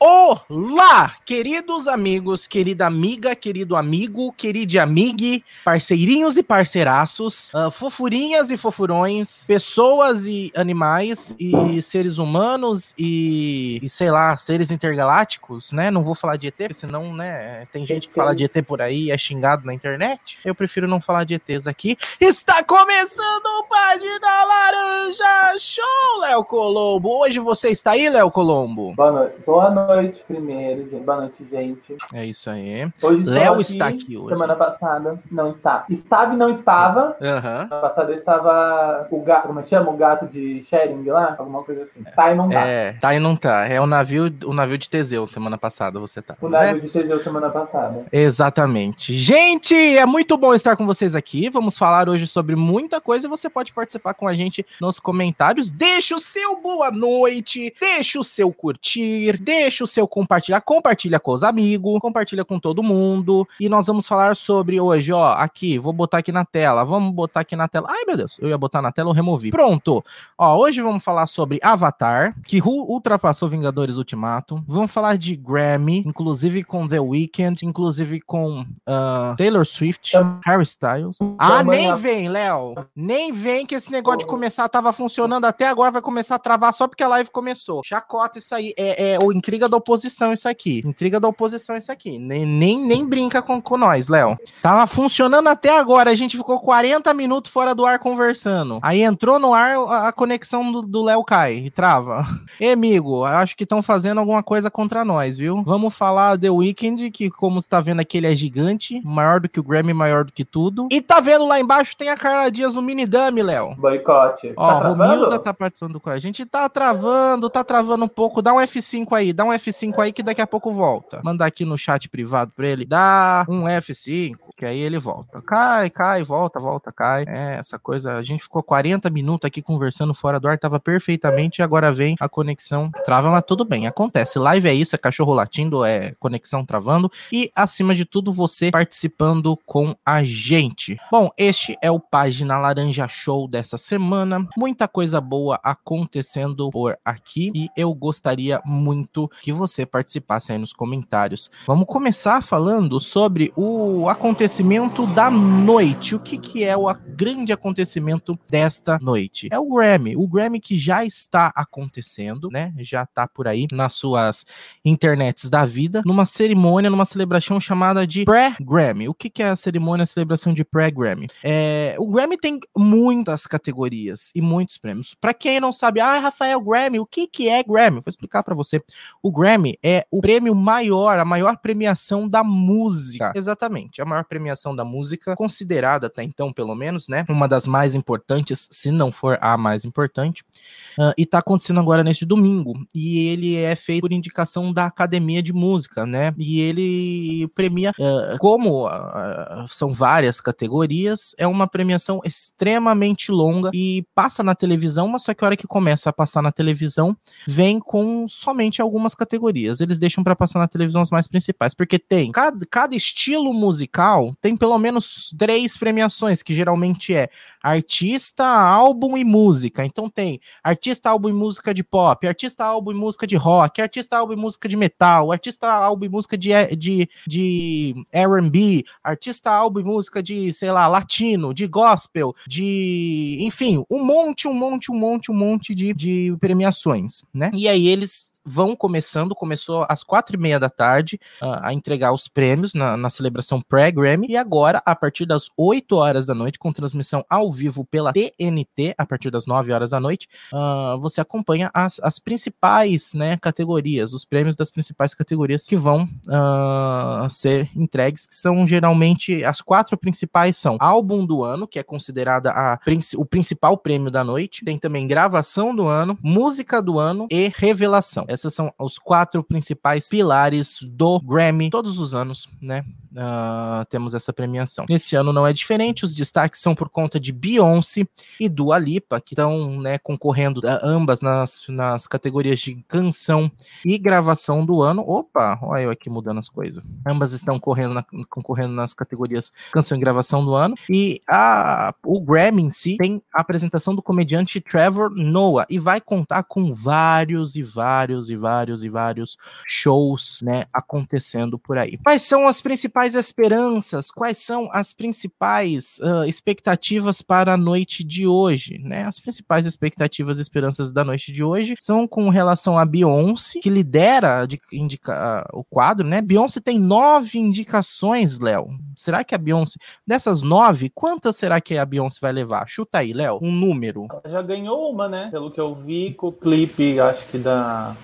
Oh! Olá, queridos amigos, querida amiga, querido amigo, querida amigue, parceirinhos e parceiraços, uh, fofurinhas e fofurões, pessoas e animais e seres humanos e, e, sei lá, seres intergalácticos, né? Não vou falar de ET, senão, né, tem gente que fala de ET por aí e é xingado na internet. Eu prefiro não falar de ETs aqui. Está começando o Página Laranja Show, Léo Colombo. Hoje você está aí, Léo Colombo? Boa noite. Boa noite noite, primeiro. Boa noite, gente. É isso aí. Hoje Léo aqui, está aqui hoje. Semana passada não está. Estava e não estava. Uhum. Semana passada eu estava o gato, como é que chama? O gato de Sharing lá? Alguma coisa assim. Tá e não tá. É, tá e não tá. É o navio, o navio de Teseu semana passada você tá. O navio né? de Teseu semana passada. Exatamente. Gente, é muito bom estar com vocês aqui. Vamos falar hoje sobre muita coisa e você pode participar com a gente nos comentários. Deixa o seu boa noite, deixa o seu curtir, deixa o seu compartilhar, compartilha com os amigos, compartilha com todo mundo. E nós vamos falar sobre hoje, ó, aqui, vou botar aqui na tela, vamos botar aqui na tela. Ai, meu Deus, eu ia botar na tela, eu removi. Pronto. Ó, hoje vamos falar sobre Avatar, que ultrapassou Vingadores Ultimato. Vamos falar de Grammy, inclusive com The Weeknd, inclusive com uh, Taylor Swift, Harry Styles. Ah, nem vem, Léo. Nem vem que esse negócio de começar tava funcionando até agora, vai começar a travar só porque a live começou. Chacota isso aí. É, é o intriga intriga da oposição isso aqui. Intriga da oposição isso aqui. Nem, nem, nem brinca com, com nós, Léo. Tava funcionando até agora. A gente ficou 40 minutos fora do ar conversando. Aí entrou no ar, a, a conexão do Léo cai e trava. E, amigo, acho que estão fazendo alguma coisa contra nós, viu? Vamos falar The Weeknd, que como você tá vendo aqui, ele é gigante, maior do que o Grammy, maior do que tudo. E tá vendo lá embaixo tem a Carla Dias no mini dummy, Léo. Boicote. Ó, tá Romilda tá participando com a gente. Tá travando, tá travando um pouco. Dá um F5 aí, dá um F5 aí que daqui a pouco volta. Mandar aqui no chat privado pra ele. Dá um F5, que aí ele volta. Cai, cai, volta, volta, cai. É, essa coisa. A gente ficou 40 minutos aqui conversando fora do ar, tava perfeitamente. E agora vem a conexão trava, mas tudo bem. Acontece. Live é isso, é cachorro latindo, é conexão travando. E acima de tudo, você participando com a gente. Bom, este é o Página Laranja Show dessa semana. Muita coisa boa acontecendo por aqui. E eu gostaria muito que você participasse aí nos comentários. Vamos começar falando sobre o acontecimento da noite. O que, que é o grande acontecimento desta noite? É o Grammy. O Grammy que já está acontecendo, né? Já tá por aí nas suas internets da vida, numa cerimônia, numa celebração chamada de pré-Grammy. O que, que é a cerimônia, a celebração de pré-Grammy? É, o Grammy tem muitas categorias e muitos prêmios. Para quem não sabe, ah, Rafael Grammy, o que, que é Grammy? Vou explicar para você. O Grammy é o prêmio maior, a maior premiação da música. Exatamente, a maior premiação da música, considerada até então, pelo menos, né? Uma das mais importantes, se não for a mais importante. Uh, e tá acontecendo agora neste domingo. E ele é feito por indicação da Academia de Música, né? E ele premia, uh, como uh, são várias categorias, é uma premiação extremamente longa e passa na televisão, mas só que a hora que começa a passar na televisão, vem com somente algumas categorias categorias. Eles deixam para passar na televisão as mais principais, porque tem cada, cada estilo musical tem pelo menos três premiações, que geralmente é artista, álbum e música. Então tem artista, álbum e música de pop, artista, álbum e música de rock, artista, álbum e música de metal, artista, álbum e música de, de, de R&B, artista, álbum e música de, sei lá, latino, de gospel, de, enfim, um monte, um monte, um monte, um monte de, de premiações, né? E aí eles vão começando, começou às quatro e meia da tarde uh, a entregar os prêmios na, na celebração pré-Grammy, e agora, a partir das 8 horas da noite, com transmissão ao vivo pela TNT, a partir das 9 horas da noite, uh, você acompanha as, as principais né, categorias, os prêmios das principais categorias que vão uh, ser entregues, que são geralmente, as quatro principais são álbum do ano, que é considerada a, o principal prêmio da noite, tem também gravação do ano, música do ano e revelação. Esses são os quatro principais pilares do Grammy todos os anos, né? uh, temos essa premiação. Nesse ano não é diferente, os destaques são por conta de Beyoncé e Dua Lipa, que estão né, concorrendo ambas nas, nas categorias de canção e gravação do ano. Opa, olha eu aqui mudando as coisas. Ambas estão correndo na, concorrendo nas categorias canção e gravação do ano. E a, o Grammy em si tem a apresentação do comediante Trevor Noah e vai contar com vários e vários vários e vários e vários shows, né, acontecendo por aí. Quais são as principais esperanças? Quais são as principais uh, expectativas para a noite de hoje, né? As principais expectativas e esperanças da noite de hoje são com relação a Beyoncé, que lidera de, indica, uh, o quadro, né? Beyoncé tem nove indicações, Léo. Será que a Beyoncé, dessas nove, quantas será que a Beyoncé vai levar? Chuta aí, Léo, um número. Ela já ganhou uma, né? Pelo que eu vi com o clipe, acho que da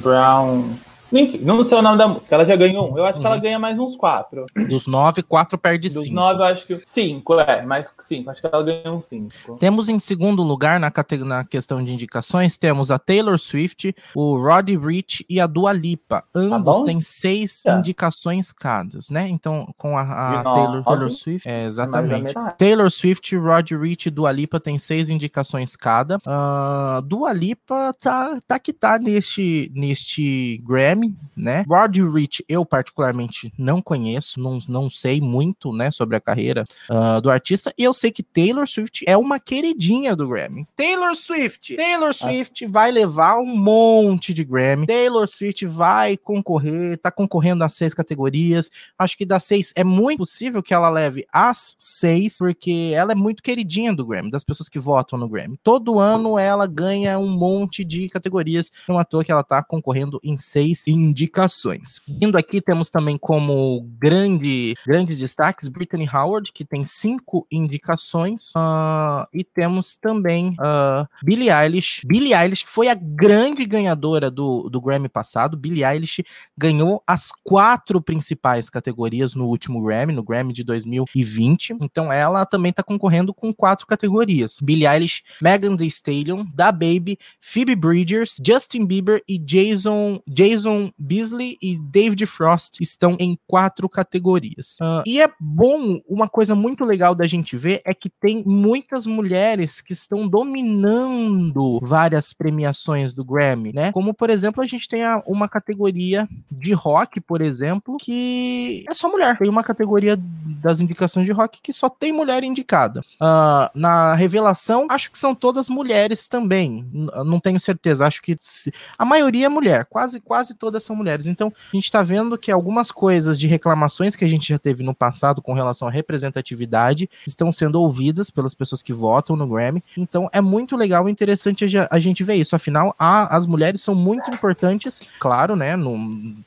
Brown. Enfim, não sei o nome da música. Ela já ganhou um. Eu acho uhum. que ela uhum. ganha mais uns quatro. Dos nove, quatro perde Dos cinco. Dos nove, eu acho que cinco, é. Mais cinco. Acho que ela ganhou um cinco. Temos em segundo lugar, na, na questão de indicações, temos a Taylor Swift, o Roddy Rich e a Dua Lipa. Ambos tá têm seis é. indicações cada, né? Então, com a, a Taylor, Taylor, Swift. É, exatamente. Taylor Swift, Roddy Rich e Dua Lipa têm seis indicações cada. Uh, Dua Lipa tá, tá que tá neste, neste Grammy Grammy, né? Roddy Rich eu particularmente não conheço, não, não sei muito, né, sobre a carreira uh, do artista, e eu sei que Taylor Swift é uma queridinha do Grammy. Taylor Swift! Taylor ah. Swift ah. vai levar um monte de Grammy. Taylor Swift vai concorrer, tá concorrendo a seis categorias. Acho que das seis é muito possível que ela leve as seis, porque ela é muito queridinha do Grammy, das pessoas que votam no Grammy. Todo ano ela ganha um monte de categorias, não à toa que ela tá concorrendo em seis indicações. Indo aqui, temos também como grande, grandes destaques Brittany Howard, que tem cinco indicações, uh, e temos também uh, Billie Eilish. Billie Eilish, que foi a grande ganhadora do, do Grammy passado. Billie Eilish ganhou as quatro principais categorias no último Grammy, no Grammy de 2020. Então ela também está concorrendo com quatro categorias. Billie Eilish, Megan Thee Stallion, Da Baby, Phoebe Bridgers, Justin Bieber e Jason, Jason Beasley e David Frost estão em quatro categorias. Uh, e é bom, uma coisa muito legal da gente ver é que tem muitas mulheres que estão dominando várias premiações do Grammy, né? Como, por exemplo, a gente tem a, uma categoria de rock, por exemplo, que é só mulher. Tem uma categoria das indicações de rock que só tem mulher indicada. Uh, na revelação, acho que são todas mulheres também. N não tenho certeza, acho que a maioria é mulher, quase quase todas todas são mulheres. Então, a gente está vendo que algumas coisas de reclamações que a gente já teve no passado com relação à representatividade estão sendo ouvidas pelas pessoas que votam no Grammy. Então, é muito legal e interessante a gente ver isso. Afinal, a, as mulheres são muito importantes, claro, né,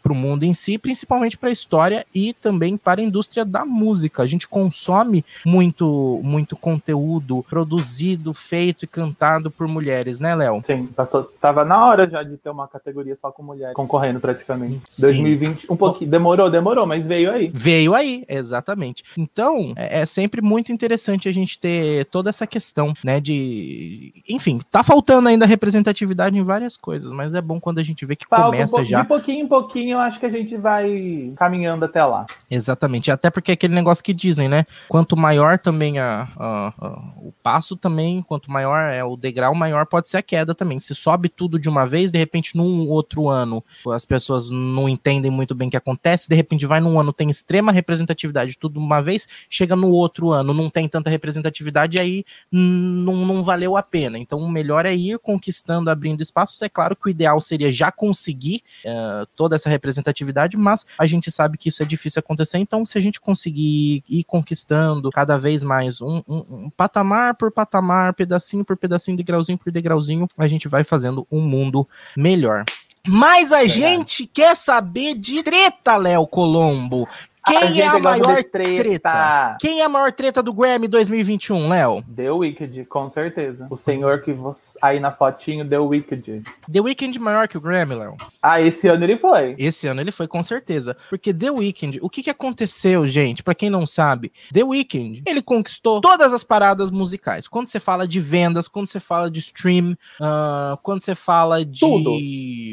para o mundo em si, principalmente para a história e também para a indústria da música. A gente consome muito, muito conteúdo produzido, feito e cantado por mulheres, né, Léo? Sim, passou, tava na hora já de ter uma categoria só com mulheres concorrendo correndo praticamente. Sim. 2020, um pouquinho. Demorou, demorou, mas veio aí. Veio aí, exatamente. Então, é, é, sempre muito interessante a gente ter toda essa questão, né? De. Enfim, tá faltando ainda representatividade em várias coisas, mas é bom quando a gente vê que Falta começa um já. De pouquinho em pouquinho, eu acho que a gente vai caminhando até lá. Exatamente. Até porque é aquele negócio que dizem, né? Quanto maior também a, a, a, o passo também, quanto maior é o degrau, maior pode ser a queda também. Se sobe tudo de uma vez, de repente, num outro ano, as pessoas não entendem muito bem o que acontece, de repente vai num ano, tem extrema representatividade tudo uma vez, chega no outro ano, não tem tanta representatividade, aí não, não valeu a pena. Então, o melhor é ir conquistando, abrindo espaços. É claro que o ideal seria já conseguir uh, toda essa representatividade, mas a gente sabe que isso é difícil acontecer, então se a gente conseguir ir conquistando cada vez mais um, um, um patamar por patamar, pedacinho por pedacinho, degrauzinho por degrauzinho, a gente vai fazendo um mundo melhor. Mas a gente quer saber de treta, Léo Colombo. Quem é a maior treta. treta. Quem é a maior treta do Grammy 2021, Léo? The Wicked, com certeza. O senhor que você... aí na fotinho, The Wicked. The Wicked maior que o Grammy, Léo? Ah, esse ano ele foi. Esse ano ele foi, com certeza. Porque The Wicked, o que que aconteceu, gente? Para quem não sabe, The Wicked, ele conquistou todas as paradas musicais. Quando você fala de vendas, quando você fala de stream, uh, quando você fala de... Tudo.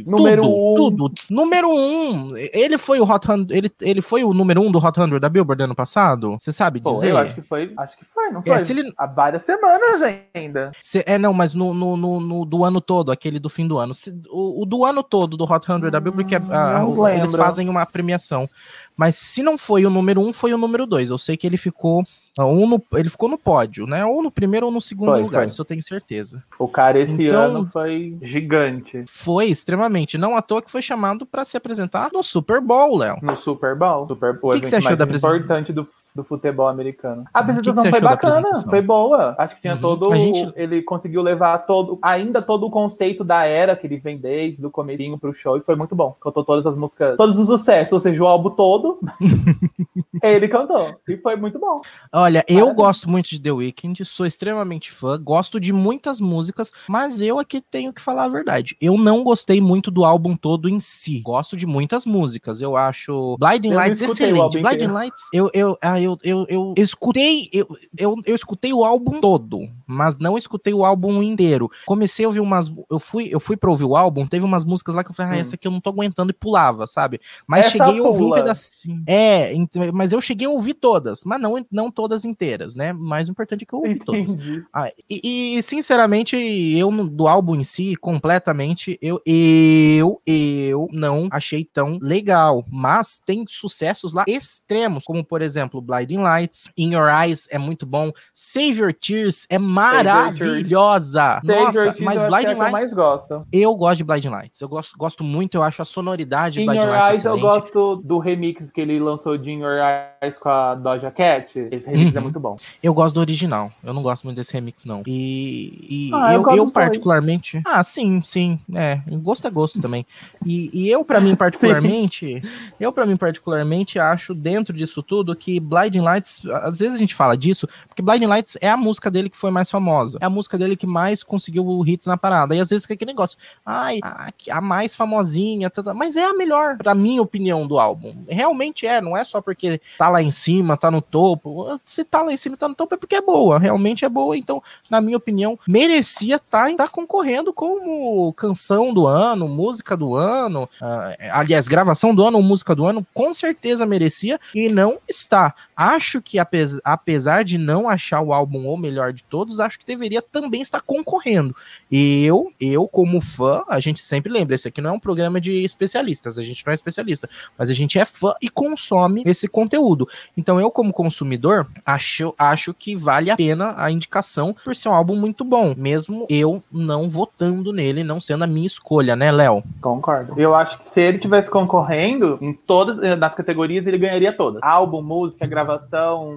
Número tudo, um. Tudo. Número um. Ele foi o Hot 100, ele, ele foi o número um do Hot 100 da Billboard ano passado? Você sabe dizer? Eu acho que foi, acho que foi, não é, foi? É, ele... Há várias semanas ainda. Se, é, não, mas no, no, no, no, do ano todo, aquele do fim do ano. Se, o, o, do ano todo do Hot 100 hum, da Billboard, que é, a, a, eles fazem uma premiação. Mas se não foi o número um, foi o número dois. Eu sei que ele ficou Um no, ele ficou no pódio, né? Ou no primeiro ou no segundo Foi, lugar, foi. isso eu tenho certeza. O cara esse Então- ano foi gigante Foi extremamente. Não à toa que foi chamado pra se apresentar no Super Bowl, Léo. no Super Bowl. Super Bowl, que que você achou da apresentação? importante do, do futebol americano. A que que apresentação você foi bacana, apresentação? foi boa. Acho que tinha Uhum. todo. Gente- Ele conseguiu levar todo, ainda todo o conceito da era que ele vem desde o comecinho pro show e foi muito bom. Cantou todas as músicas, todos os sucessos, ou seja, o álbum todo. ele cantou. E foi muito bom. Olha, eu Parabéns. gosto muito de The Weeknd, sou extremamente fã, gosto de muitas músicas, mas eu aqui tenho que falar a verdade. Eu não gostei muito do álbum todo em si. Gosto de muitas músicas. Eu acho Blinding Eu Lights o excelente. álbum Blinding. Lights, eu eu, ah, eu, eu, eu escutei, eu, eu, eu escutei o álbum todo, mas não escutei o álbum inteiro. Comecei a ouvir umas, eu fui, eu fui para ouvir o álbum, teve umas músicas lá que eu falei, ah, Hum. essa aqui eu não tô aguentando e pulava, sabe? Mas Essa cheguei a ouvir um pedacinho. É, ent- mas eu cheguei a ouvir todas, mas não, não todas inteiras, né? Mais importante é que eu ouvi todas. Entendi. Ah, e, e, sinceramente, eu do álbum em si, completamente, eu, eu, eu não achei tão legal. Mas tem sucessos lá extremos, como por exemplo, Blinding Lights, In Your Eyes é muito bom, Save Your Tears é maravilhosa. Save Nossa, Tears mas eu é Blinding que eu mais Lights, gosto. eu gosto de Blinding Lights. Eu gosto, gosto muito, eu acho a sonoridade de In Blinding Your Lights Eyes eu excelente. gosto do remix que ele lançou de In Your Eyes com a Doja Cat. Esse remix Uhum. é muito bom. Eu gosto do original. Eu não gosto muito desse remix, não. E, e Ah, eu eu, eu particularmente. Ah, sim, sim. É, gosto é gosto também. E, e eu, pra mim, particularmente, eu, pra mim, particularmente, acho dentro disso tudo que Blinding Lights, às vezes a gente fala disso, porque Blinding Lights é a música dele que foi mais famosa. É a música dele que mais conseguiu hits na parada. E às vezes fica aquele negócio, ai, a, a mais famosinha, tá, tá, mas é a melhor, pra minha opinião, do álbum. Realmente é, não é só porque tá lá em cima, tá no topo. Se tá lá em cima, tá no topo, é porque é boa. Realmente é boa. Então, na minha opinião, merecia estar tá, concorrendo como canção do ano, música do ano. ah, aliás, gravação do ano música do ano, com certeza merecia e não está. Acho que, apes- apesar de não achar o álbum o melhor de todos, acho que deveria também estar concorrendo. Eu, eu como fã, a gente sempre lembra, esse aqui não é um programa de especialistas, a gente não é especialista, mas a gente é fã e consome esse conteúdo. Então eu, como consumidor, acho, acho que vale a pena a indicação por ser um álbum muito bom, mesmo eu não votando nele, não sendo a minha escolha, né, Léo? Concordo. Eu acho que se ele tivesse concorrendo em todas nas categorias, ele ganharia todas. Álbum, música, gravação,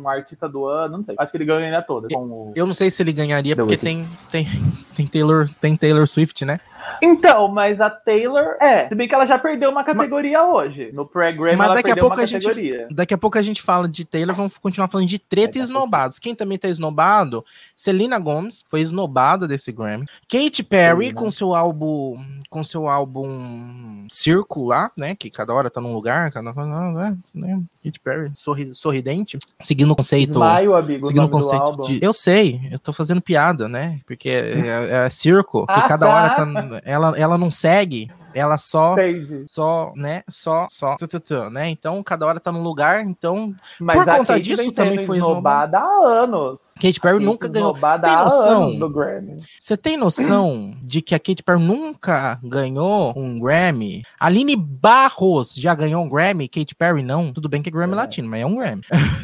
artista do ano, não sei. Acho que ele ganharia todas. Com o... Eu não sei se ele ganharia, The porque tem, tem, tem, Taylor, tem Taylor Swift, né? Então, mas a Taylor é. Se bem que ela já perdeu uma categoria hoje. No pré-Grammy Mas ela daqui a perdeu pouco uma a gente- categoria. Daqui a pouco a gente fala de Taylor, vamos continuar falando de treta e a pouco. esnobados. Quem também tá esnobado? Selena Gomez foi esnobada desse Grammy. Katy Perry Selena. com seu álbum, com seu álbum Circo lá, né? Que cada hora tá num lugar, cada né? né, Katy Perry sorri- sorridente, seguindo o conceito Smile, amigo, Seguindo o conceito álbum. de. Eu sei, eu tô fazendo piada, né? Porque é, é- é circo, que Ah, cada tá. hora tá. Ela, ela não segue, ela só. Entendi. Só, né? Só, só, né? Então, cada hora tá num lugar. Então, Mas Por a conta Kate disso, também foi esnobada há anos. Katy Perry Kate nunca ganhou. Você tem noção? do Grammy. Você tem noção de que a Katy Perry nunca ganhou um Grammy? Aline Barros já ganhou um Grammy, Katy Perry não. Tudo bem que é Grammy É. latino, mas é um Grammy.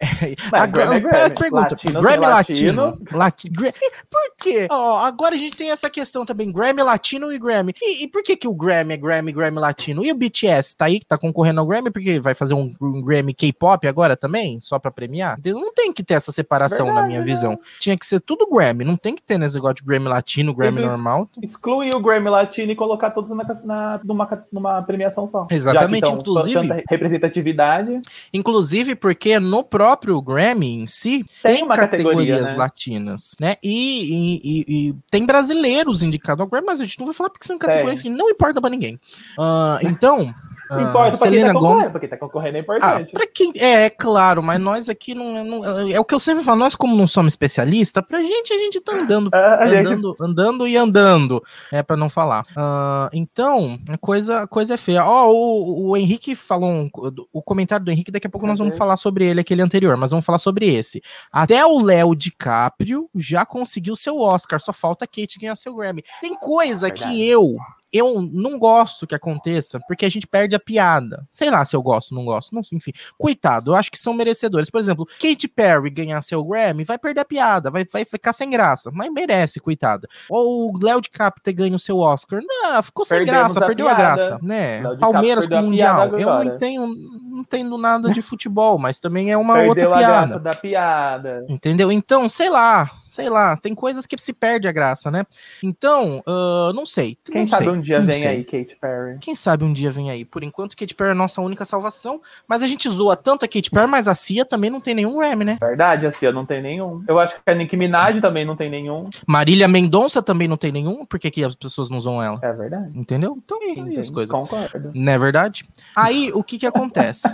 Agora, Grammy é Grammy. Pergunta, Latino Grammy latino? latino. Lati- Por quê? Ó, agora a gente tem essa questão também, Grammy latino e Grammy. E, e por que que o Grammy é Grammy, Grammy latino? E o BTS tá aí, que tá concorrendo ao Grammy, porque vai fazer um, um Grammy K-pop agora também, só pra premiar? Não tem que ter essa separação na Verdade, minha né? visão. Tinha que ser tudo Grammy, não tem que ter nesse negócio de Grammy latino, Grammy Teve- normal. Excluir o Grammy Latino e colocar todos na, na- numa, numa premiação só. Exatamente, Já que tão- inclusive- representatividade. Inclusive porque no próprio Grammy em si Tem tem, uma categoria, categorias né? latinas, né? E, e- e- e tem brasileiros indicados ao Grammy, mas a gente não vai falar porque são categorias que não importa pra ninguém. Ah, então, ah, Importa pra quem tá Gomez. concorrendo, porque tá concorrendo é Ah, importante. pra quem. É, é claro, mas nós aqui não, não- É o que eu sempre falo, nós, como não somos especialistas, pra gente a gente tá andando Ah, a gente- andando, andando e andando, é para não falar. Ah, então, a coisa, a coisa é feia. Ó, o, o Henrique falou um- o comentário do Henrique, daqui a pouco nós vamos Ok. falar sobre ele, aquele anterior, mas vamos falar sobre esse. Até o Léo DiCaprio já conseguiu seu Oscar, só falta a Kate ganhar seu Grammy. Tem coisa Verdade. que eu eu não gosto que aconteça, porque a gente perde a piada. Sei lá se eu gosto, não gosto, não, enfim. Coitado, eu acho que são merecedores. Por exemplo, Katy Perry ganhar seu Grammy, vai perder a piada, vai, vai ficar sem graça, mas merece, coitada. Ou o Léo DiCaprio ter ganho o seu Oscar, não, ficou sem Perdemos graça, a perdeu piada. a graça, né? Palmeiras perdeu com a Mundial. Eu não entendo, não entendo nada de futebol, mas também é uma Perdeu outra a piada. graça da piada. Entendeu? Então, sei lá, sei lá, tem coisas que se perde a graça, né? Então, ah, não sei. Quem não sabe sei, um dia não vem sei. aí, Katy Perry. Quem sabe um dia vem aí. Por enquanto, Katy Perry é a nossa única salvação. Mas a gente zoa tanto a Katy Perry, mas a Cia também não tem nenhum Grammy, né? Verdade, assim, eu não tenho nenhum. Eu acho que a Nicki Minaj também não tem nenhum. Marília Mendonça também não tem nenhum. Por que, que as pessoas não zoam ela? É verdade. Entendeu? Então, é Sim, as coisas. Concordo. Não é verdade? Aí, o que que acontece?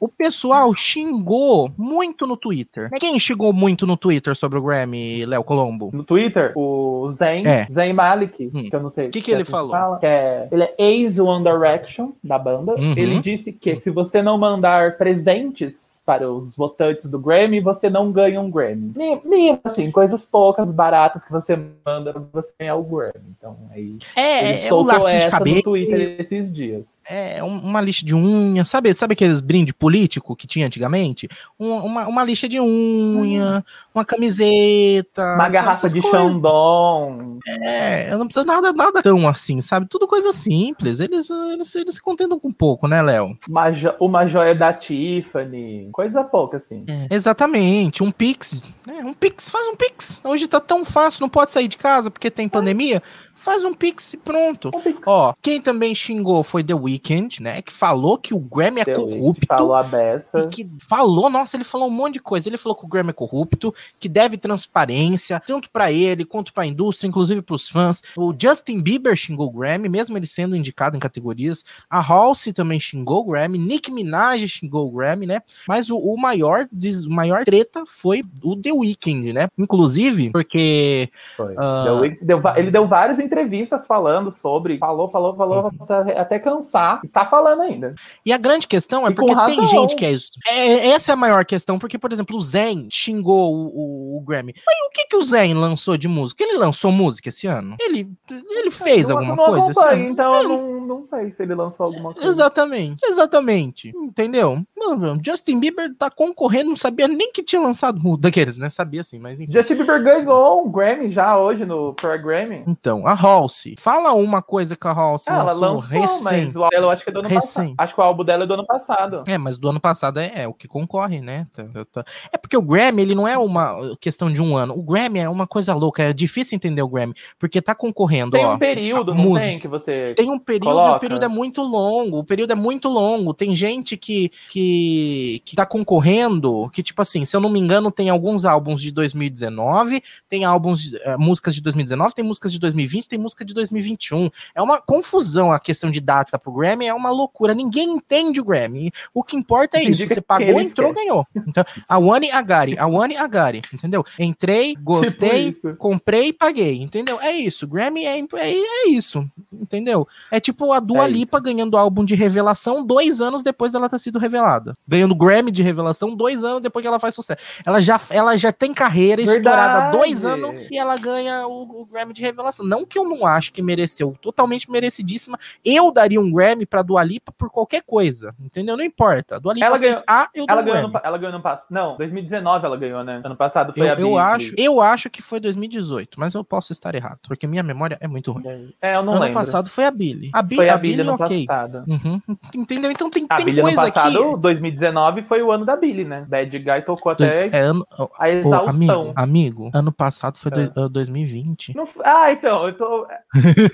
O pessoal xingou muito no Twitter. Quem xingou muito no Twitter sobre o Grammy, Léo Colombo? No Twitter, o Zen, É. Zen Malik, Hum. que eu não sei. Que que se é ele assim falou? Fala, que é, ele é ex-One Direction da banda. Uhum. Ele disse que se você não mandar presentes para os votantes do Grammy, você não ganha um Grammy. Mi- Mínimo, assim, coisas poucas, baratas que você manda pra você ganhar o Grammy. Então, aí. É, é o soltou lacinho de cabelo. no Twitter esses dias. É, um- uma lixa de unha, sabe? Sabe aqueles brinde político que tinha antigamente? Um- uma, uma lixa de unha, uma camiseta. Uma sabe? garrafa de coisas. É, eu não preciso nada, nada tão assim, sabe? Tudo coisa simples. Eles, eles, eles se contentam com pouco, né, Léo? Uma, uma joia da Tiffany. Coisa pouca, assim. Exatamente, um Pix. É, um Pix, faz um Pix. Hoje tá tão fácil, não pode sair de casa porque tem pandemia. Faz um Pix e pronto. Um. Ó, quem também xingou foi The Weeknd, né? Que falou que o Grammy é The Weeknd corrupto. Falou a beça. E que falou, nossa, ele falou um monte de coisa. Ele falou que o Grammy é corrupto, que deve transparência, tanto pra ele quanto pra indústria, inclusive pros fãs. O Justin Bieber xingou o Grammy, mesmo ele sendo indicado em categorias. A Halsey também xingou o Grammy. Nicki Minaj xingou o Grammy, né? Mas o, o maior, o maior treta foi o The Weeknd, né? Inclusive, porque Foi. Ah. Deu- ele, deu, ele deu várias entrevistas falando sobre. Falou, falou, falou, Uhum. até, cansar. E tá falando ainda. E a grande questão é E porque tem gente que é isso. É, essa é a maior questão, porque, por exemplo, o Zen xingou o, o- o Grammy. Mas o que, que o Zen lançou de música? Ele lançou música esse ano? Ele, ele fez Eu alguma coisa então eu não, não sei se ele lançou alguma coisa. Exatamente, exatamente. Entendeu? Mano, Justin Bieber tá concorrendo, não sabia nem que tinha lançado. Daqueles, né? Sabia assim, mas enfim. Justin Bieber ganhou um Grammy já hoje no Pro Grammy. Então, a Halsey. Fala uma coisa que a Halsey Ah, ela lançou lançou, recém. mas o dela acho que é do ano Recém. passado. Acho que o álbum dela é do ano passado. É, mas do ano passado é, é o que concorre, né? Tá- tá- tá. É porque o Grammy, ele não é uma questão de um ano. O Grammy é uma coisa louca, é difícil entender o Grammy, porque tá concorrendo, Tem ó. um período, não música. tem, que você. Tem um período Coloca. o período é muito longo. O período é muito longo. Tem gente que, que, que tá concorrendo, que, tipo assim, se eu não me engano, tem alguns álbuns de 2019, tem álbuns, eh, músicas de 2019, tem músicas de 2020, tem música de 2021. É uma confusão a questão de data pro Grammy, é uma loucura. Ninguém entende o Grammy. O que importa é isso. Você pagou, entrou, ganhou. Então, a One Agari, a One Agari, entendeu? Entrei, gostei, Tipo comprei e paguei, entendeu? É isso. Grammy é, é, é isso, entendeu? É tipo a Dua É Lipa ganhando álbum de revelação dois anos depois dela ter sido revelada. Ganhando Grammy de revelação dois anos depois que ela faz sucesso. Ela já, ela já tem carreira estourada há dois anos e ela ganha o, o Grammy de revelação. Não que eu não acho que mereceu, totalmente merecidíssima. Eu daria um Grammy pra Dua Lipa por qualquer coisa, entendeu? Não importa. Dua Lipa Ela fez ganhou- A, eu dou Ela um ganhou, Grammy. no, ela ganhou no passado. Não, 2019 ela ganhou, né? Ano passado foi Eu, a eu acho, eu acho que foi 2018, mas eu posso estar errado, porque minha memória é muito ruim. É, eu não ano lembro. passado foi a Billy. A, Bi foi a a Billy, Billie ano ok. passado. Uhum. Entendeu? Então tem, A tem ano coisa passado, aqui. 2019, foi o ano da Billie, né? Bad Guy tocou até É ano, ô, a exaustão. amigo, amigo, ano passado foi É. do- ah, 2020. Não ah, então, eu tô.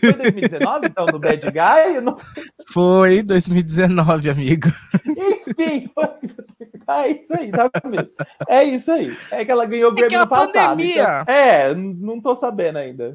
Foi 2019, então, no Bad Guy? Eu não... Foi 2019, amigo. foi. É isso aí, tá? É isso aí. É que ela ganhou o É que Grammy é a no passado. pandemia. então- é, não tô sabendo ainda.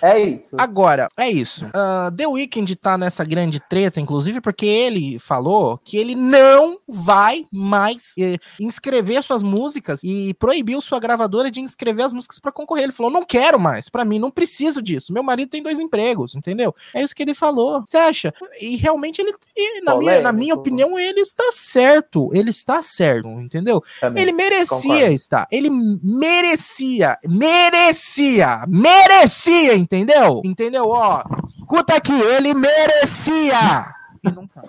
É isso. Agora, é isso. Ah, The Weeknd tá nessa grande treta, inclusive, porque ele falou que ele não vai mais eh, inscrever suas músicas e proibiu sua gravadora de inscrever as músicas pra concorrer. Ele falou: não quero mais, pra mim, não preciso disso. Meu marido tem dois empregos, entendeu? É isso que ele falou. Você acha? E realmente ele, e na, minha, na minha opinião, ele está certo. Ele está certo. entendeu? Também. Ele merecia concordo. estar. Ele merecia, merecia, merecia, entendeu? Entendeu? Ó, escuta aqui, ele merecia. E não tá.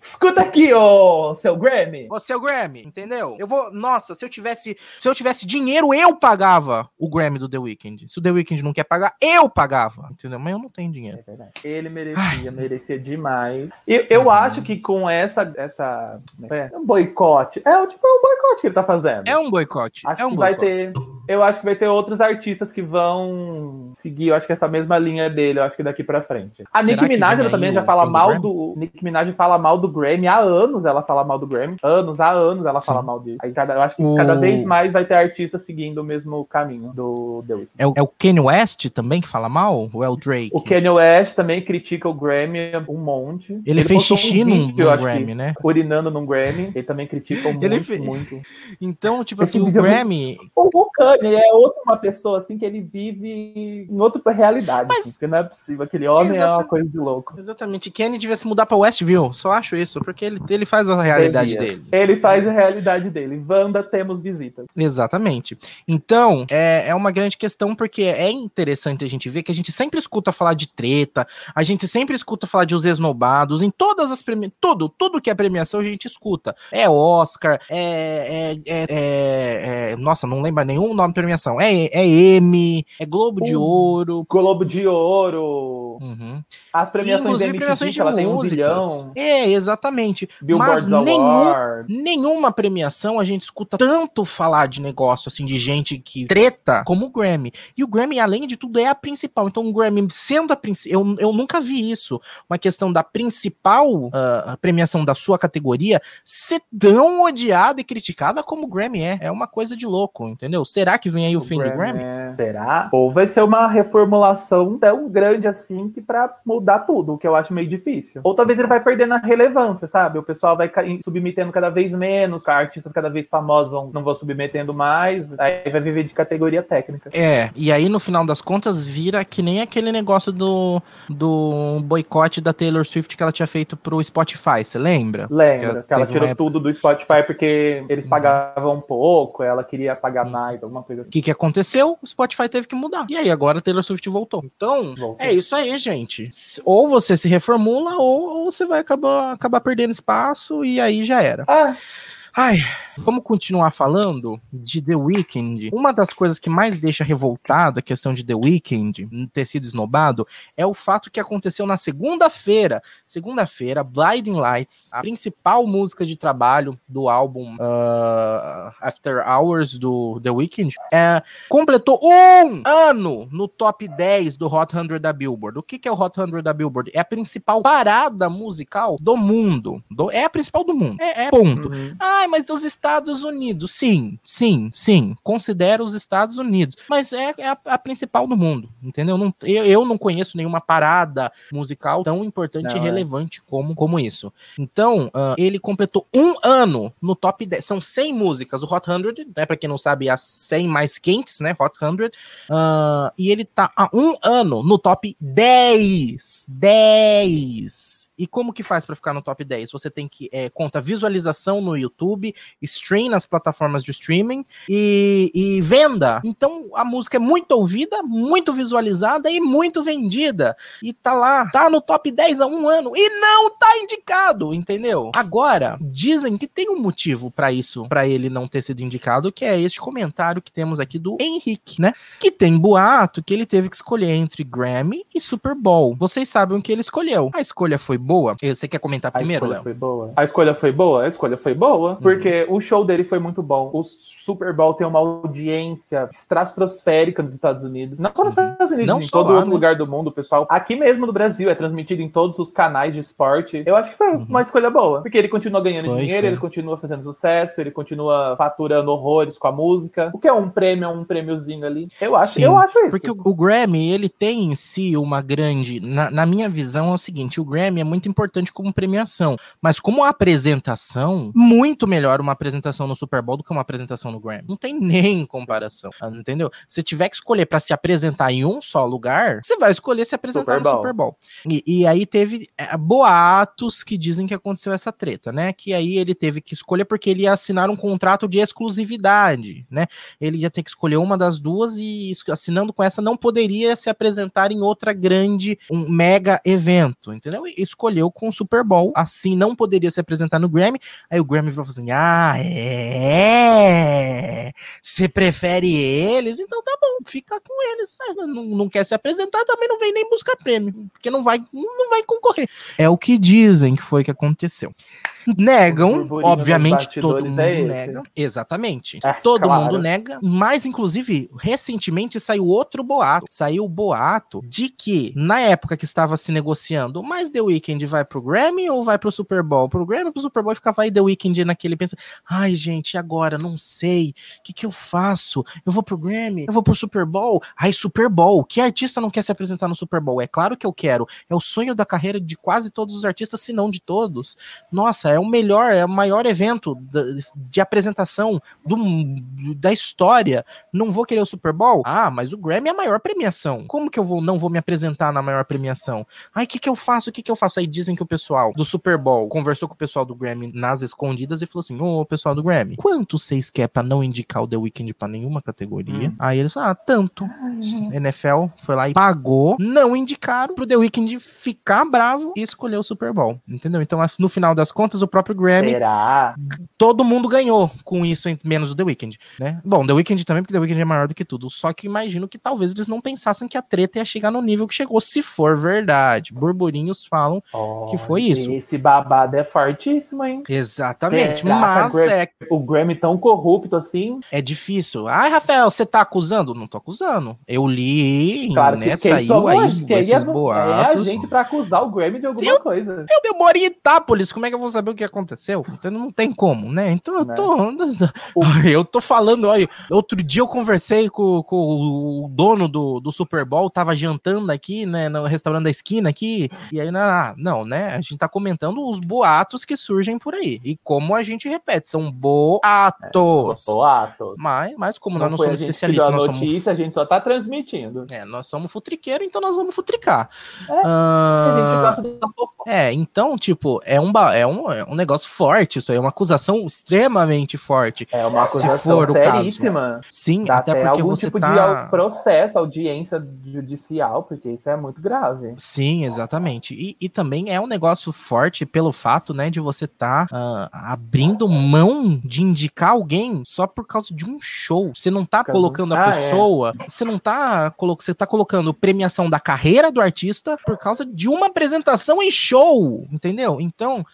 Escuta aqui, ô seu Grammy. Você é o Grammy, entendeu? Eu vou, nossa, se eu tivesse, se eu tivesse dinheiro, eu pagava o Grammy do The Weeknd. Se o The Weeknd não quer pagar, eu pagava, entendeu? Mas eu não tenho dinheiro. É verdade. Ele merecia, merecia demais. E eu acho que com essa. essa como é? um boicote. É o tipo é um boicote que ele tá fazendo. É um boicote. Acho é um que vai boicote. ter. Eu acho que vai ter outros artistas que vão seguir, eu acho que essa mesma linha dele, eu acho que daqui pra frente. A Será Nicki que Minaj ela também já fala mal do. Nicki Minaj fala mal do Grammy. Há anos ela fala mal do Grammy. Anos, há anos ela fala Sim. mal dele. Aí cada, eu acho que O- cada vez mais vai ter artistas seguindo o mesmo caminho do The Weeknd. É o, é o Kanye West também que fala mal? Ou é o Drake? O Kanye West também critica o Grammy um monte. Ele, fez postou um xixi num, acho que, Grammy, né? Urinando num Grammy. Ele também critica muito, Ele fez- muito. Então, tipo Esse assim, o é muito- Grammy. O, o Kanye é outra uma pessoa assim que ele vive em outra realidade. Mas- assim, porque não é possível. Aquele homem é uma coisa de louco. Exatamente, Kanye devia se mudar pra Westview. Só acho isso, porque ele, ele faz a realidade Devia. dele. Ele faz a realidade dele. Wanda, temos visitas. Exatamente. Então, é, é uma grande questão, porque é interessante a gente ver que a gente sempre escuta falar de treta, a gente sempre escuta falar de os esnobados, em todas as premiações, tudo, tudo que é premiação a gente escuta. É Oscar, é, é, é- é- é- nossa, não lembro nenhum nome de premiação. É, é M, é Globo de Uh. Ouro. Globo de Ouro. Uhum. As premiações Inclusive da MTV, premiações de ela tem um músicas. zilhão. É, exatamente. Billboard Mas nenhum, nenhuma premiação a gente escuta tanto falar de negócio, assim, de gente que treta como o Grammy. E o Grammy, além de tudo, é a principal. Então, o Grammy sendo a principal. Eu, eu nunca vi isso. Uma questão da principal ah, premiação da sua categoria ser tão odiada e criticada como o Grammy é. É uma coisa de louco, entendeu? Será que vem aí o, fim do Grammy? é- Será? Ou vai ser uma reformulação tão grande assim que pra mudar tudo, o que eu acho meio difícil. Ou talvez ele vai perdendo a relevância, sabe? O pessoal vai submetendo cada vez menos, artistas cada vez famosos vão, não vão submetendo mais, aí vai viver de categoria técnica. É, e aí no final das contas vira que nem aquele negócio do, do boicote da Taylor Swift que ela tinha feito pro Spotify, você lembra? Lembra? Que ela tirou época- tudo do Spotify porque eles Uhum. pagavam um pouco, ela queria pagar Uhum. mais, alguma coisa O que, que aconteceu? O Spotify teve que mudar. E aí agora a Taylor Swift voltou. Então, Voltou. é isso aí, gente. Ou você se reformula, ou, ou você vai acabar, acabar perdendo espaço e aí já era. Ah, Ai, vamos continuar falando de The Weeknd. Uma das coisas que mais deixa revoltado a questão de The Weeknd ter sido esnobado é o fato que aconteceu na segunda-feira. Segunda-feira, Blinding Lights, a principal música de trabalho do álbum ah, After Hours do The Weeknd, é, completou um ano no top 10 do Hot 100 da Billboard. O que, que é o Hot 100 da Billboard? É a principal parada musical do mundo. Do- é a principal do mundo. É, é ponto. uhum. Ai, mas dos Estados Unidos. Sim, sim, sim. Considero os Estados Unidos. Mas é, é a, a principal do mundo, entendeu? Não, eu, eu não conheço nenhuma parada musical tão importante Não, e é. relevante como, como isso. Então, ah, ele completou um ano no top 10. São 100 músicas. O Hot 100, né? Pra quem não sabe, as 100 mais quentes, né? Hot 100. Ah, e ele tá há um ano no top 10. 10. E como que faz pra ficar no top 10? Você tem que é, conta visualização no YouTube, stream nas plataformas de streaming e, e venda. Então a música é muito ouvida, muito visualizada e muito vendida. E tá lá, tá no top 10 há um ano e não tá indicado, entendeu? Agora, dizem que tem um motivo pra isso, pra ele não ter sido indicado, que é este comentário que temos aqui do Henrique, né? Que tem boato que ele teve que escolher entre Grammy e Super Bowl. Vocês sabem o que ele escolheu. A escolha foi boa? Você quer comentar A primeiro, escolha Léo? foi boa. A escolha foi boa? A escolha foi boa, porque o show dele foi muito bom. O Super Bowl tem uma audiência estratosférica nos Estados Unidos. Não só nos Uhum. Estados Unidos, Não em todo lá, outro né? lugar do mundo, pessoal. Aqui mesmo no Brasil, é transmitido em todos os canais de esporte. Eu acho que foi Uhum. uma escolha boa. Porque ele continua ganhando Foi, dinheiro, foi. ele continua fazendo sucesso, ele continua faturando horrores com a música. O que é um prêmio, é um prêmiozinho ali. Eu acho, Sim, eu acho isso. Porque o, o Grammy, ele tem em si uma grande. Na, na minha visão, é o seguinte: o Grammy é muito importante como premiação, mas como apresentação, muito melhor uma apresentação no Super Bowl do que uma apresentação no Grammy. Não tem nem comparação, entendeu? Se tiver que escolher para se apresentar em um só lugar, você vai escolher se apresentar Super no Super Bowl. E, e aí teve é, boatos que dizem que aconteceu essa treta, né? Que aí ele teve que escolher porque ele ia assinar um contrato de exclusividade, né? Ele ia ter que escolher uma das duas e assinando com essa não poderia se apresentar em outra grande, um mega evento, entendeu? E escolheu com o Super Bowl, assim não poderia se apresentar no Grammy. Aí o Grammy falou assim: "Ah, é. Você prefere eles? Então tá bom, fica com eles. Não, não quer se apresentar, também não vem nem buscar prêmio, porque não vai não vai concorrer. É o que dizem que foi que aconteceu. Negam, obviamente, todo mundo é nega. Exatamente. É, todo claro. mundo nega, mas inclusive, recentemente saiu outro boato. Saiu o boato de que, na época que estava se negociando, mas The Weeknd vai pro Grammy ou vai pro Super Bowl? Pro Grammy, pro Super Bowl ficava aí The Weeknd naquele pensa, ai gente, agora não sei, o que que eu faço? Eu vou pro Grammy, eu vou pro Super Bowl? Ai, Super Bowl, que artista não quer se apresentar no Super Bowl? É claro que eu quero, é o sonho da carreira de quase todos os artistas, se não de todos. Nossa, é o melhor, é o maior evento de, de apresentação do, da história. Não vou querer o Super Bowl? Ah, mas o Grammy é a maior premiação. Como que eu vou não vou me apresentar na maior premiação? Ai, o que que eu faço? O que que eu faço? Aí dizem que o pessoal do Super Bowl conversou com o pessoal do Grammy nas escondidas e falou assim: Ô, pessoal do Grammy, quanto vocês querem pra não indicar o The Weeknd pra nenhuma categoria? Hum. Aí eles, ah, tanto. Hum. NFL foi lá e pagou, não indicaram pro The Weeknd ficar bravo e escolher o Super Bowl. Entendeu? Então, no final das contas, o próprio Grammy. Será? Todo mundo ganhou com isso, menos o The Weeknd, né? Bom, The Weeknd também, porque The Weeknd é maior do que tudo. Só que imagino que talvez eles não pensassem que a treta ia chegar no nível que chegou, se for verdade. Burburinhos falam oh, que foi isso. Esse babado é fortíssimo, hein? Exatamente. Será mas é. O Grammy tão corrupto assim. É difícil. Ai, Rafael, você tá acusando? Não tô acusando. Eu li, claro né? Saiu aí esses boatos. É a gente pra acusar o Grammy de alguma eu, coisa. Eu, eu moro em Itápolis, como é que eu vou saber o que aconteceu? Então não tem como, né? Então eu tô. Eu tô falando, olha. Outro dia eu conversei com, com o dono do, do Super Bowl, tava jantando aqui, né? No restaurante da esquina aqui. E aí, não, não, né? A gente tá comentando os boatos que surgem por aí. E como a gente repete, são boatos. É, boatos. Mas, mas como não nós não somos especialistas. Notícia, somos... a gente só tá transmitindo. É, nós somos futriqueiros, então nós vamos futricar. É, ah, é então, tipo, é um, é um, é um negócio forte isso aí, é uma acusação extremamente forte. É uma acusação se for seríssima. Caso. Sim, Dá até, até porque algum você tipo tá... de processo, audiência judicial, porque isso é muito grave. Sim, exatamente. E, e também é um negócio forte pelo fato, né, de você tá uh, abrindo mão de indicar alguém só por causa de um show. Você não tá colocando a ah, é. pessoa, é. você não tá, você tá colocando premiação da carreira do artista por causa de uma apresentação em show, entendeu? Então,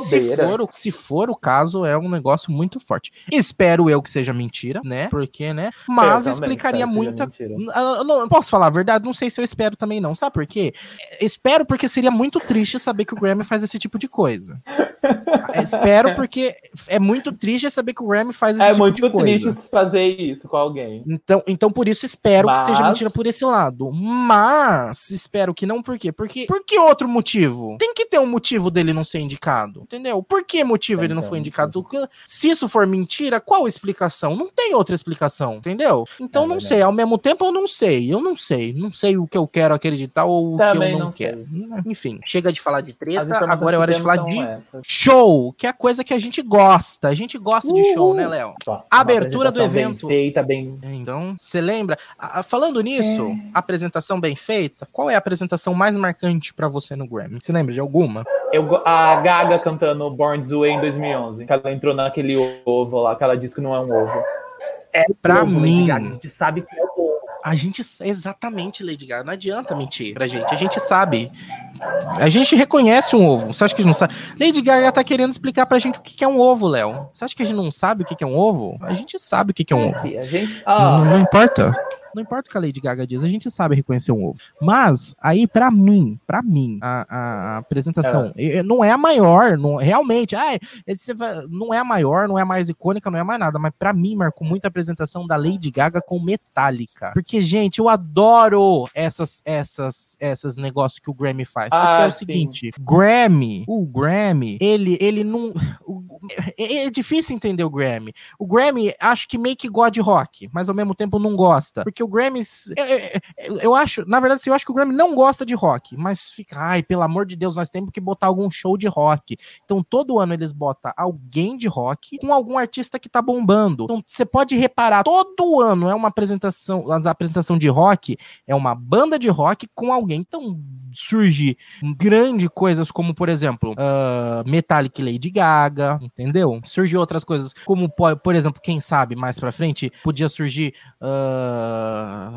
se for, se for o caso, é um negócio muito forte. Espero eu que seja mentira, né? Porque, né? Mas explicaria muita. Eu não posso falar a verdade, não sei se eu espero também, não. Sabe por quê? Espero porque seria muito triste saber que o Grammy faz esse tipo de coisa. espero porque é muito triste saber que o Grammy faz esse é tipo de coisa. É muito triste fazer isso com alguém. Então, então por isso espero Mas... que seja mentira por esse lado. Mas espero que não, por quê? Porque, por que outro motivo? Tem que ter um motivo dele não ser indicado, entendeu? Por que motivo ele não foi indicado? Se isso for mentira, qual a explicação? Não tem outra explicação, entendeu? Então é não sei, ao mesmo tempo eu não sei, eu não sei, não sei o que eu quero acreditar ou o que eu não, não quero. Enfim, chega de falar de treta, agora é hora de falar de essa. show, que é a coisa que a gente gosta. A gente gosta de show, né, Léo? Abertura do evento. Bem feita, bem. Então, você lembra? falando nisso, é. apresentação bem feita, qual é a apresentação mais marcante para você no Grammy? Você lembra de alguma? Eu, a Gaga cantando Born This Way em 2011, que ela entrou naquele ovo lá, que ela disse que não é um ovo. É pra ovo, mim. a gente sabe que é o ovo. A gente exatamente, Lady Gaga. Não adianta mentir pra gente. A gente sabe. A gente reconhece um ovo. Você acha que a gente não sabe? Lady Gaga tá querendo explicar pra gente o que é um ovo, Léo. Você acha que a gente não sabe o que é um ovo? A gente sabe o que é um ovo. A gente... Não, não importa. Não importa o que a Lady Gaga diz, a gente sabe reconhecer um ovo. Mas, aí, para mim, para mim, a, a, a apresentação é. não é a maior, não, realmente, ah, não é a maior, não é a mais icônica, não é mais nada, mas para mim marcou muito a apresentação da Lady Gaga com Metallica. Porque, gente, eu adoro essas, essas, essas negócios que o Grammy faz. Porque ah, é o sim. seguinte, Grammy, o Grammy, ele, ele não... O, é, é difícil entender o Grammy. O Grammy, acho que meio que gosta de rock, mas ao mesmo tempo não gosta. Porque o Grammy, eu, eu, eu acho, na verdade, eu acho que o Grammy não gosta de rock, mas fica, ai, pelo amor de Deus, nós temos que botar algum show de rock. Então, todo ano eles botam alguém de rock com algum artista que tá bombando. Então, você pode reparar, todo ano é uma apresentação, a apresentação de rock é uma banda de rock com alguém. Então, surge grandes coisas como, por exemplo, uh, Metallic Lady Gaga, entendeu? Surgiu outras coisas, como, por exemplo, quem sabe mais pra frente, podia surgir, uh,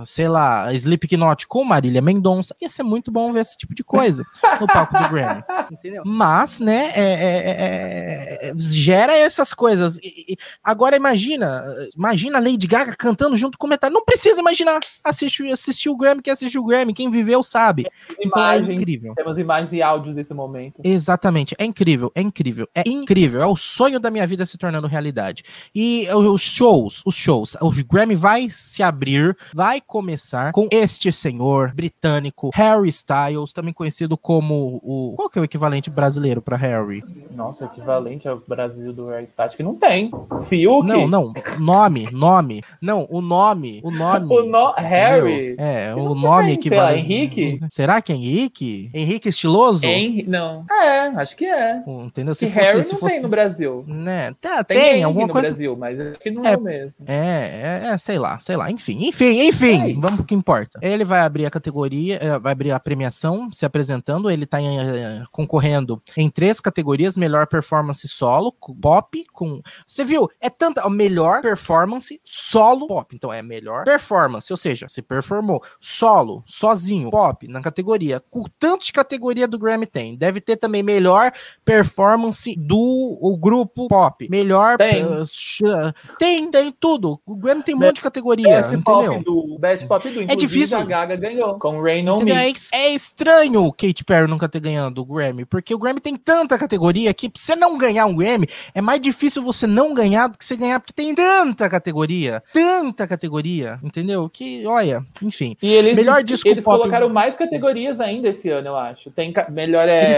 sei lá, Slipknot com Marília Mendonça. Ia ser muito bom ver esse tipo de coisa no palco do Grammy, entendeu? Mas, né, é, é, é, é gera essas coisas. E, e, agora imagina, imagina Lady Gaga cantando junto com Metallica. Não precisa imaginar. Assiste, assistir o Grammy, quem assistiu o Grammy, quem viveu sabe. Então, é incrível. Temos imagens e áudios desse momento. Exatamente. É incrível, é incrível, é incrível. É o sonho da minha vida se tornando realidade. E os shows, os shows, o Grammy vai se abrir, vai começar com este senhor britânico, Harry Styles, também conhecido como o. Qual que é o equivalente brasileiro para Harry? Nossa, o equivalente ao Brasil do Harry Styles, que não tem. Fiuk? Não, não. Nome, nome. Não, o nome. O nome. o no... Harry? É, o nome equivalente. Sei lá, Henrique? Será que é Henrique? Henrique? Estiloso? Hen... Não. É, acho que é. Entendeu? Se fosse, Harry se não fosse... tem no Brasil. Né? Tá, tem, tem alguma no coisa. Brasil, mas acho que não é, é mesmo. É, é, é, sei lá, sei lá. Enfim, enfim, enfim. É vamos pro que importa. Ele vai abrir a categoria, eh, vai abrir a premiação se apresentando. Ele tá em, eh, concorrendo em três categorias: melhor performance solo, pop, com. Você viu? É tanta. Melhor performance solo pop. Então é melhor performance, ou seja, se performou solo, sozinho, pop, na categoria o tanto de categoria do Grammy tem. Deve ter também melhor performance do o grupo pop. Melhor. Tem. Uh, tem, tem tudo. O Grammy tem um monte de categoria. Best entendeu? Do, Best Pop do. É difícil. A Gaga ganhou com Rain on Me. É, é estranho o Katy Perry nunca ter ganhado o Grammy, porque o Grammy tem tanta categoria que pra você não ganhar um Grammy, é mais difícil você não ganhar do que você ganhar, porque tem tanta categoria. Tanta categoria, entendeu? Que, olha, enfim. E eles, melhor disco eles pop... colocaram mais categorias ainda esse ano, eu acho. Tem melhor é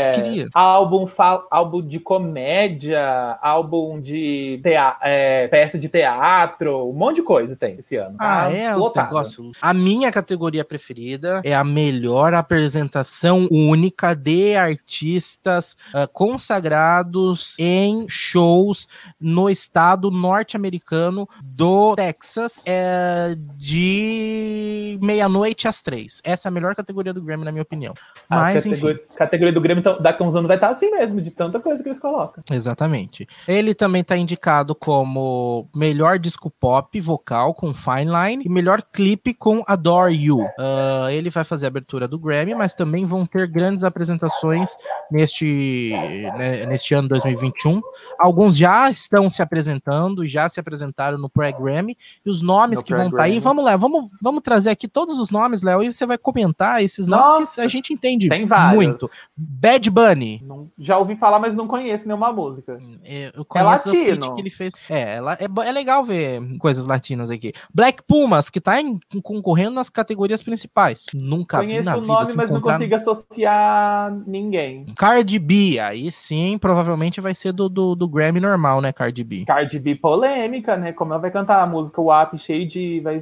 álbum, álbum de comédia, álbum de tea, é, peça de teatro, um monte de coisa tem esse ano. Tá? Ah, é, os negócios. A minha categoria preferida é a melhor apresentação única de artistas uh, consagrados em shows no estado norte-americano do Texas é, de meia-noite às três. Essa é a melhor categoria do Grammy, na minha opinião. Mas, a categoria, enfim. categoria do Grêmio então, daqui a uns anos vai estar assim mesmo, de tanta coisa que eles colocam. Exatamente. Ele também está indicado como melhor disco pop vocal com Fine Line e melhor clipe com Adore You. Uh, ele vai fazer a abertura do Grammy, mas também vão ter grandes apresentações neste, né, neste ano 2021. Alguns já estão se apresentando, já se apresentaram no pré-Grammy, e os nomes no que vão estar tá aí, vamos lá, vamos, vamos trazer aqui todos os nomes, Léo, e você vai comentar esses nomes que a gente entende muito. Bad Bunny. Não, já ouvi falar, mas não conheço nenhuma música. Hum, eu é latino. Que ele fez. É, é, é, legal ver coisas latinas aqui. Black Pumas, que tá em, concorrendo nas categorias principais. Nunca conheço vi na vida. Conheço o nome, mas não consigo associar ninguém. Cardi B, aí sim, provavelmente vai ser do, do, do Grammy normal, né, Cardi B? Cardi B polêmica, né? Como ela vai cantar a música WAP cheio de. Vai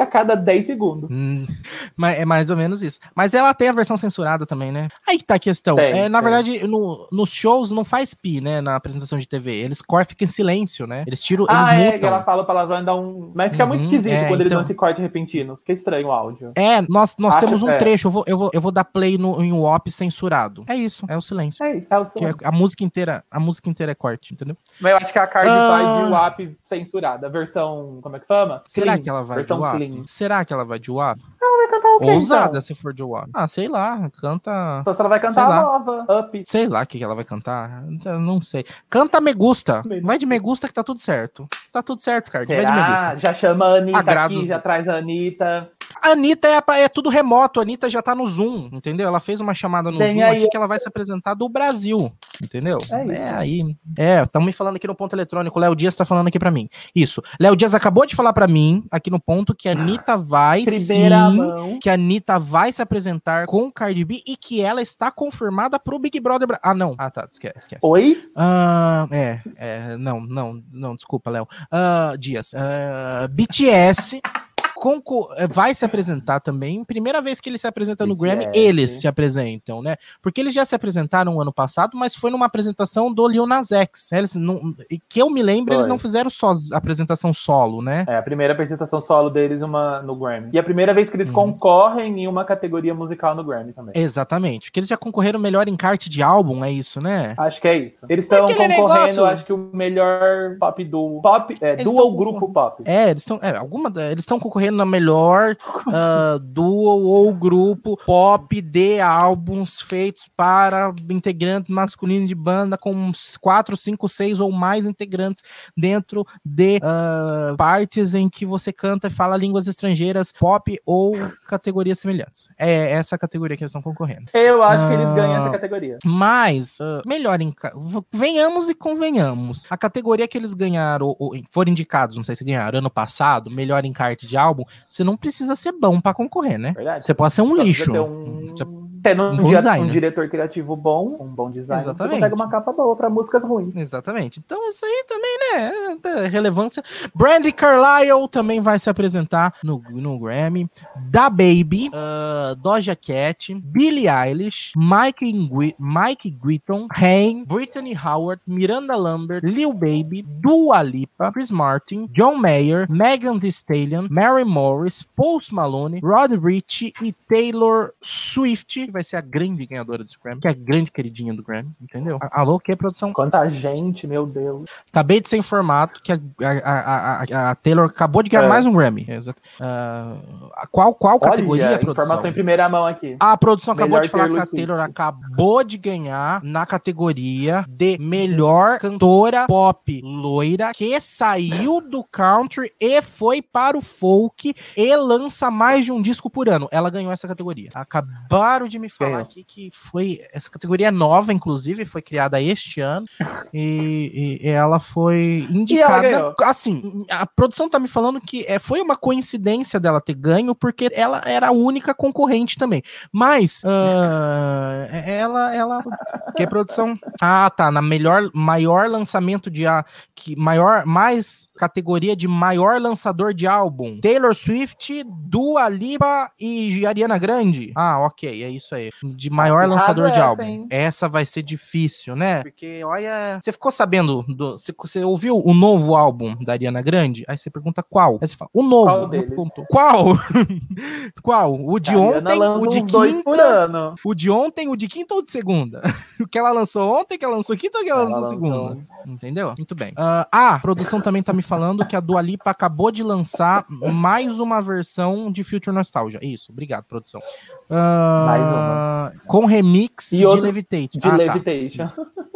a cada 10 segundos. Hum, é mais ou menos isso. Mas ela tem a versão censurada também, né? Aí que tá a questão. Tem, é, na tem. verdade, no, nos shows não faz pi, né? Na apresentação de TV. Eles cortam, ficam em silêncio, né? Eles tiram, ah, eles é, mutam. ela fala palavrão e dá um... Mas fica uhum, muito esquisito é, quando então... eles dão esse corte repentino. Fica estranho o áudio. É, nós, nós temos um é. trecho. Eu vou, eu, vou, eu vou dar play no, em WAP censurado. É isso, é o silêncio. É isso, é o silêncio. a música inteira, a música inteira é corte, entendeu? Mas eu acho que a Cardi ah... vai de WAP censurada. A versão, como é que fama? Será clean. que ela vai versão de WAP? Clean. Será que ela vai de WAP? Ela vai cantar o quê, Ousada então? se for de WAP. Ah, sei lá, canta... Só se ela vai cantar a nova, Up. Sei lá o que, ela vai cantar, não sei. Canta Me Gusta, vai de Me Gusta que tá tudo certo. Tá tudo certo, cara, vai de Me Gusta. Já chama a Anitta Agrados... aqui, já traz a Anitta. A Anitta é, é, tudo remoto, a Anitta já tá no Zoom, entendeu? Ela fez uma chamada no Tem Zoom aí- aqui que ela vai se apresentar do Brasil, entendeu? É isso. É, aí. É, estão me falando aqui no ponto eletrônico, o Léo Dias tá falando aqui pra mim. Isso. Léo Dias acabou de falar pra mim, aqui no ponto, que a Anitta vai Primeira sim. mão. Que a Anitta vai se apresentar com o Cardi B e que ela está confirmada pro Big Brother. Bra- Ah, não. Ah, tá. Esquece. esquece. Oi? Ah, é, é, não, não, não, desculpa, Léo. Ah, Dias. Ah, BTS vai se apresentar também. Primeira vez que ele se apresenta no Grammy, BTS. eles se apresentam, né? Porque eles já se apresentaram ano passado, mas foi numa apresentação do Lil Nas X. né? Eles não, que eu me lembro, eles Foi. não fizeram só apresentação solo, né? É a primeira apresentação solo deles uma, no Grammy. E a primeira vez que eles Uhum. concorrem em uma categoria musical no Grammy também. Exatamente. Porque eles já concorreram melhor encarte de álbum, é isso, né? Acho que é isso. Eles estão concorrendo, negócio- acho que o melhor pop do pop, é, Eles dual grupo pop. É, eles estão. É, alguma, da- eles estão concorrendo na melhor ah, duo ou grupo pop de álbuns feitos para integrantes masculinos de banda com 4, 5, 6 ou mais integrantes dentro de ah, partes em que você canta e fala línguas estrangeiras, pop ou categorias semelhantes. É essa a categoria que eles estão concorrendo. Eu acho que eles ganham Ah. essa categoria. Mas, ah, melhor, em, venhamos e convenhamos. A categoria que eles ganharam, ou, ou foram indicados, não sei se ganharam ano passado, melhor encarte de álbum, você não precisa ser bom pra concorrer, né? Verdade. Você pode ser um Só lixo. um, Você- tendo um um, um diretor criativo bom, um bom design, Exatamente. você consegue uma capa boa pra músicas ruins. Exatamente. Então, isso aí também, né? é relevância. Brandy Carlisle também vai se apresentar no, no Grammy. Da Baby, ah, Doja Cat, Billie Eilish, Mike, Ingui- Mike Gritton, Haim, Brittany Howard, Miranda Lambert, Lil Baby, Dua Lipa, Chris Martin, John Mayer, Megan Thee Stallion, Mary Morris, Post Malone, Rod Rich e Taylor Swift, que vai ser a grande ganhadora desse Grammy, que é a grande queridinha do Grammy, entendeu? Alô, que é produção? Quanta gente, meu Deus. Acabei de ser informado que a, a- a- a- Taylor acabou de ganhar É. mais um Grammy. Exato. Ah, qual, qual categoria, Olha, produção? informação em primeira mão aqui. A produção acabou Melhor de falar que Taylor a Swift. Taylor acabou de ganhar na categoria de melhor cantora pop loira que saiu do country e foi para o folk e lança mais de um disco por ano. Ela ganhou essa categoria. Acabaram de me falar aqui que foi essa categoria é nova, inclusive, foi criada este ano e, e ela foi indicada. ganhou? assim, a produção tá me falando que é, foi uma coincidência dela ter ganho porque ela era a única concorrente também. Mas ah, ela, ela, que produção? Ah, tá. Na melhor, maior lançamento de a que maior, mais categoria de maior lançador de álbum. Taylor Swift, Dua Lipa e Ariana Grande. Ah, ok, é isso aí. De maior Acirrado lançador de álbum. hein? Essa vai ser difícil, né? Porque olha, você ficou sabendo do, você, você ouviu o novo álbum da Ariana Grande? Aí você pergunta qual? Aí você fala, o novo. Qual. Qual? qual? O de ontem, o de uns dois por quinta, ano. o de ontem, o de quinta ou de segunda? o que ela lançou ontem, que ela lançou quinta ou que ela, Ela lançou lançou- segunda? Entendeu? Muito bem. Ah, a produção também tá me falando que a Dua Lipa acabou de lançar mais uma versão de Future Nostalgia. Isso, obrigado, produção. Ah, Mais uma. Com remix E de outro- Levitate. De Ah, tá. Levitation.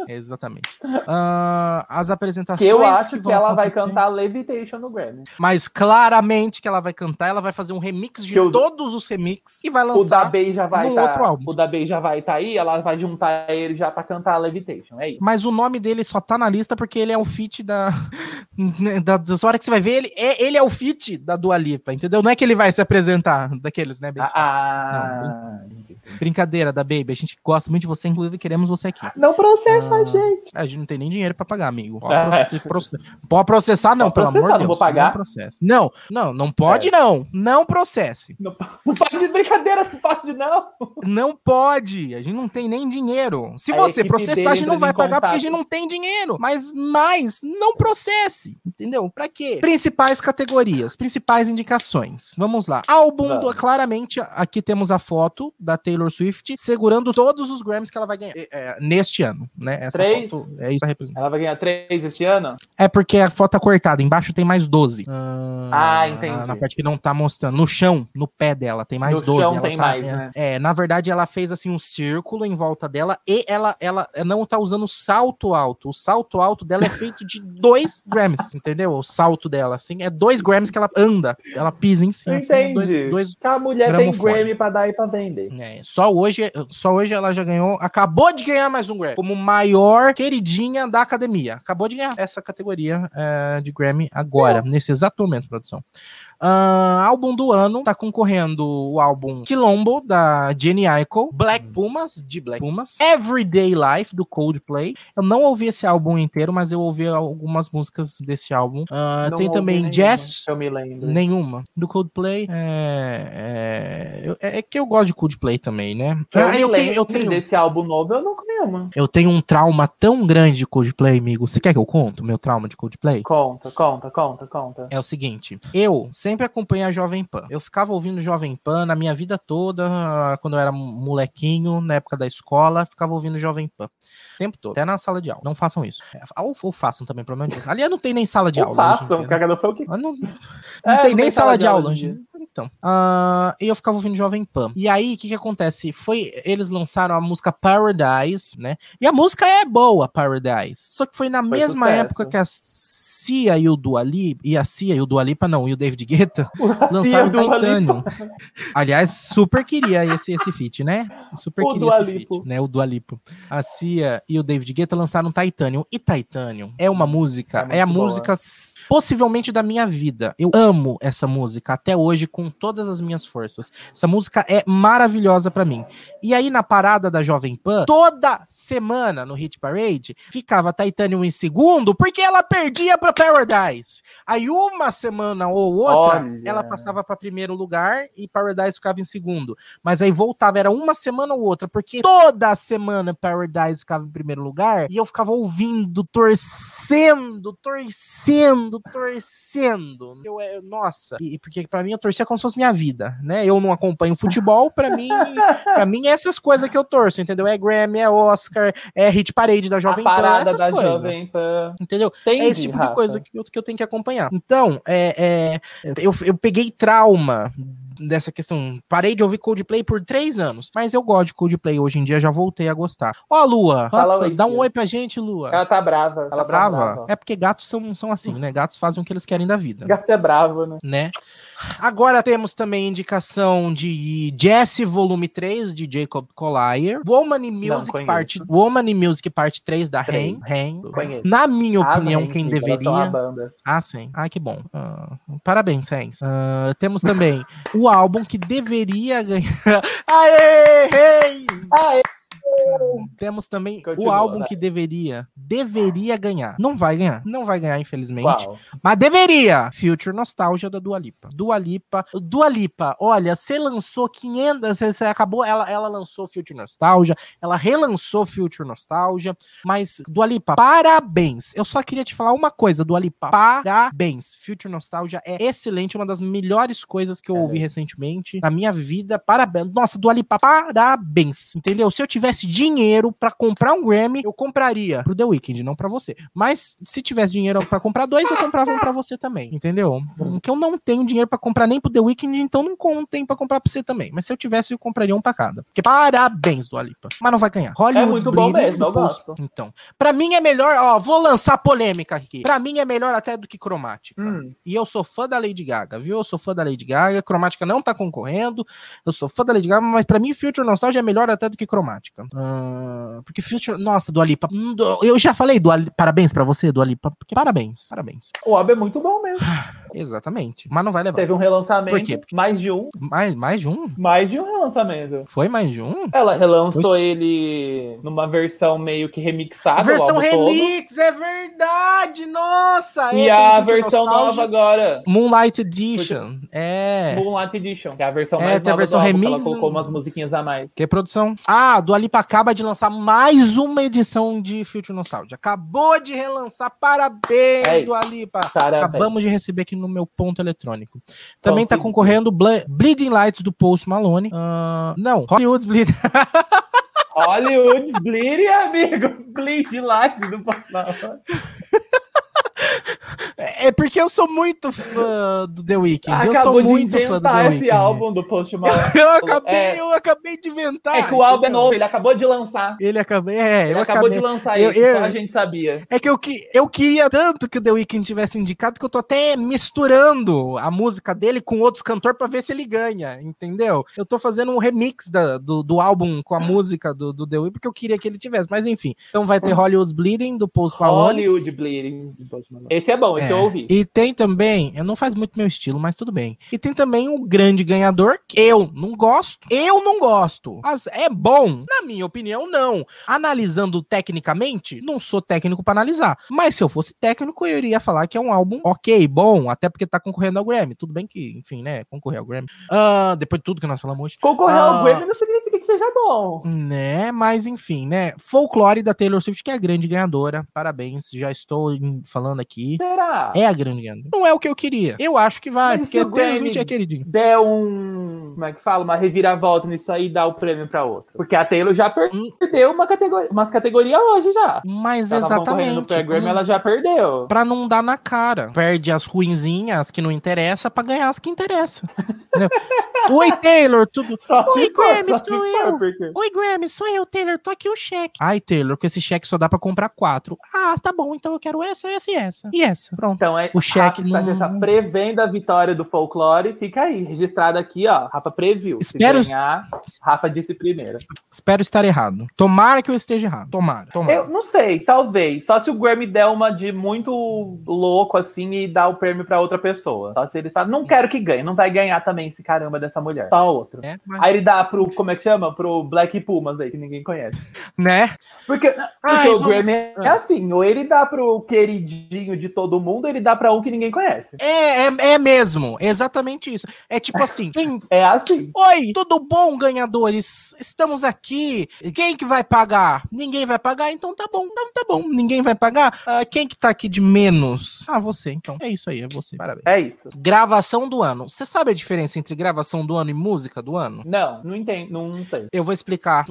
Exatamente. Ah, as apresentações. Que eu acho que, vão ela vai cantar Levitation no Grammy. Mas claramente que ela vai cantar, ela vai fazer um remix de Que o- todos os remixes e vai O da lançar. Bey já vai tá, outro álbum. O da Bey já vai estar aí, ela vai juntar ele já pra cantar Levitation. É isso. Mas o nome dele só tá na lista porque ele é o feat da. né, da, da hora que você vai ver, ele é, ele é o feat da Dua Lipa, entendeu? Não é que ele vai se apresentar daqueles, né, Baby? Ah, Brincadeira da Baby. A gente gosta muito de você, inclusive queremos você aqui. não processa Ah. a gente. A gente não tem nem dinheiro pra pagar, amigo. Pode, É. processar, proce- pode processar, não, Pode pelo amor processar, de não Deus. vou pagar. Não processa. Não, não, não pode, É. não. Não processe. Não, não pode brincadeira, não pode não. Não pode. A gente não tem nem dinheiro. Se A você processar, a gente não vai pagar porque a contato. gente não tem dinheiro. Mas mais, não processe. Entendeu? Pra quê? Principais categorias, principais indicações. Vamos lá. Álbum, do, claramente, aqui temos a foto da Taylor Swift segurando todos os Grammys que ela vai ganhar é, neste ano, né? Essa Três? foto é isso que representa. Ela vai ganhar três esse ano? É porque a foto tá cortada, embaixo tem mais 12. Ah, entendi. Na, na parte que não tá mostrando. No chão, no pé dela, tem mais No 12. chão ela tem tá- mais, é, né? É, na verdade, ela fez assim um círculo em volta dela e ela, ela não tá usando salto alto. O salto alto dela é feito de dois Grammys. Entendeu? O salto dela, assim, é dois Grammys que ela anda, ela pisa em cima. Assim, é Entendi. dois, dois, Que a mulher tem. Grammy pra dar e pra vender. é, só hoje, só hoje ela já ganhou, acabou de ganhar mais um Grammy, como maior queridinha da academia. Acabou de ganhar essa categoria é, de Grammy agora, nesse exato momento, produção. Ah, álbum do ano, tá concorrendo o álbum Quilombo, da Jenny Aiko, Black Pumas, de Black Pumas, Everyday Life, do Coldplay. Eu não ouvi esse álbum inteiro, mas eu ouvi algumas músicas desse álbum. Não tem também nenhuma, Jazz, Eu me lembro. Nenhuma. Do Coldplay, é, é, é que eu gosto de Coldplay também, né? Eu, Ah, eu, tenho, eu, tenho, desse álbum novo, eu nunca nenhuma. eu tenho um trauma tão grande de Coldplay, amigo. Você quer que eu conte o meu trauma de Coldplay? Conta, conta, conta, conta. É o seguinte, eu sempre acompanhei a Jovem Pan. Eu ficava ouvindo Jovem Pan na minha vida toda, quando eu era molequinho, na época da escola, ficava ouvindo Jovem Pan. O tempo todo, até na sala de aula. Não façam isso. Ou, ou façam também, pelo menos. Aliás, não tem nem sala de Ou aula. em façam, né? cagador foi o. Mas não, não É, tem nem sala de aula hoje. Então. e eu ficava ouvindo Jovem Pan. E aí, o que que acontece? Foi, eles lançaram a música Paradise, né? E a música é boa, Paradise. Só que foi na Foi mesma sucesso. época que a Cia e o Dua Lipa, e a Cia e o Dua Lipa, não, e o David Guetta, lançaram do Titanium. Aliás, super queria esse, esse feat, né? Super O queria esse Lipo. feat, né? O Dua Lipo. A Cia e o David Guetta lançaram Titanium. E Titanium é uma música, É é, a boa. música possivelmente da minha vida. Eu amo essa música até hoje com todas as minhas forças. Essa música é maravilhosa pra mim. E aí na parada da Jovem Pan, toda semana no Hit Parade, ficava Titanium em segundo porque ela perdia pra Paradise. Aí uma semana ou outra, Olha. ela passava pra primeiro lugar e Paradise ficava em segundo. Mas aí voltava, era uma semana ou outra, porque toda semana Paradise ficava em primeiro lugar e eu ficava ouvindo, torcendo, torcendo, torcendo. Eu, é, nossa, e, porque pra mim eu torcia como se fosse minha vida, né? Eu não acompanho futebol, pra mim, pra mim é essas coisas que eu torço, entendeu? É Grammy, é Oscar, é Hit Parade da Jovem Pan, parada essas da coisas. Jovem Pan. Entendeu? Entendi, É esse tipo Rafa. de coisa que eu, que eu tenho que acompanhar. Então, é, é, eu, eu peguei trauma dessa questão. Parei de ouvir Coldplay por três anos, mas eu gosto de Coldplay hoje em dia, já voltei a gostar. Ó, Lua, Fala ó, oi, dá um oi pra gente, Lua. Ela tá brava. Ela Tá tá brava? É porque gatos são, são assim, né? Gatos fazem o que eles querem da vida. Gato é bravo, né? Né? Agora temos também indicação de Jesse Volume 3, de Jacob Collier. Woman in Music conheço. Parte Woman in Music Parte 3 da. Rain. Na minha As opinião, quem deveria. Ah, sim. Ah, que bom. Ah, parabéns, Hans. Ah, temos também o álbum que deveria ganhar. Aê! Hey! Ah, é. Temos também o Continua, álbum vai. que deveria, deveria ganhar. Não vai ganhar. Não vai ganhar, infelizmente. Qual? Mas deveria. Future Nostalgia da Dua Lipa. Dua Lipa. Dua Lipa, olha, você lançou 500, você, você acabou, ela, ela lançou Future Nostalgia, ela relançou Future Nostalgia, mas Dua Lipa, parabéns. Eu só queria te falar uma coisa, Dua Lipa, parabéns. Future Nostalgia é excelente, uma das melhores coisas que eu É. ouvi recentemente na minha vida. Parabéns. Nossa, Dua Lipa, parabéns. Entendeu? Se eu tivesse dinheiro pra comprar um Grammy, eu compraria pro The Weeknd, não pra você. Mas se tivesse dinheiro pra comprar dois, eu comprava um pra você também, entendeu? Que eu não tenho dinheiro pra comprar nem pro The Weeknd, então não tenho pra comprar pra você também. Mas se eu tivesse, eu compraria um pra cada. Porque parabéns, Dua Lipa. Mas não vai ganhar. Hollywood É muito bom mesmo, eu do gosto. Então, pra mim é melhor, ó, vou lançar polêmica aqui. Pra mim é melhor até do que Cromática. Hum. E eu sou fã da Lady Gaga, viu? Eu sou fã da Lady Gaga. Cromática não tá concorrendo. Eu sou fã da Lady Gaga, mas pra mim Future Nostalgia é melhor até do que Cromática. Ah, porque Future, nossa, hum, do- Eu já falei, Li- parabéns pra você, Dua Lipa. Porque parabéns, parabéns. O álbum é muito bom mesmo. Exatamente. Mas não vai levar. Teve um relançamento. Por quê? Mais de um. Mais, mais de um? Mais de um relançamento. Foi mais de um? Ela relançou Pois- ele numa versão meio que remixada. A versão álbum todo. remix, é verdade! Nossa! E é, a versão nova agora. Moonlight Edition. É. Moonlight Edition, que é a versão É, mais tem a nova versão do álbum, remix, Ela colocou um- umas musiquinhas a mais. Que é produção? Ah, a Dua Lipa acaba de lançar mais uma edição de Future Nostalgia. Acabou de relançar. Parabéns, É isso. Dua Lipa. Parabéns. Acabamos de receber aqui no meu ponto eletrônico. Também tá Consegui. concorrendo Ble- Bleeding Lights do Post Malone. Ah, não, Hollywood's Bleeding. Hollywood Bleed, amigo. Bleed Light do passado. É porque eu sou muito fã do The Weeknd. Acabou eu sou de muito fã do inventar The esse Weeknd. álbum do Post Malone. Eu acabei, É. eu acabei de inventar. É que o álbum é novo, ele acabou de lançar. Ele acabei, é, Ele eu acabou acabei. de lançar eu- isso, eu- só a gente sabia. É que eu, que eu queria tanto que o The Weeknd tivesse indicado que eu tô até misturando a música dele com outros cantores pra ver se ele ganha, entendeu? Eu tô fazendo um remix da- do, do álbum com a música do, do The Weeknd porque eu queria que ele tivesse, mas enfim. Então vai ter Hollywood's Bleeding do Post Malone. Hollywood Bleeding. do Post Malone. Esse é bom, esse É. eu ouvi. E tem também, eu não faz muito meu estilo, mas tudo bem. E tem também o grande ganhador, que eu não gosto. Eu não gosto. Mas é bom? Na minha opinião, não. Analisando tecnicamente, não sou técnico pra analisar. Mas se eu fosse técnico, eu iria falar que é um álbum ok, bom, até porque tá concorrendo ao Grammy. Tudo bem que, enfim, né, concorrer ao Grammy. Ah, depois de tudo que nós falamos hoje. Concorrer Ah. ao Grammy não significa que seja bom. Né, mas enfim, né? Folklore da Taylor Swift, que é a grande ganhadora. Parabéns, já estou falando aqui. Será? É a grande ganhadora. Não é o que eu queria. Eu acho que vai, Mas porque o Taylor Grammy- Swift é queridinho. Der um. Como é que fala? Uma reviravolta nisso aí e dar o prêmio pra outra. Porque a Taylor já per- Hum. perdeu uma categoria, umas categorias hoje já. Mas Ela concorrendo no exatamente. pré-Grammy, hum, ela já perdeu. Pra não dar na cara. Perde as ruinzinhas, as que não interessam, pra ganhar as que interessam. Oi, Taylor, tudo. Só Oi, for, Grammy, sou eu. porque- Oi, Grammy, sou eu, Taylor, tô aqui o cheque. Ai, Taylor, com esse cheque só dá pra comprar quatro. Ah, tá bom, então eu quero essa, essa e essa. E essa, pronto. Então é O cheque Rafa não- prevendo a vitória do folclore. Fica aí, registrado aqui, ó. Rafa previu. Espero- Se ganhar, Rafa disse primeiro. Espero estar errado. Tomara que eu esteja errado. Tomara. tomara. Eu não sei, talvez. Só se o Grammy der uma de muito louco assim e dar o prêmio pra outra pessoa. Só se ele fala, não quero que ganhe, não vai ganhar também esse caramba dessa mulher. Só outro. É, mas- Aí ele dá pro, como é que chama? Pro Black Pumas aí, que ninguém conhece. Né? Porque, porque Ai, o Grammy é assim, ou ele dá pro queridinho de todo mundo, ele dá pra um que ninguém conhece. É, é, é mesmo. Exatamente isso. É tipo assim, quem, É assim. Oi, tudo bom, ganhadores? Estamos aqui. Quem que vai pagar? Ninguém vai pagar? Então tá bom, então tá bom. Ninguém vai pagar? Ah, quem que tá aqui de menos? Ah, você, então. É isso aí, é você. Parabéns. É isso. Gravação do ano. Você sabe a diferença entre gravação do ano e música do ano? Não, não entendo, não, não sei. Eu vou explicar.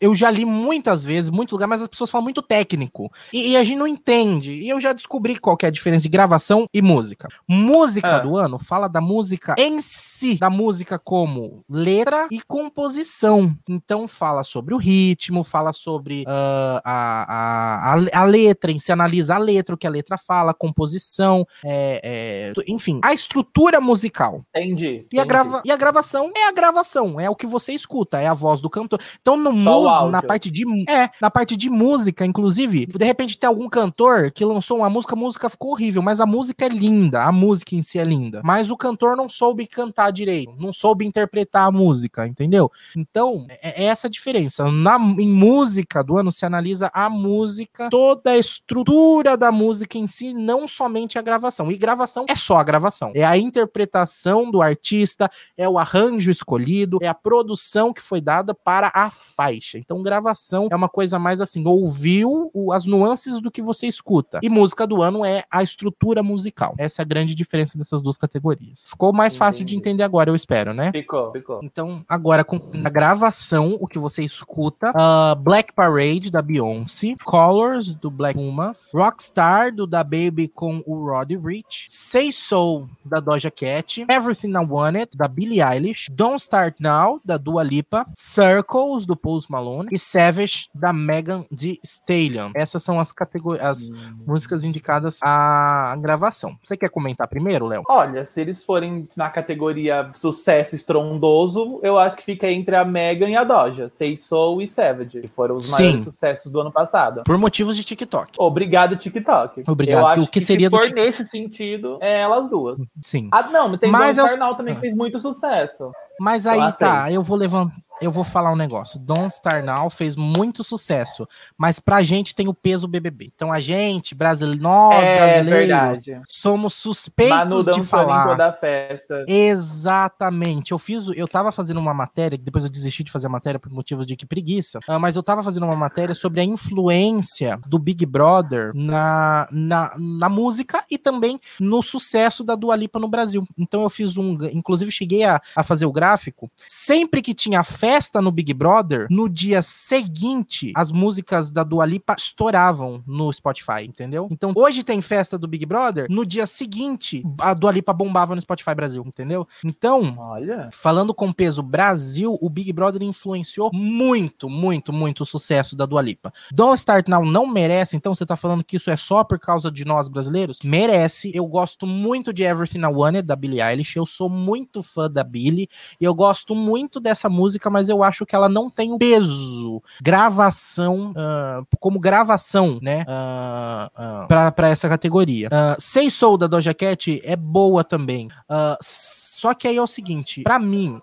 Eu já li muitas vezes, muito lugar, mas as pessoas falam muito técnico. E, e a gente não entende. E eu já descobri qual é a diferença de gravação e música. Música Ah. do ano fala da música em si, da música como letra e composição. Então fala sobre o ritmo, fala sobre ah, a, a, a, a letra, em se analisa a letra, o que a letra fala, a composição, é, é, enfim, a estrutura musical. Entendi. E a, entendi. grava e a gravação é a gravação, é o que você escuta, é a voz do cantor. Então, no mus- na parte de é, na parte de música, inclusive, de repente tem algum cantor que lançou uma música, a música ficou horrível, mas a música é linda, a música em si é linda. Mas o cantor não soube cantar direito, não soube interpretar a música, entendeu? Então, é, é essa a diferença. Na, em música do ano se analisa a música, toda a estrutura da música em si, não somente a gravação. E gravação é só a gravação. É a interpretação do artista, é o arranjo escolhido, é a produção que foi dada para a faixa. Então, gravação é uma coisa mais assim, ouviu as nuances do que você escuta. E música do ano é a estrutura musical. Essa é a grande diferença dessas duas categorias. Ficou mais fácil de Entendi. entender agora, eu espero, né? Ficou, ficou. Então, agora com a gravação, o que você escuta, ah, Black Parade da Beyoncé, Colors do Black Pumas, Rockstar do da Baby com o Roddy Rich, Say Soul da Doja Cat, Everything I Wanted da Billie Eilish, Don't Start Now da Dua Lipa, Circles do Post Malone e Savage da Megan Thee Stallion. Essas são as categorias, as músicas indicadas à gravação. Você quer comentar primeiro, Léo? Olha, se eles forem na categoria sucesso estrondoso, eu acho que fica entre a Megan e a Doja. Say Soul e Savage, que foram os Sim. maiores sucessos do ano passado. Por motivos de TikTok. Obrigado, TikTok. Obrigado, Eu que acho o que seria se for Tik- nesse sentido, é elas duas. Sim. Ah, não, tem Mas eu- Now também Ah. que fez muito sucesso. Mas aí tá, eu vou levantar, eu vou falar um negócio. Don't Star Now fez muito sucesso, mas pra gente tem o peso BBB. Então a gente, brasileiro, nós é brasileiros, verdade. somos Manu suspeitos de dançando em falar. toda a festa. Exatamente. Eu fiz, eu tava fazendo uma matéria, depois eu desisti de fazer a matéria por motivos de que preguiça, ah, mas eu tava fazendo uma matéria sobre a influência do Big Brother na, na, na música e também no sucesso da Dua Lipa no Brasil. Então eu fiz um, inclusive cheguei a, a fazer o gráfico, sempre que tinha festa festa no Big Brother, no dia seguinte, as músicas da Dua Lipa estouravam no Spotify, entendeu? Então, hoje tem festa do Big Brother, no dia seguinte, a Dua Lipa bombava no Spotify Brasil, entendeu? Então, Olha. falando com peso Brasil, o Big Brother influenciou muito, muito, muito o sucesso da Dua Lipa. Don't Start Now não merece, então você tá falando que isso é só por causa de nós brasileiros? Merece. Eu gosto muito de Everything I Wanted, da Billie Eilish, eu sou muito fã da Billie, e eu gosto muito dessa música, mas eu acho que ela não tem o peso, gravação, uh, como gravação, né, uh, uh, pra, pra essa categoria. Uh, Say Soul, da Doja Cat, é boa também. Uh, só que aí é o seguinte, pra mim,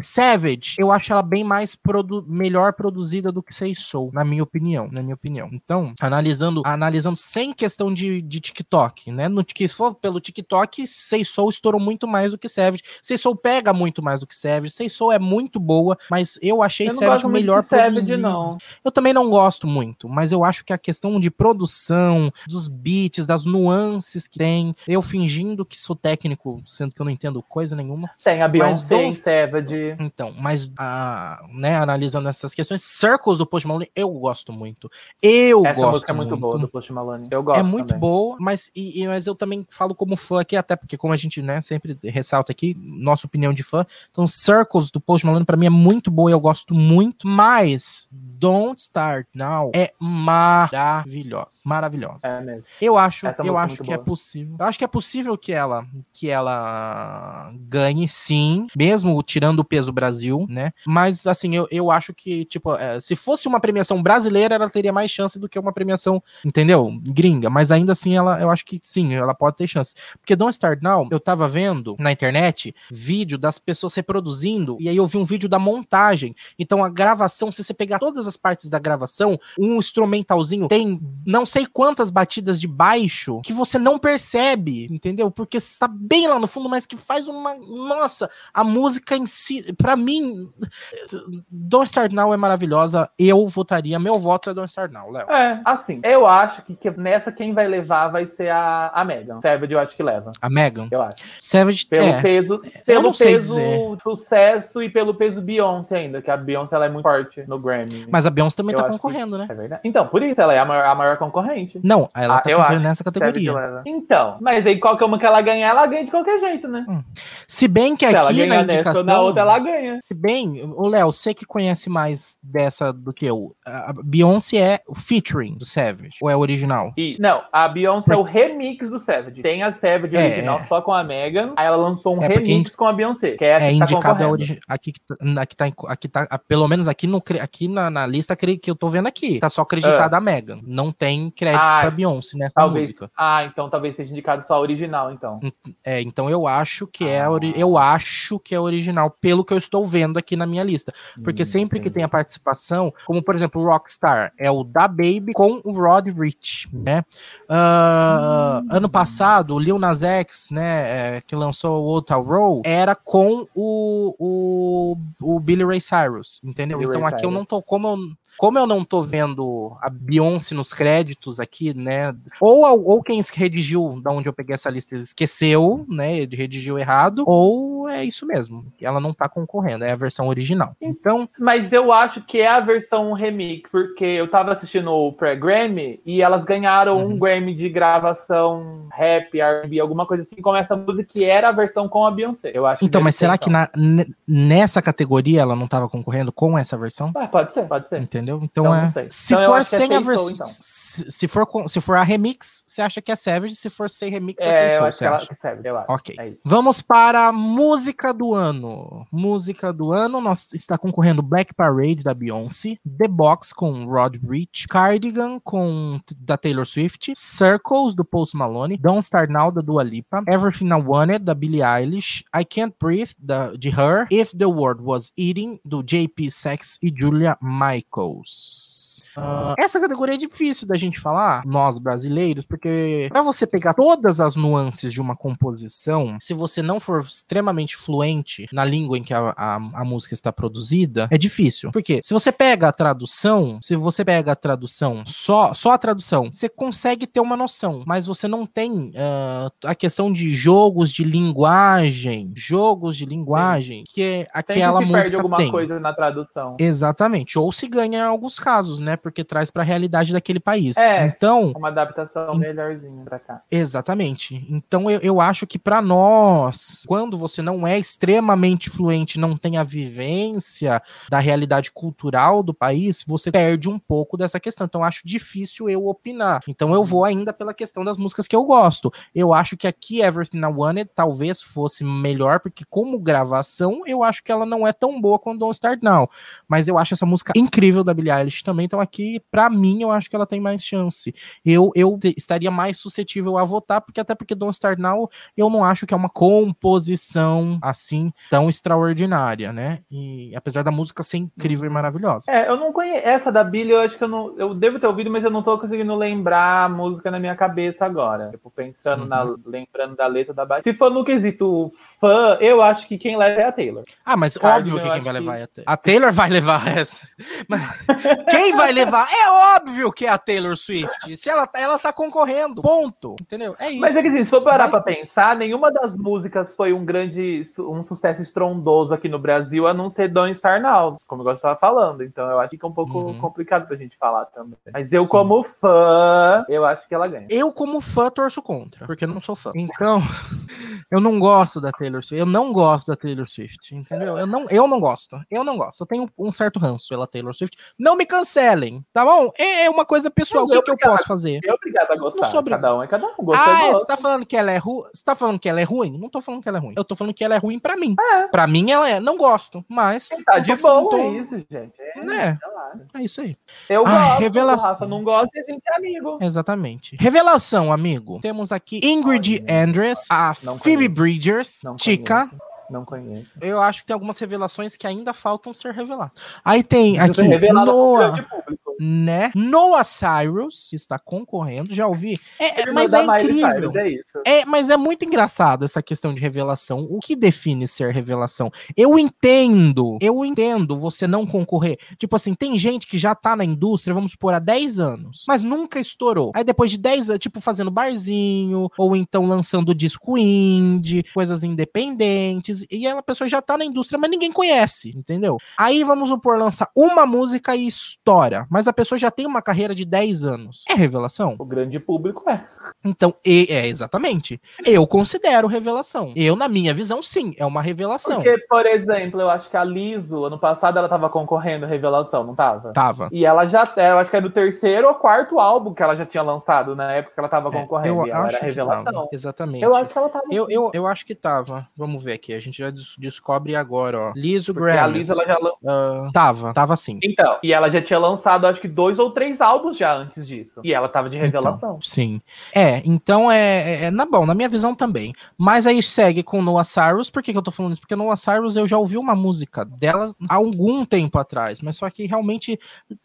Savage, eu acho ela bem mais produ melhor produzida do que Say Soul, na minha opinião, na minha opinião. Então, analisando, analisando sem questão de, de TikTok, né, no que for pelo TikTok, Say Soul estourou muito mais do que Savage. Say Soul pega muito mais do que Savage. Say Soul é muito boa, mas eu achei Eu Savage melhor Savage, produzida. não. Eu também não gosto muito, mas eu acho que a questão de produção, dos beats, das nuances que tem, eu fingindo que sou técnico, sendo que eu não entendo coisa nenhuma. Tem a Beyoncé, tem Don't- Savage. Então, mas ah, né, analisando essas questões, Circles do Post Malone, eu gosto muito. Eu Essa gosto música é muito, muito. boa do Post Malone. Eu gosto É muito também. boa, mas, e, e- mas eu também falo como fã aqui, até porque, como a gente né, sempre ressalta aqui, nossa opinião de fã. Então, Circles do Post Malone, pra mim, é muito boa, eu gosto muito, mas Don't Start Now é maravilhosa. Maravilhosa. É mesmo. Eu acho, Essa eu é acho muito que é boa. possível. Eu acho que é possível que ela, que ela ganhe, sim, mesmo tirando o peso Brasil, né? Mas assim, eu, eu acho que tipo, é, se fosse uma premiação brasileira, ela teria mais chance do que uma premiação, entendeu? Gringa. Mas ainda assim, ela, eu acho que sim, ela pode ter chance. Porque Don't Start Now, eu tava vendo na internet vídeo das pessoas reproduzindo e aí eu vi um vídeo da montagem. Então a gravação, se você pegar todas as partes da gravação, um instrumentalzinho tem não sei quantas batidas de baixo que você não percebe, entendeu? Porque está bem lá no fundo, mas que faz uma. Nossa, a música em si, pra mim, Don't Start Now é maravilhosa. Eu votaria, meu voto é Don't Start Now, Léo. É, assim, eu acho que, que nessa quem vai levar vai ser a, a Megan. Savage eu acho que leva. A Megan. Eu acho. Savage Pelo é. peso, pelo peso sucesso e pelo peso Beyoncé ainda, que a Beyoncé ela é muito forte no Grammy. Mas a Beyoncé também Eu tá que- concorrendo, né? É verdade. Então, por isso ela é a maior, a maior concorrente. Não, ela Ah, tá concorrendo nessa categoria. Então, mas aí qualquer uma que ela ganhar, ela ganha de qualquer jeito, né? Se bem que Se ela aqui na nessa indicação. na outra, ela ganha. Se bem, o Léo, você que conhece mais dessa do que eu, a Beyoncé é o featuring do Savage, ou é original? E, não, a Beyoncé é o remix do Savage. Tem a Savage É, original é. só com a Megan, aí ela lançou um É, remix com a Beyoncé, que é É que tá indicado a origi- aqui que tá, aqui tá, em- aqui tá, pelo menos aqui no aqui na, na lista que eu tô vendo aqui, tá só acreditada a Megan, não tem créditos Ah, pra Beyoncé nessa Talvez. música. Ah, então talvez seja indicado só a original, então. É, então eu acho que é Ah. eu acho que é original pelo que eu estou vendo aqui na minha lista, porque Hum, sempre que entendi. tem a participação, como por exemplo o Rockstar, é o da Baby com o Rod Rich, né? Ah, Hum. Ano passado, o Lil Nas X, né, é, que lançou o Town Road, era com o, o, o Billy Ray Cyrus, entendeu? Billy então Ray aqui eu Cyrus. não tô, como eu, como eu não tô vendo a Beyoncé nos créditos aqui, né, ou, ou quem redigiu, da onde eu peguei essa lista, esqueceu, né, ele redigiu errado, ou é isso mesmo, ela não tá concorrendo, é a versão original. Então, Mas eu acho que é a versão remix, porque eu tava assistindo o pré-Grammy e elas ganharam Uhum. um Grammy de gravação rap, R&B, alguma coisa assim, com essa música que era a versão com a Beyoncé. Eu acho então mas ser, será que na, ne- nessa categoria ela não tava concorrendo com essa versão? Ah, pode ser, pode ser. Entendeu? Então, Então, é. Se Então, for é sem a Say Soul, versão. então. Se, se for com- se for a remix, você acha que é Savage. Se for sem remix, é, É, eu Soul, você acha? que serve, eu acho. Ok. É. Vamos para a música do ano. Música do ano, nós está concorrendo Black Parade da Beyoncé, The Box com Rod Rich, Cardigan com da Taylor Swift, Circles do Post Malone, Don't Start Now da Dua Lipa, Everything I Wanted da Billie Eilish, I Can't Breathe da de Her, If the World Was Do JP Sex e Julia Michaels. Uh, essa categoria é difícil da gente falar, nós brasileiros, porque para você pegar todas as nuances de uma composição, se você não for extremamente fluente na língua em que a, a, a música está produzida, é difícil. Porque se você pega a tradução, se você pega a tradução, só, só a tradução, você consegue ter uma noção, mas você não tem uh, a questão de jogos de linguagem, jogos de linguagem, que é aquela Sempre se música perde alguma tem. coisa na tradução. Exatamente. Ou se ganha em alguns casos, né? Porque traz para a realidade daquele país. É. Então, Uma adaptação Em- melhorzinha pra cá. exatamente. Então eu, eu acho que para nós, quando você não é extremamente fluente, não tem a vivência da realidade cultural do país, você perde um pouco dessa questão. Então eu acho difícil eu opinar. Então eu vou ainda pela questão das músicas que eu gosto. Eu acho que aqui Everything I Wanted talvez fosse melhor, porque como gravação, eu acho que ela não é tão boa quanto Don't Start Now. Mas eu acho essa música incrível da Billie Eilish também. Então aqui, pra mim, eu acho que ela tem mais chance. Eu, eu estaria mais suscetível a votar, porque até porque Don't Start Now, eu não acho que é uma composição assim tão extraordinária, né? E apesar da música ser incrível e maravilhosa. É, eu não conheço. Essa da Billy, eu acho que eu não. Eu devo ter ouvido, mas eu não tô conseguindo lembrar a música na minha cabeça agora. Tipo, pensando na. lembrando da letra da batida. Se for no quesito fã, eu acho que quem leva é a Taylor. Ah, mas Cardinal, óbvio que quem vai levar que- é a Taylor. A Taylor vai levar essa. Mas quem vai levar? É óbvio que é a Taylor Swift. Se ela, ela tá concorrendo. Ponto. Entendeu? É isso. Mas é que assim, se for parar Mas- pra pensar, nenhuma das músicas foi um grande, um sucesso estrondoso aqui no Brasil, a não ser Don't Star Now, como eu estava falando. Então eu acho que fica um pouco Uhum. complicado pra gente falar também. Mas eu, Sim. como fã, eu acho que ela ganha. Eu, como fã, torço contra, porque eu não sou fã. Então, eu não gosto da Taylor Swift. Eu não gosto da Taylor Swift, entendeu? Eu não, eu não gosto. Eu não gosto. Eu tenho um certo ranço pela Taylor Swift. Não me cancelem, tá bom? É é uma coisa pessoal. O que, eu que eu posso fazer? Eu obrigado a gostar. Não. Cada um é cada um. Gostou, Ah, gosta. você tá falando que ela é ruim? Você tá falando que ela é ruim? Não tô falando que ela é ruim. Eu tô falando que ela é ruim pra mim. Pra mim ela é. Não gosto, mas. Tá de tô- boa tô- isso, gente. É, Né? É isso aí. Eu Ai, gosto, revelação. o Rafa não gosta e a gente é amigo. Exatamente. Revelação, amigo. Temos aqui Ingrid Olha. Andress, a Phoebe. Bridgers, Tica. conheço. Não conheço. Eu acho que tem algumas revelações que ainda faltam ser reveladas. Aí tem aqui Noah, né? Noah Cyrus, que está concorrendo, já ouvi. É, é, mas é incrível. Cyrus, é. É, mas é muito engraçado essa questão de revelação. O que define ser revelação? Eu entendo, eu entendo você não concorrer. Tipo assim, tem gente que já tá na indústria, vamos supor, há 10 anos, mas nunca estourou. Aí depois de 10 anos, tipo, fazendo barzinho, ou então lançando disco indie, coisas independentes, e aí a pessoa já tá na indústria, mas ninguém conhece, entendeu? Aí vamos supor, lança uma música e estoura, mas a pessoa já tem uma carreira de 10 anos. É revelação? O grande público é. Então, e- é exatamente. Eu considero revelação. Eu, na minha visão, sim, é uma revelação. Porque, por exemplo, eu acho que a Liso, ano passado, ela tava concorrendo à revelação, não tava? Tava. E ela já, eu acho que era o terceiro ou quarto álbum que ela já tinha lançado na época que ela tava concorrendo. eu e ela acho era revelação. Exatamente. Eu acho que ela tava. Eu, eu, eu acho que tava. Vamos ver aqui. A gente já des- descobre agora, ó. Liso Porque a Grammys. Liso, ela já lan- Ah, tava, tava sim. Então, e ela já tinha lançado, acho que dois ou três álbuns já antes disso. E ela tava de revelação. Então, sim. É, então é, é, é na bom, na minha visão também. Mas aí segue com Noah Cyrus. Por que, que eu tô falando isso? Porque Noah Cyrus eu já ouvi uma música dela há algum tempo atrás, mas só que realmente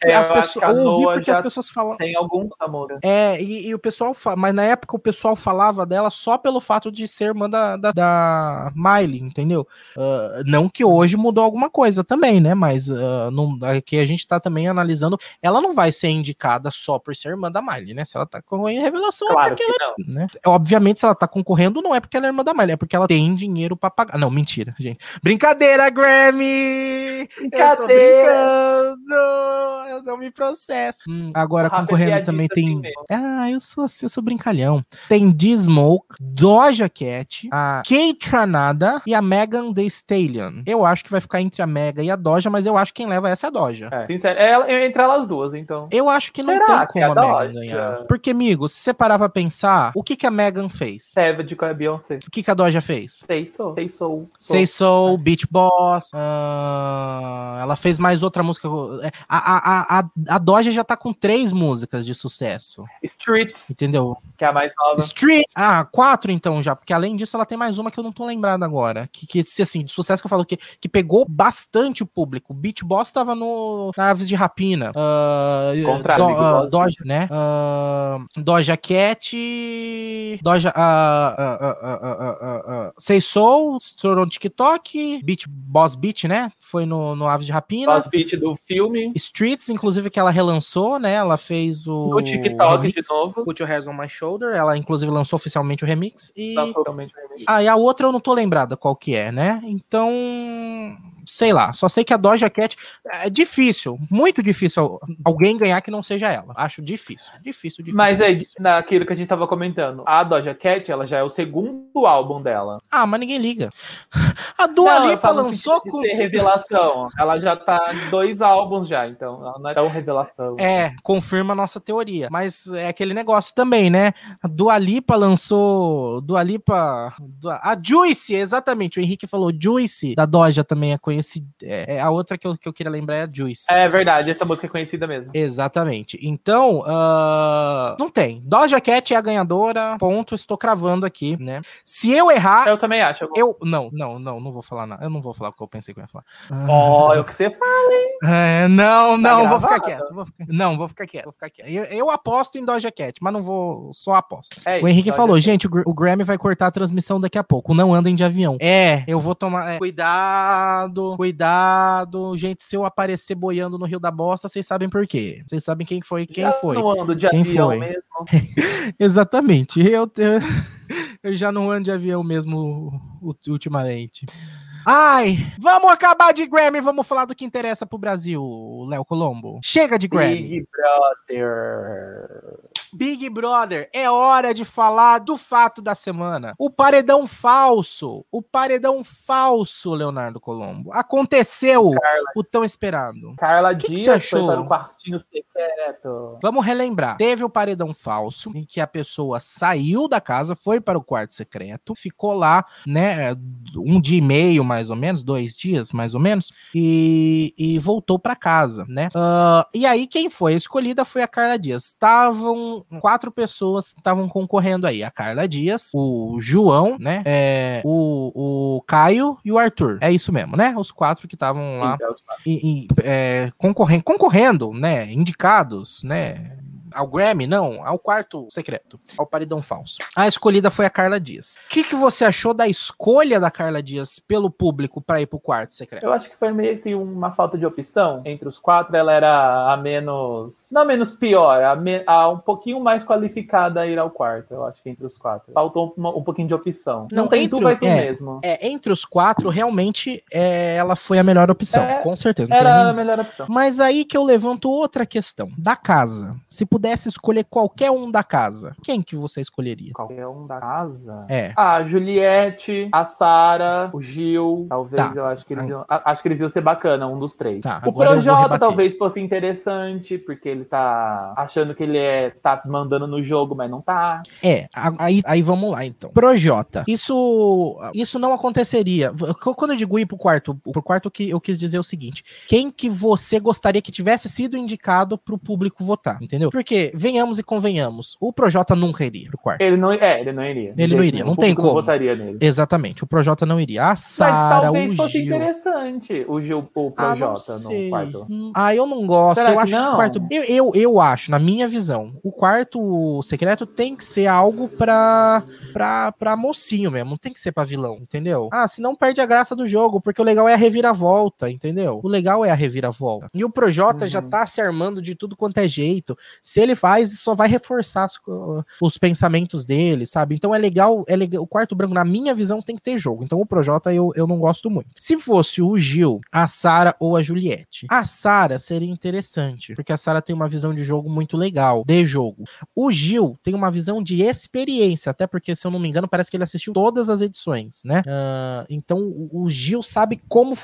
É, as pessoas eu ouvi porque as pessoas falam Tem algum amor. É, e, e o pessoal fala, mas na época o pessoal falava dela só pelo fato de ser irmã da, da, da Miley, entendeu? Ah, não que hoje mudou alguma coisa também, né? Mas ah, não, aqui a gente tá também analisando, ela não vai ser indicada só por ser irmã da Miley, né? Se ela tá concorrendo em revelação, é Claro porque que ela, né? Obviamente, se ela tá concorrendo, não é porque ela é irmã da Miley, é porque ela tem dinheiro pra pagar. Não, mentira, gente. Brincadeira, Grammy! Eu Brincadeira! brincando! Eu não me processo. Hum, agora é concorrendo também tem. mesmo. ah, eu sou assim, eu sou brincalhão. Tem D-Smoke, Doja Cat, a Kate Tranada e a Megan Thee Stallion. Eu acho que vai ficar entre a Mega e a Doja, mas eu acho que quem leva essa é a Doja. É, sincero, é ela- entre elas duas, então. Eu acho que não Será tem que é como a a Megan ganhar. Porque, amigo, se você parar pra pensar, o que, que a Megan fez? Savage com a Beyoncé. O que, que a Doja fez? Sei sou, sei sou. Say Soul, Beach Boss. ah, ela fez mais outra música. é, A, a, a, a Doja já tá com três músicas de sucesso. Streets, Entendeu? que é a mais nova. Street. Ah, quatro então já, porque além disso ela tem mais uma que eu não tô lembrado agora. Que, que assim, de sucesso que eu falo que, que pegou bastante o público. Beach Boss tava no na Aves de Rapina. Ah, Uh, Contrário, do, Big uh. Doja, né? Uh, Doja Cat. Doja. Uh, Sei Soul, estourou no TikTok. Beat, Boss Beat, né? Foi no, no Aves de Rapina. Boss Beat do filme. Streets, inclusive, que ela relançou, né? Ela fez o. No TikTok remix, de novo. Put Your Hands on My Shoulder. Ela, inclusive, lançou oficialmente o remix. E. Lançou realmente o remix. Ah, e a outra eu não tô lembrada qual que é, né? Então, sei lá. Só sei que a Doja Cat é difícil, muito difícil alguém ganhar que não seja ela. Acho difícil, difícil, difícil. Mas é difícil. naquilo que a gente tava comentando. A Doja Cat, ela já é o segundo álbum dela. Ah, mas ninguém liga. A Dua Não, Lipa lançou com ser revelação. Ela já tá em dois álbuns já, então ela não é tão revelação. É, confirma a nossa teoria. Mas é aquele negócio também, né? A Dua Lipa lançou. Dua Lipa. Dua- A Juice, exatamente. O Henrique falou Juice, da Doja também é conhecida. É, é a outra que eu, que eu queria lembrar é a Juice. É verdade, essa música é conhecida mesmo. Exatamente. Então, ah, não tem. Doja Cat é a ganhadora. Ponto. Estou cravando aqui, né? Se eu errar, Eu também acho. eu. Não, não, não, não vou falar nada. Eu não vou falar o que eu pensei que eu ia falar. Ó, é o que você fala. É, não, não, vou ficar quieto. vou ficar- Não, vou ficar quieto, vou ficar quieto. Eu, eu aposto em Doja Cat, mas não vou, só aposto. É o Henrique Doja falou, Cat. gente, o, o Grammy vai cortar a transmissão daqui a pouco. Não andem de avião. É, eu vou tomar. é, cuidado, cuidado. Gente, se eu aparecer boiando no Rio da Bosta, vocês sabem por quê. Vocês sabem quem foi, quem Eu foi. não ando de Quem avião foi? mesmo. Exatamente. Eu, eu, eu já não ando de avião mesmo ultimamente. Ai, vamos acabar de Grammy, vamos falar do que interessa pro Brasil, Léo Colombo. Chega de Grammy. Big Brother. Big Brother, é hora de falar do fato da semana. O paredão falso, o paredão falso, Leonardo Colombo. Aconteceu o tão esperado. Carla Que que Dias você achou? foi para o quartinho secreto. Vamos relembrar. Teve o paredão falso, em que a pessoa saiu da casa, foi para o quarto secreto, ficou lá, né, um dia e meio, mais ou menos, dois dias, mais ou menos, e, e voltou para casa, né? Ah, e aí, quem foi escolhida foi a Carla Dias. Estavam quatro pessoas que estavam concorrendo aí: a Carla Dias, o João, né? é, o, o Caio e o Arthur. É isso mesmo, né? Os quatro que estavam lá Então, e, e, é, concorrendo, concorrendo, né? Indicados, né? Ao Grammy, não, ao quarto secreto, ao paredão falso. A escolhida foi a Carla Dias. O que, que você achou da escolha da Carla Dias pelo público para ir pro quarto secreto? Eu acho que foi meio assim uma falta de opção. Entre os quatro, ela era a menos. Não a menos pior, a, me- a um pouquinho mais qualificada a ir ao quarto. Eu acho que entre os quatro. Faltou um, um pouquinho de opção. Não, Não, tem entre tu, vai tu é. mesmo. É, entre os quatro, realmente, é, ela foi a melhor opção, É, com certeza. Era a melhor opção. Mas aí que eu levanto outra questão. Da casa. Se pudesse escolher qualquer um da casa, quem que você escolheria? Qualquer um da casa. É. A Juliette, a Sara, o Gil. Talvez Tá. eu acho que eles iam. Acho que eles iam ser bacana, um dos três. Tá, o Projota talvez fosse interessante, porque ele tá achando que ele é tá mandando no jogo, mas não tá. É, aí, aí vamos lá então. Projota. Isso isso não aconteceria. Quando eu digo ir pro quarto, pro quarto que eu quis dizer o seguinte: quem que você gostaria que tivesse sido indicado pro público votar, entendeu? Porque venhamos e convenhamos, o Projota nunca iria pro quarto. Ele não, é, ele não iria. Ele não iria, não tem como. votaria nele. Exatamente, o Projota não iria. A Mas Sara, talvez o fosse Gil. interessante o Gil, o Ah, Projota no sei. quarto. Hum, Ah, eu não gosto. Será eu que acho que não? o quarto. Eu, eu, eu acho, na minha visão, o quarto secreto tem que ser algo pra, pra, pra mocinho mesmo. Não tem que ser pra vilão, entendeu? Ah, senão perde a graça do jogo, porque o legal é a reviravolta, entendeu? O legal é a reviravolta. E o Projota já Uhum. tá se armando de tudo quanto é jeito. Se ele faz, só vai reforçar os pensamentos dele, sabe? Então é legal, é legal. O quarto branco, na minha visão, tem que ter jogo. Então o Projota eu, eu não gosto muito. Se fosse o Gil, a Sara ou a Juliette. A Sara seria interessante, porque a Sara tem uma visão de jogo muito legal, de jogo. O Gil tem uma visão de experiência, até porque, se eu não me engano, parece que ele assistiu todas as edições, né? Ah, então o o Gil sabe como,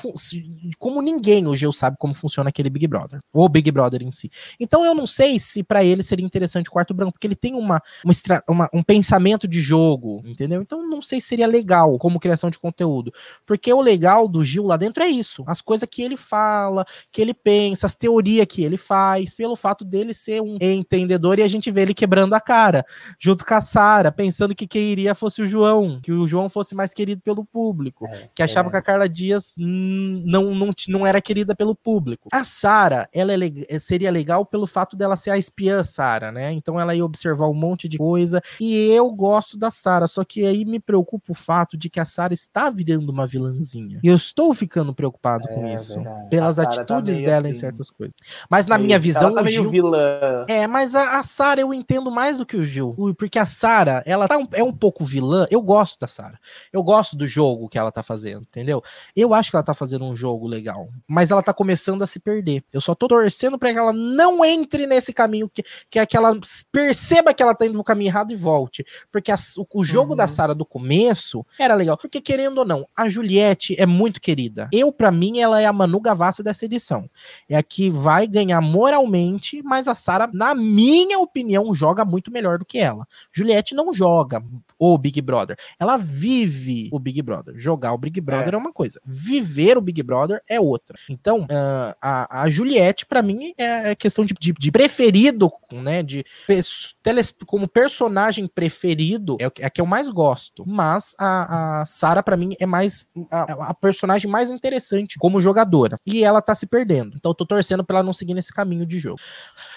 como ninguém o Gil sabe como funciona aquele Big Brother, ou Big Brother em si. Então eu não sei se pra ele seria interessante o quarto branco, porque ele tem uma, uma, uma, um pensamento de jogo, entendeu? Então não sei se seria legal como criação de conteúdo. Porque o legal do Gil lá dentro é isso. As coisas que ele fala, que ele pensa, as teorias que ele faz, pelo fato dele ser um entendedor e a gente vê ele quebrando a cara, junto com a Sara, pensando que quem iria fosse o João, que o João fosse mais querido pelo público, é, que achava é. que a Carla Dias não, não, não era querida pelo público. A Sara, ela é, seria legal pelo fato dela ser a espiã Sara, né? Então ela ia observar um monte de coisa e eu gosto da Sara, só que aí me preocupa o fato de que a Sara está virando uma vilãzinha. E eu estou ficando preocupado é, com isso, verdade. pelas tá atitudes tá dela assim. em certas coisas. Mas na minha visão, tá o Gil vilã. É, mas a, a Sara eu entendo mais do que o Gil, porque a Sara, ela tá um, é um pouco vilã. Eu gosto da Sara. Eu gosto do jogo que ela tá fazendo, entendeu? Eu acho que ela tá fazendo um jogo legal, mas ela tá começando a se perder. Eu só tô torcendo para que ela não entre nesse caminho que, que é que ela perceba que ela tá indo no caminho errado e volte, porque a, o, o, jogo uhum. da Sara do começo era legal, porque querendo ou não, a Juliette é muito querida. Eu para mim ela é a Manu Gavassi dessa edição. É a que vai ganhar moralmente, mas a Sara, na minha opinião, joga muito melhor do que ela. Juliette não joga o Big Brother. Ela vive o Big Brother. Jogar o Big Brother é, é uma coisa. Viver o Big Brother é outra. Então, uh, a, a Juliette, para mim, é, é questão de, de, de, preferido, né? De como personagem preferido, é, é a que eu mais gosto. Mas a, a Sarah, para mim, é mais a, a, personagem mais interessante como jogadora. E ela tá se perdendo. Então, eu tô torcendo pra ela não seguir nesse caminho de jogo.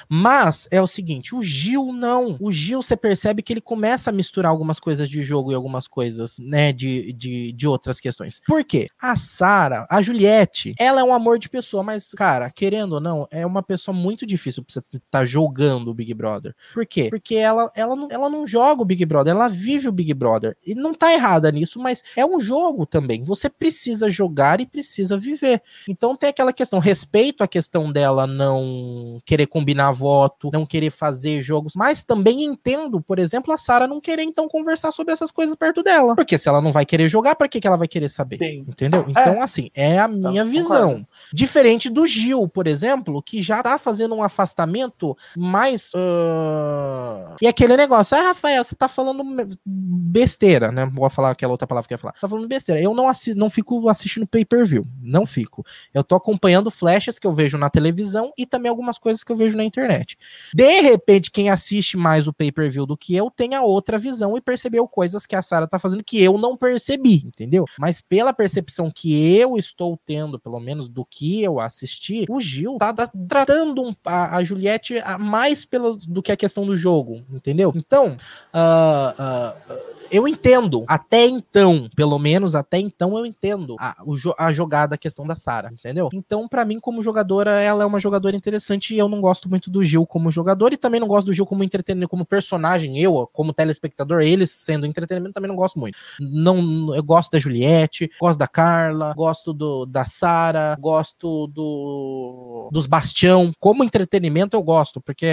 Mas é o seguinte: o Gil não. O Gil, você percebe que ele começa a misturar algumas coisas de jogo e algumas coisas, né, de, de, de outras questões. Por quê? A Sara, a Juliette, ela é um amor de pessoa, mas, cara, querendo ou não, é uma pessoa muito difícil pra você estar tá jogando o Big Brother. Por quê? Porque ela, ela, não, ela não joga o Big Brother, ela vive o Big Brother. E não tá errada nisso, mas é um jogo também. Você precisa jogar e precisa viver. Então tem aquela questão, respeito a questão dela não querer combinar voto, não querer fazer jogos, mas também entendo, por exemplo, a Sara não querer então conversar sobre essas coisas perto dela. Porque se ela não vai querer jogar, para que, que ela vai querer saber? Sim. Entendeu? É. Então, assim, é a então, minha visão. Concordo. Diferente do Gil, por exemplo, que já tá fazendo um afastamento mais. Uh... E aquele negócio, ah, Rafael, você tá falando besteira, né? Vou falar aquela outra palavra que eu ia falar. Tá falando besteira. Eu não, assi não fico assistindo pay-per-view. Não fico. Eu tô acompanhando flashes que eu vejo na televisão e também algumas coisas que eu vejo na internet. De repente, quem assiste mais o pay-per-view do que eu tem a outra visão e percebeu coisas que a Sara tá fazendo que eu não percebi, entendeu? Mas pela percepção que eu estou tendo, pelo menos do que eu assisti, o Gil tá, tratando um, a, a, Juliette mais pelo, do que a questão do jogo, entendeu? Então, uh, uh, eu entendo, até então, pelo menos até então eu entendo a, a jogada, a questão da Sara, entendeu? Então, para mim, como jogadora, ela é uma jogadora interessante e eu não gosto muito do Gil como jogador e também não gosto do Gil como entretenimento, como personagem. Eu, como telespectador, eles sendo entretenimento, também não gosto muito. Não, eu gosto da Juliette, gosto da Carla, gosto do, da Sara, gosto do dos Bastião. Como entretenimento, eu gosto, porque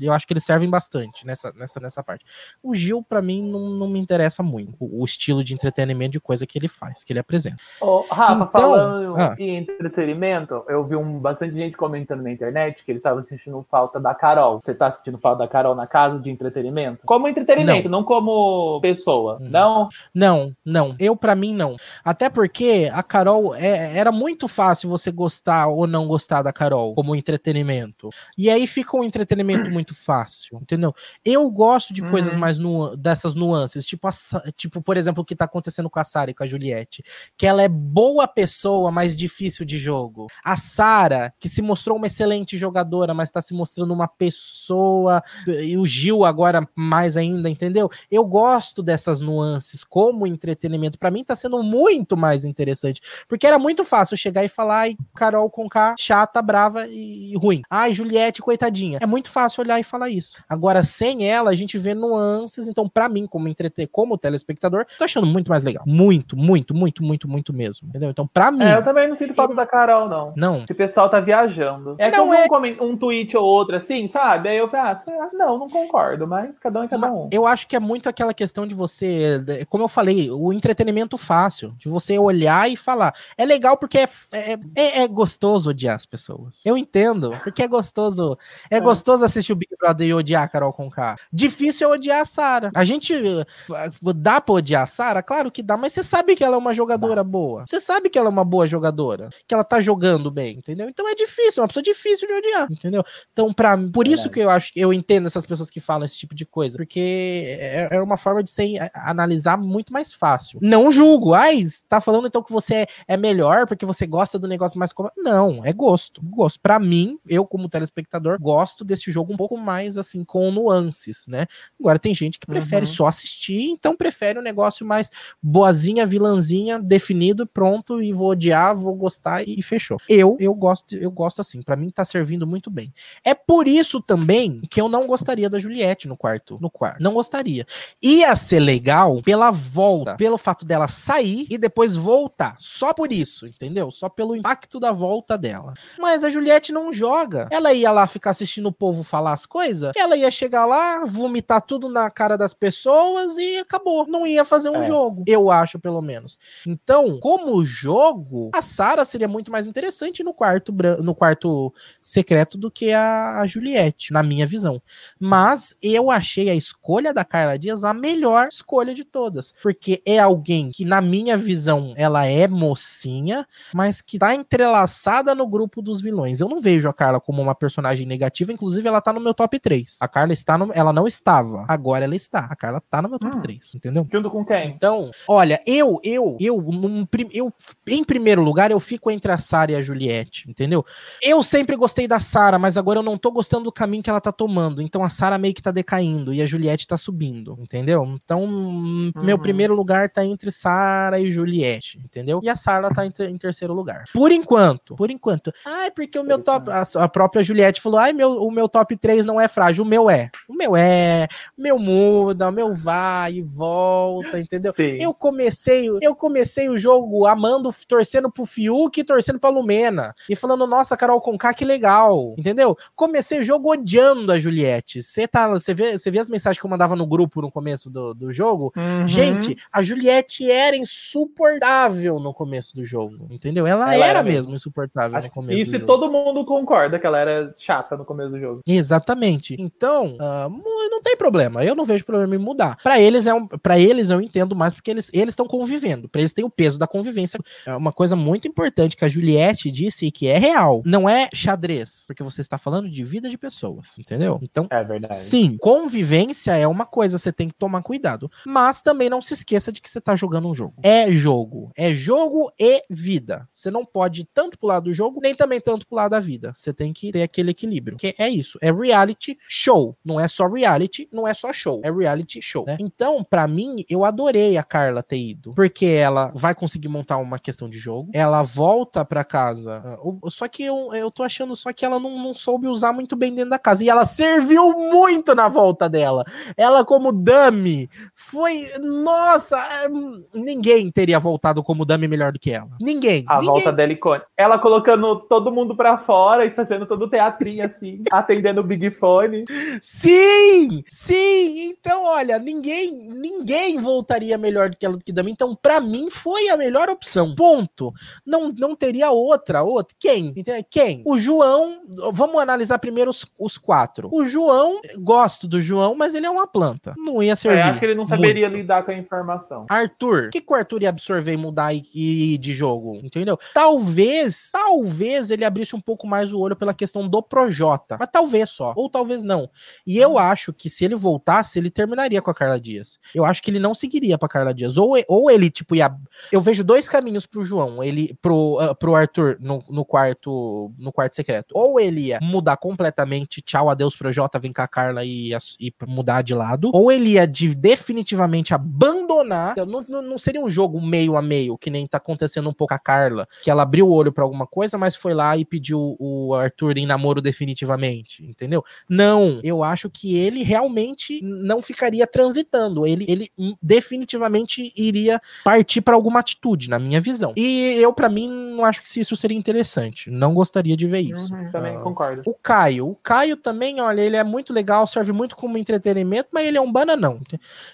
eu acho que eles servem bastante nessa, nessa, nessa parte. O Gil, para mim, não, não me interessa muito o, o, estilo de entretenimento de coisa que ele faz, que ele apresenta. Oh, Rafa, então, falando ah, em entretenimento, eu vi um, bastante gente comentando na internet que ele estava sentindo falta da Carol. Você está sentindo falta da Carol na casa de entretenimento? Como entretenimento, não, não como pessoa, uhum. não? Não, não. Eu, para mim, não. Até porque a Carol é, era muito fácil você gostar ou não gostar da Carol como entretenimento. E aí fica um entretenimento muito fácil, entendeu? Eu gosto de coisas uhum. mais nu dessas nuances, tipo a, tipo, por exemplo, o que tá acontecendo com a Sarah e com a Juliette, que ela é boa pessoa, mas difícil de jogo. A Sarah, que se mostrou uma excelente jogadora, mas tá se mostrando uma pessoa, e o Gil agora mais ainda, entendeu? Eu gosto dessas nuances como entretenimento. para mim tá sendo muito mais interessante, porque era muito fácil chegar e falar, ai, Carol com K, chata, brava e ruim. Ai, Juliette, coitadinha. É muito fácil olhar e falar isso. Agora, sem ela, a gente vê nuances, então, para mim, como entretenimento como telespectador, tô achando muito mais legal. Muito, muito, muito, muito, muito mesmo. Entendeu? Então, pra mim. É, eu também não sinto falta da Carol, não. Não. Esse pessoal tá viajando. É Não, que eu é- um, um tweet ou outro assim, sabe? Aí eu falei, ah, não, não concordo, mas cada um é cada um. Eu acho que é muito aquela questão de você, como eu falei, o entretenimento fácil, de você olhar e falar. É legal porque é, é, é- é gostoso odiar as pessoas. Eu entendo, porque é gostoso. É, É. gostoso assistir o Big Brother e odiar a Carol Conká. Difícil é odiar a Sara. A gente uh, dá pra odiar a Sara? Claro que dá, mas você sabe que ela é uma jogadora boa. Você sabe que ela é uma boa jogadora, que ela tá jogando bem, entendeu? Então é difícil, é uma pessoa difícil de odiar, entendeu? Então, pra, por isso que eu acho que eu entendo essas pessoas que falam esse tipo de coisa, porque é, é uma forma de se a- analisar muito mais fácil. Não julgo, ai, tá falando então que você é, é melhor porque você gosta do negócio mais como. Não, é gosto. Gosto. Pra mim, eu como telespectador, gosto desse jogo um pouco mais assim, com nuances, né? Agora tem gente que prefere Uhum. só assistir, então prefere um negócio mais boazinha, vilãzinha, definido, pronto, e vou odiar, vou gostar e fechou. Eu, eu gosto, eu gosto assim, pra mim tá servindo muito bem. É por isso também que eu não gostaria da Juliette no quarto, no quarto. Não gostaria. Ia ser legal pela volta, pelo fato dela sair e depois voltar. Só por isso, entendeu? Só pelo impacto da volta dela. Mas a Juliette não joga. Ela ia lá ficar assistindo o povo falar as coisas, ela ia chegar lá, vomitar tudo na cara das pessoas e acabou. Não ia fazer um É. jogo, eu acho, pelo menos. Então, como jogo, a Sarah seria muito mais interessante no quarto, no quarto secreto do que a, a Juliette, na minha visão. Mas eu achei a escolha da Carla Dias a melhor escolha de todas. Porque é alguém que, na minha visão, ela é mocinha, mas que tá entrelaçada no grupo dos vilões. Eu não vejo a Carla como uma personagem negativa, inclusive ela tá no meu top 3. A Carla está no. Ela não estava. Agora ela está. A Carla tá no meu top Hum. 3, entendeu? Junto com quem? Então, olha, eu, eu, eu, num eu, em primeiro lugar, eu fico entre a Sara e a Juliette, entendeu? Eu sempre gostei da Sara, mas agora eu não tô gostando do caminho que ela tá tomando. Então a Sara meio que tá decaindo e a Juliette tá subindo, entendeu? Então, hum, meu primeiro lugar tá entre Sara e Juliette, entendeu? E a Sara tá em, ter- em terceiro lugar. Por enquanto, por enquanto. Ai, porque o meu top. A, a própria Juliette falou: ai, meu, o meu top 3 não é frágil. O meu é. O meu é. O meu muda, o meu vai e volta, entendeu? Sim. Eu comecei, eu comecei o jogo amando, torcendo pro Fiuk e torcendo pra Lumena. E falando, nossa, Carol Conká, que legal. Entendeu? Comecei o jogo odiando a Juliette. Você tá, você vê, você vê as mensagens que eu mandava no grupo no começo do, do jogo? Uhum. Gente, a Juliette era insuportável no começo do jogo, entendeu? Ela, Ela era, era mesmo insuportável Acho no começo Isso do e jogo. todo mundo concorda que ela era chata no começo do jogo. Exatamente. Então, mu- não tem problema. Eu não vejo problema em mudar. Pra eles é um, para eles eu entendo mais porque eles eles estão convivendo. Pra eles tem o peso da convivência. É uma coisa muito importante que a Juliette disse e que é real. Não é xadrez, porque você está falando de vida de pessoas, entendeu? Então, É verdade. Sim, convivência é uma coisa, você tem que tomar cuidado. Mas também não se esqueça de que você tá jogando um jogo. É jogo. É jogo e vida. Você não pode ir tanto pro lado do jogo, nem também tanto pro lado da vida. Você tem que ter aquele equilíbrio. Que é isso. É reality show. Não é só reality, não é só show. É reality show. né? Então, pra mim, eu adorei a Carla ter ido. Porque ela vai conseguir montar uma questão de jogo. Ela volta pra casa. ah, Só que eu, eu tô achando só que ela não, não soube usar muito bem dentro da casa. E ela serviu muito na volta dela. Ela, como dummy, foi. Nossa, é, ninguém teria voltado como dummy melhor do que ela. Ninguém. A ninguém. volta dela icônica. Ela colocando todo mundo pra fora e fazendo todo o teatrinho assim, atendendo o Big Fone. Sim! Sim! Então, olha, ninguém ninguém voltaria melhor do que ela do que Dami. Então, pra mim, foi a melhor opção. Ponto. Não, não teria outra. Outra. Quem? Entende? Quem? O João. Vamos analisar primeiro os, os quatro. O João, gosto do João, mas ele é uma planta. Não ia servir. É, acho que ele não saberia lidar com a informação. Arthur, o que, que o Arthur ia absorver e mudar e, e ir de jogo? Entendeu? Talvez, talvez ele abrisse um pouco mais o olho pela questão do Projota. Mas talvez só. Ou talvez não. E eu acho que se ele voltasse, ele terminaria com a Carla Dias. Eu acho que ele não seguiria pra Carla Dias. Ou, ou ele, tipo, ia. Eu vejo dois caminhos pro João. Ele, pro, ah, pro Arthur no, no quarto. No quarto secreto. Ou ele ia mudar completamente. Tchau, adeus, Projota, vem cá, Carla e, e mudar de lado. Ou ele ia de- definitivamente abandonar. Não, não, não seria um jogo meio a meio, que nem tá acontecendo um pouco a Carla. Que ela abriu o olho pra alguma coisa, mas foi lá e pediu o Arthur em namoro definitivamente. Entendeu? Não, eu acho que ele realmente não ficaria transitando. Ele, ele definitivamente iria partir para alguma atitude, na minha visão. E eu, para mim, não acho que isso seria interessante. Não gostaria de ver isso. Uhum, também uh, concordo. O Caio. O Caio também, olha, ele é muito legal, serve muito como entretenimento, mas ele é um bananão.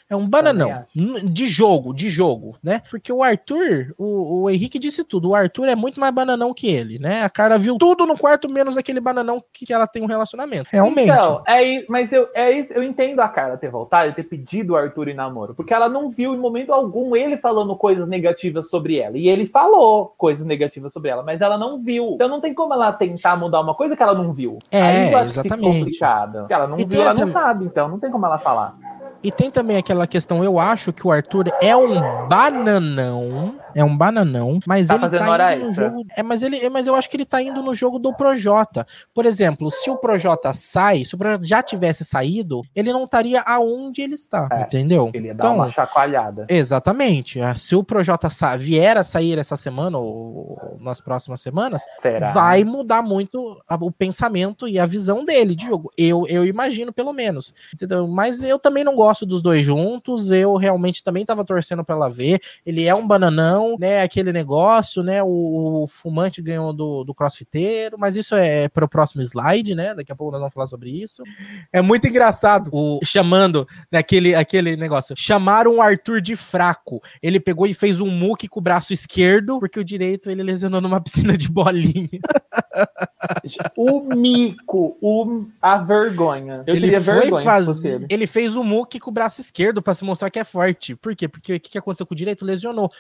É um bananão. De jogo, de jogo, né? Porque o Arthur, o, o Henrique disse tudo. O Arthur é muito mais bananão que ele, né? A cara viu tudo no quarto, menos aquele bananão que, que ela tem um relacionamento. Realmente. Então, é, mas eu, é isso, eu entendo a cara ter voltado e ter pedido o Arthur em namoro. Porque ela não viu em momento algum ele falando coisas negativas sobre ela. E ele falou coisas negativas sobre ela, mas ela não viu. Então não tem como ela tentar mudar uma coisa que ela não viu. É, Aí eu acho exatamente. complicado. Ela não e viu, ela não sabe, então não tem como ela falar. E tem também aquela questão, eu acho que o Arthur é um bananão é um bananão, mas tá ele tá indo no jogo. É, mas ele, mas eu acho que ele tá indo no jogo do Projota. Por exemplo, se o Projota sai, se o Projota já tivesse saído, ele não estaria aonde ele está, é, entendeu? Ele ia dar então, uma chacoalhada. Exatamente. Ah, se o Projota vier a sair essa semana ou nas próximas semanas, Será? vai mudar muito o pensamento e a visão dele de jogo. Eu, eu imagino, pelo menos. Entendeu? Mas eu também não gosto dos dois juntos. Eu realmente também tava torcendo para ela ver. Ele é um bananão né, aquele negócio, né, o, o fumante ganhou do, do crossfiteiro, mas isso é para o próximo slide, né, daqui a pouco nós vamos falar sobre isso. É muito engraçado o chamando naquele né, aquele negócio, chamaram o Arthur de fraco, ele pegou e fez um muque com o braço esquerdo, porque o direito ele lesionou numa piscina de bolinha. o mico, o, a vergonha. Eu ele vergonha fazer, Ele fez o muque com o braço esquerdo para se mostrar que é forte. Por quê? Porque o que, que aconteceu com o direito? Lesionou.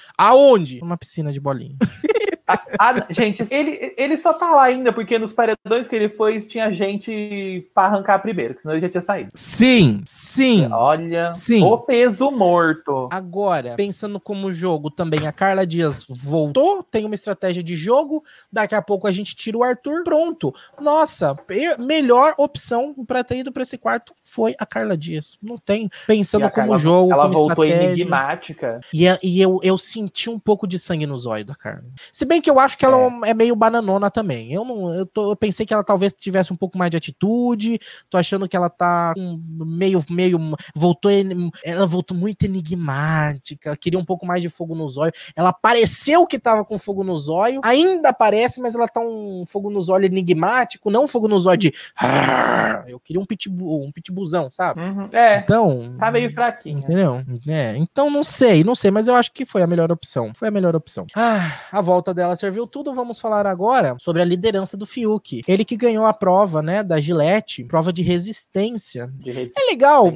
Aonde? Uma piscina de bolinha. Ah, gente, ele, ele só tá lá ainda porque nos paredões que ele foi tinha gente pra arrancar primeiro, que senão ele já tinha saído. Sim, sim. Olha, sim. o peso morto. Agora, pensando como jogo também, a Carla Dias voltou, tem uma estratégia de jogo, daqui a pouco a gente tira o Arthur, pronto. Nossa, melhor opção para ter ido para esse quarto foi a Carla Dias. Não tem. Pensando como Carla, jogo, ela voltou estratégia. enigmática. E, e eu, eu senti um pouco de sangue nos olhos da Carla. Se bem bem que eu acho que ela é, é meio bananona também. Eu não, eu, tô, eu, pensei que ela talvez tivesse um pouco mais de atitude. Tô achando que ela tá meio, meio voltou, ela voltou muito enigmática. Queria um pouco mais de fogo nos olhos. Ela pareceu que tava com fogo nos olhos, ainda parece, mas ela tá um fogo nos olhos enigmático, não um fogo nos olhos de. Eu queria um pitbull, um pitbullzão, sabe? Uhum. É. Então. Tá meio fraquinho. Entendeu? É. Então não sei, não sei, mas eu acho que foi a melhor opção. Foi a melhor opção. Ah, a volta dela ela serviu tudo, vamos falar agora sobre a liderança do Fiuk. Ele que ganhou a prova, né, da Gillette, prova de resistência. De resistência. É legal.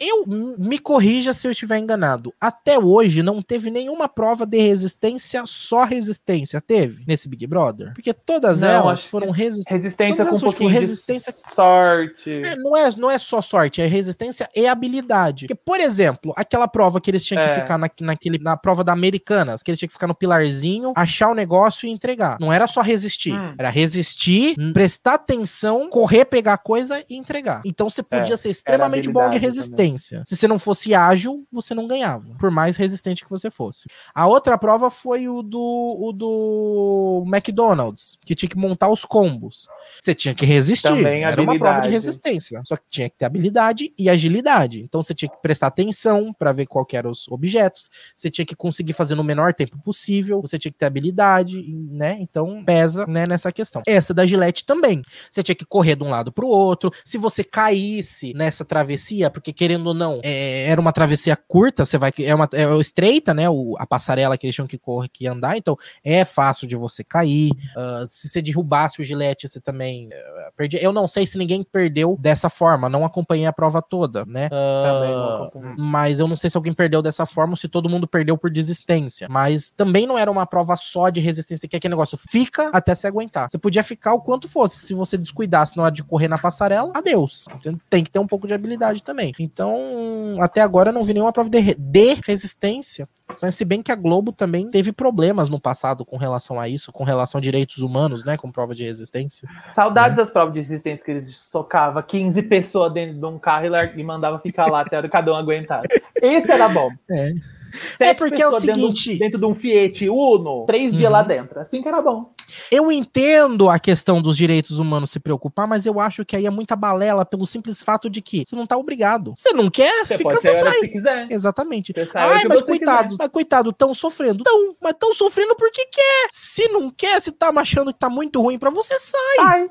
Eu me corrija se eu estiver enganado. Até hoje não teve nenhuma prova de resistência, só resistência teve nesse Big Brother? Porque todas não, elas foram resi resistência com um pouquinho tipo, resistência sorte. É, não é, não é só sorte, é resistência e habilidade. Porque, por exemplo, aquela prova que eles tinham é. que ficar na, naquele, na prova da Americanas, que eles tinham que ficar no pilarzinho, achar o negócio negócio e entregar. Não era só resistir. Hum. Era resistir, prestar atenção, correr, pegar coisa e entregar. Então você podia é, ser extremamente bom de resistência. Também. Se você não fosse ágil, você não ganhava. Por mais resistente que você fosse. A outra prova foi o do, o do McDonald's, que tinha que montar os combos. Você tinha que resistir. Também era habilidade. uma prova de resistência. Só que tinha que ter habilidade e agilidade. Então você tinha que prestar atenção para ver qual eram os objetos. Você tinha que conseguir fazer no menor tempo possível. Você tinha que ter habilidade né? Então pesa, né, nessa questão. Essa da Gillette também. Você tinha que correr de um lado para o outro. Se você caísse nessa travessia, porque querendo ou não, é, era uma travessia curta, você vai é uma é estreita, né? O, a passarela que eles tinham que correr que andar, então é fácil de você cair. Uh, se você derrubasse o Gillette, você também uh, perdia. Eu não sei se ninguém perdeu dessa forma, não acompanhei a prova toda, né? Uh, mas eu não sei se alguém perdeu dessa forma ou se todo mundo perdeu por desistência. Mas também não era uma prova só de resistência, que é aquele negócio fica até se aguentar. Você podia ficar o quanto fosse. Se você descuidasse na hora de correr na passarela, adeus. Tem que ter um pouco de habilidade também. Então, até agora eu não vi nenhuma prova de, de resistência. Mas se bem que a Globo também teve problemas no passado com relação a isso, com relação a direitos humanos, né? Com prova de resistência. Saudades né? das provas de resistência que eles socavam 15 pessoas dentro de um carro e, e mandava ficar lá até cada um aguentar. Esse era bom. É. Sete é porque é o seguinte. Dentro, dentro, de um Fiat Uno, três uhum. dias lá dentro. Assim que era bom. Eu entendo a questão dos direitos humanos se preocupar, mas eu acho que aí é muita balela pelo simples fato de que você não tá obrigado. Você não quer, Você fica, pode você sai. que quiser. Exatamente. Você sai Ai, mas coitado, quiser. mas coitado, tão sofrendo. Tão, mas tão sofrendo porque quer. Se não quer, se tá achando que tá muito ruim pra você, sai. Sai.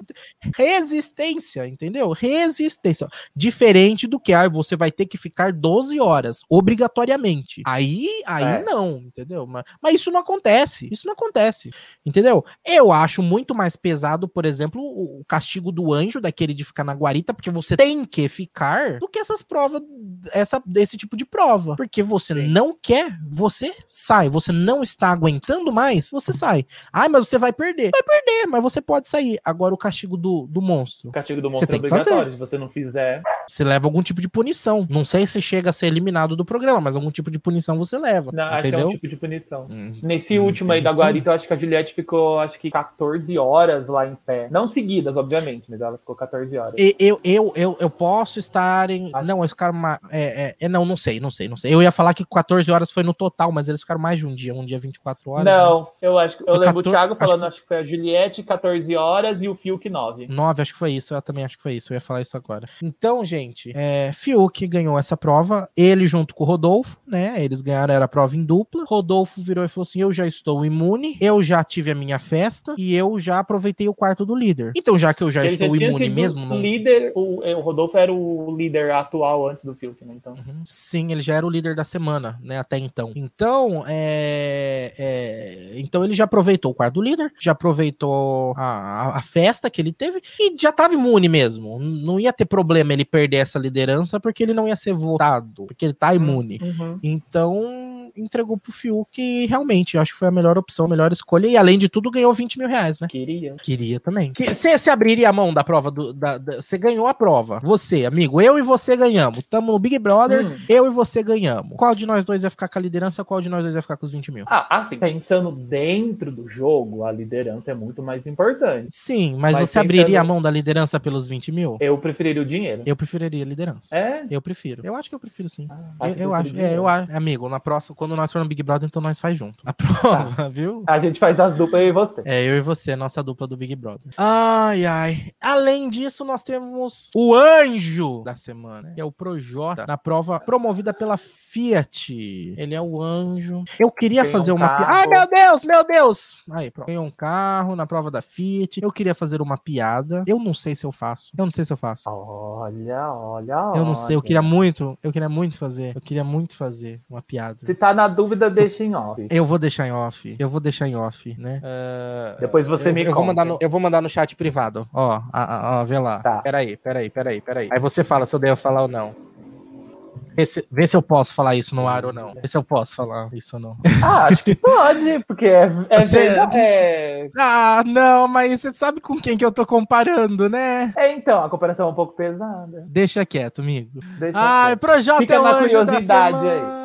Resistência, entendeu? Resistência. Diferente do que, ah, você vai ter que ficar 12 horas, obrigatoriamente. Aí, aí É. não, entendeu? Mas, mas isso não acontece. Isso não acontece. Entendeu? Eu acho muito mais pesado, por exemplo, o castigo do anjo, daquele de ficar na guarita, porque você tem que ficar, do que essas provas, essa, desse tipo de prova. Porque você Sim. não quer, você sai. Você não está aguentando mais, você sai. Ai, mas você vai perder. Vai perder, mas você pode sair. Agora o castigo do, do monstro. O castigo do Você monstro é tem que fazer. obrigatório. Se você não fizer. Você leva algum tipo de punição. Não sei se chega a ser eliminado do programa, mas algum tipo de punição você leva. Não, acho que é um tipo de punição. Hum. Nesse Hum, último aí da. Guarita, eu acho que a Juliette ficou, acho que 14 horas lá em pé. Não seguidas, obviamente, mas ela ficou 14 horas. E- Eu, eu, eu, eu posso estar em. Acho- Não, eles ficaram. ma- É, é, é, não, não sei, não sei, não sei. Eu ia falar que 14 horas foi no total, mas eles ficaram mais de um dia, um dia 24 horas. né? Não, eu acho que eu Foi lembro 14 o Thiago falando, acho acho que foi a Juliette 14 horas e o Fiuk 9. 9, acho que foi isso. Eu também acho que foi isso. Eu ia falar isso agora. Então, gente, é, Fiuk ganhou essa prova. Ele junto com o Rodolfo, né? Eles ganharam era a prova em dupla. Rodolfo virou e falou assim: Eu já estou imune, eu já tive a minha festa e eu já aproveitei o quarto do líder. Então, já que eu já Ele estou tinha imune mesmo, não. líder, o, é, o Rodolfo era o líder atual antes do Fiuk, né? Então. Uhum. Sim, ele já era o líder da semana, né? Até então. Então, é, é, então ele já aproveitou o quarto do líder, já aproveitou a, a- a festa que ele teve e já estava imune mesmo. Não ia ter problema ele perder essa liderança porque ele não ia ser votado, porque ele tá imune. Uhum. Então, um entregou pro Fiuk realmente, eu acho que foi a melhor opção, a melhor escolha. E além de tudo, ganhou 20 mil reais, né? Queria. Queria também. Você se abriria a mão da prova do. Você ganhou a prova. Você, amigo, eu e você ganhamos. Tamo no Big Brother, Hum. eu e você ganhamos. Qual de nós dois ia ficar com a liderança? Qual de nós dois ia ficar com os 20 mil? Ah, assim, pensando dentro do jogo, a liderança é muito mais importante. Sim, mas, Mas você abriria pensando- a mão da liderança pelos 20 mil? Eu preferiria o dinheiro. Eu preferiria a liderança. É? Eu prefiro. Eu acho que eu prefiro sim. Ah, eu, eu acho, é, eu acho, amigo, na próxima, quando nós formos no Big Brother, então nós faz junto. A prova, viu? A gente faz as duplas eu e você. É, eu e você, nossa dupla do Big Brother. Ai, ai. Além disso, nós temos o anjo da semana, que é o Projota, na prova promovida pela Fiat. Ele é o anjo. Eu queria Ganhou fazer um uma piada. carro. Ai, meu Deus, meu Deus! Aí, pronto. Ganhou um carro na prova da Fiat. Eu queria fazer uma piada. Eu não sei se eu faço. Eu não sei se eu faço. Olha, olha, Eu não sei, eu olha. queria muito, eu queria muito fazer. Eu queria muito fazer uma piada. Se tá na dúvida, deixa em off. Eu vou deixar em off. Eu vou deixar em off, né? Ah, Depois você eu, me eu vou conta. mandar no, Eu vou mandar no chat privado. Ó, a- a- ó, vê lá. Tá. Peraí, peraí, peraí, peraí. Aí você fala se eu devo falar ou não. Vê se, vê se eu posso falar isso no ar ou não. Vê se eu posso falar isso ou não. Ah, acho que pode, porque é, é, Você- verdade- é... Ah, não, mas você sabe com quem que eu tô comparando, né? é, então, a comparação é um pouco pesada. Deixa quieto, amigo. Deixa Ai, quieto. Projota Fica é o na curiosidade semana.